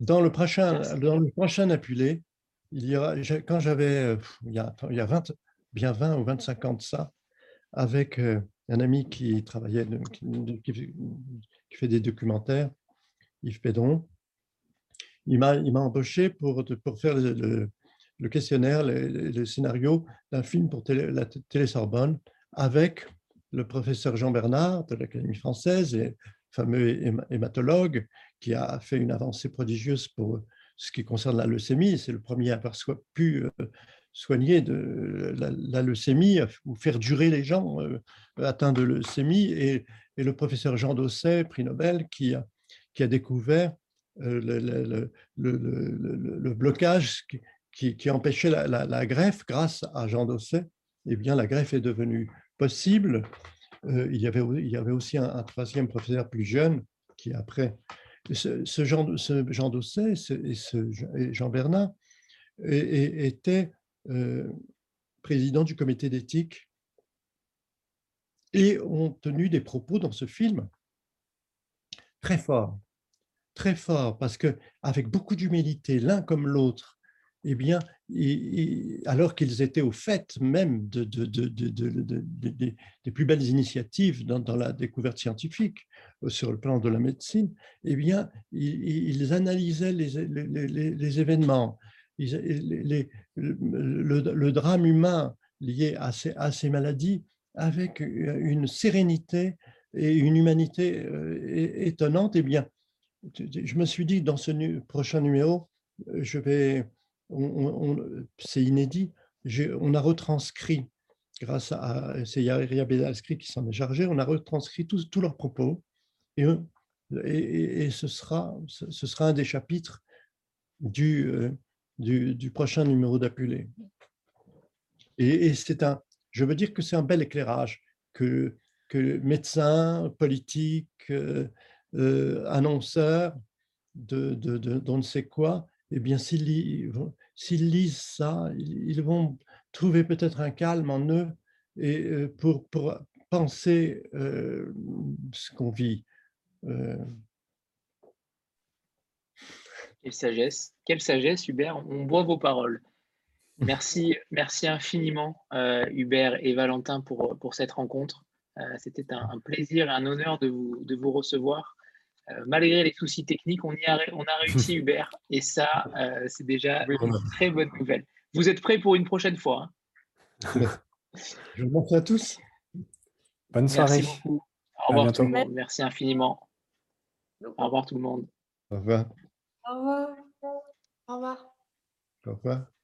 Dans le prochain, dans le prochain appelé, il y aura, quand j'avais, il y a, il y a 20, bien 20 ou 25 ans de ça, avec euh, un ami qui travaillait, qui, qui fait des documentaires, Yves Pédron, il m'a embauché pour, pour faire le, le questionnaire, le, scénario d'un film pour la Télé Sorbonne avec le professeur Jean Bernard de l'Académie française, et fameux hématologue qui a fait une avancée prodigieuse pour ce qui concerne la leucémie. C'est le premier à avoir pu euh, soigner la, leucémie ou faire durer les gens euh, atteints de leucémie. Et, le professeur Jean Dosset, prix Nobel, qui a, découvert euh, le, blocage qui, empêchait la, greffe grâce à Jean Dosset, eh bien, la greffe est devenue possible. Euh, il y avait aussi un, troisième professeur plus jeune qui, après, ce, Jean, ce Jean Dosset et, Jean Bernard étaient euh, présidents du comité d'éthique et ont tenu des propos dans ce film très forts, très forts, parce que avec beaucoup d'humilité, l'un comme l'autre, eh bien, alors qu'ils étaient au fait même de, des plus belles initiatives dans, la découverte scientifique euh, sur le plan de la médecine, eh bien, ils, analysaient les, événements, le, drame humain lié à ces, à ces maladies avec une sérénité et une humanité euh, étonnante. Eh bien, je me suis dit, dans ce prochain numéro, je vais c'est inédit, on a retranscrit, grâce à c'est Yaria Bedalskri qui s'en est chargé, on a retranscrit tous, leurs propos et, et, ce, sera, ce sera un des chapitres du, euh, du, prochain numéro d'Apulé. Et, c'est un, je veux dire que c'est un bel éclairage que, que médecins, politiques, euh, euh, annonceurs de, de, de, ne sait quoi eh bien, s'ils lisent ça, ils vont trouver peut-être un calme en eux et euh, pour, pour penser euh, ce qu'on vit. Euh. Quelle sagesse, quelle sagesse, Hubert. On boit vos paroles. Merci, [LAUGHS] merci infiniment, Hubert et Valentin, pour, pour cette rencontre. C'était un, un, plaisir et un honneur de vous, de vous recevoir. Euh, malgré les soucis techniques, on, y a, on a réussi [LAUGHS] Hubert. Et ça, euh, c'est déjà une très bonne nouvelle. Vous êtes prêts pour une prochaine fois hein? [LAUGHS] Je vous remercie à tous. Bonne soirée. Merci beaucoup. Au revoir tout le monde. Merci infiniment. Au revoir tout le monde. Au revoir. Au revoir. Au revoir. Au revoir.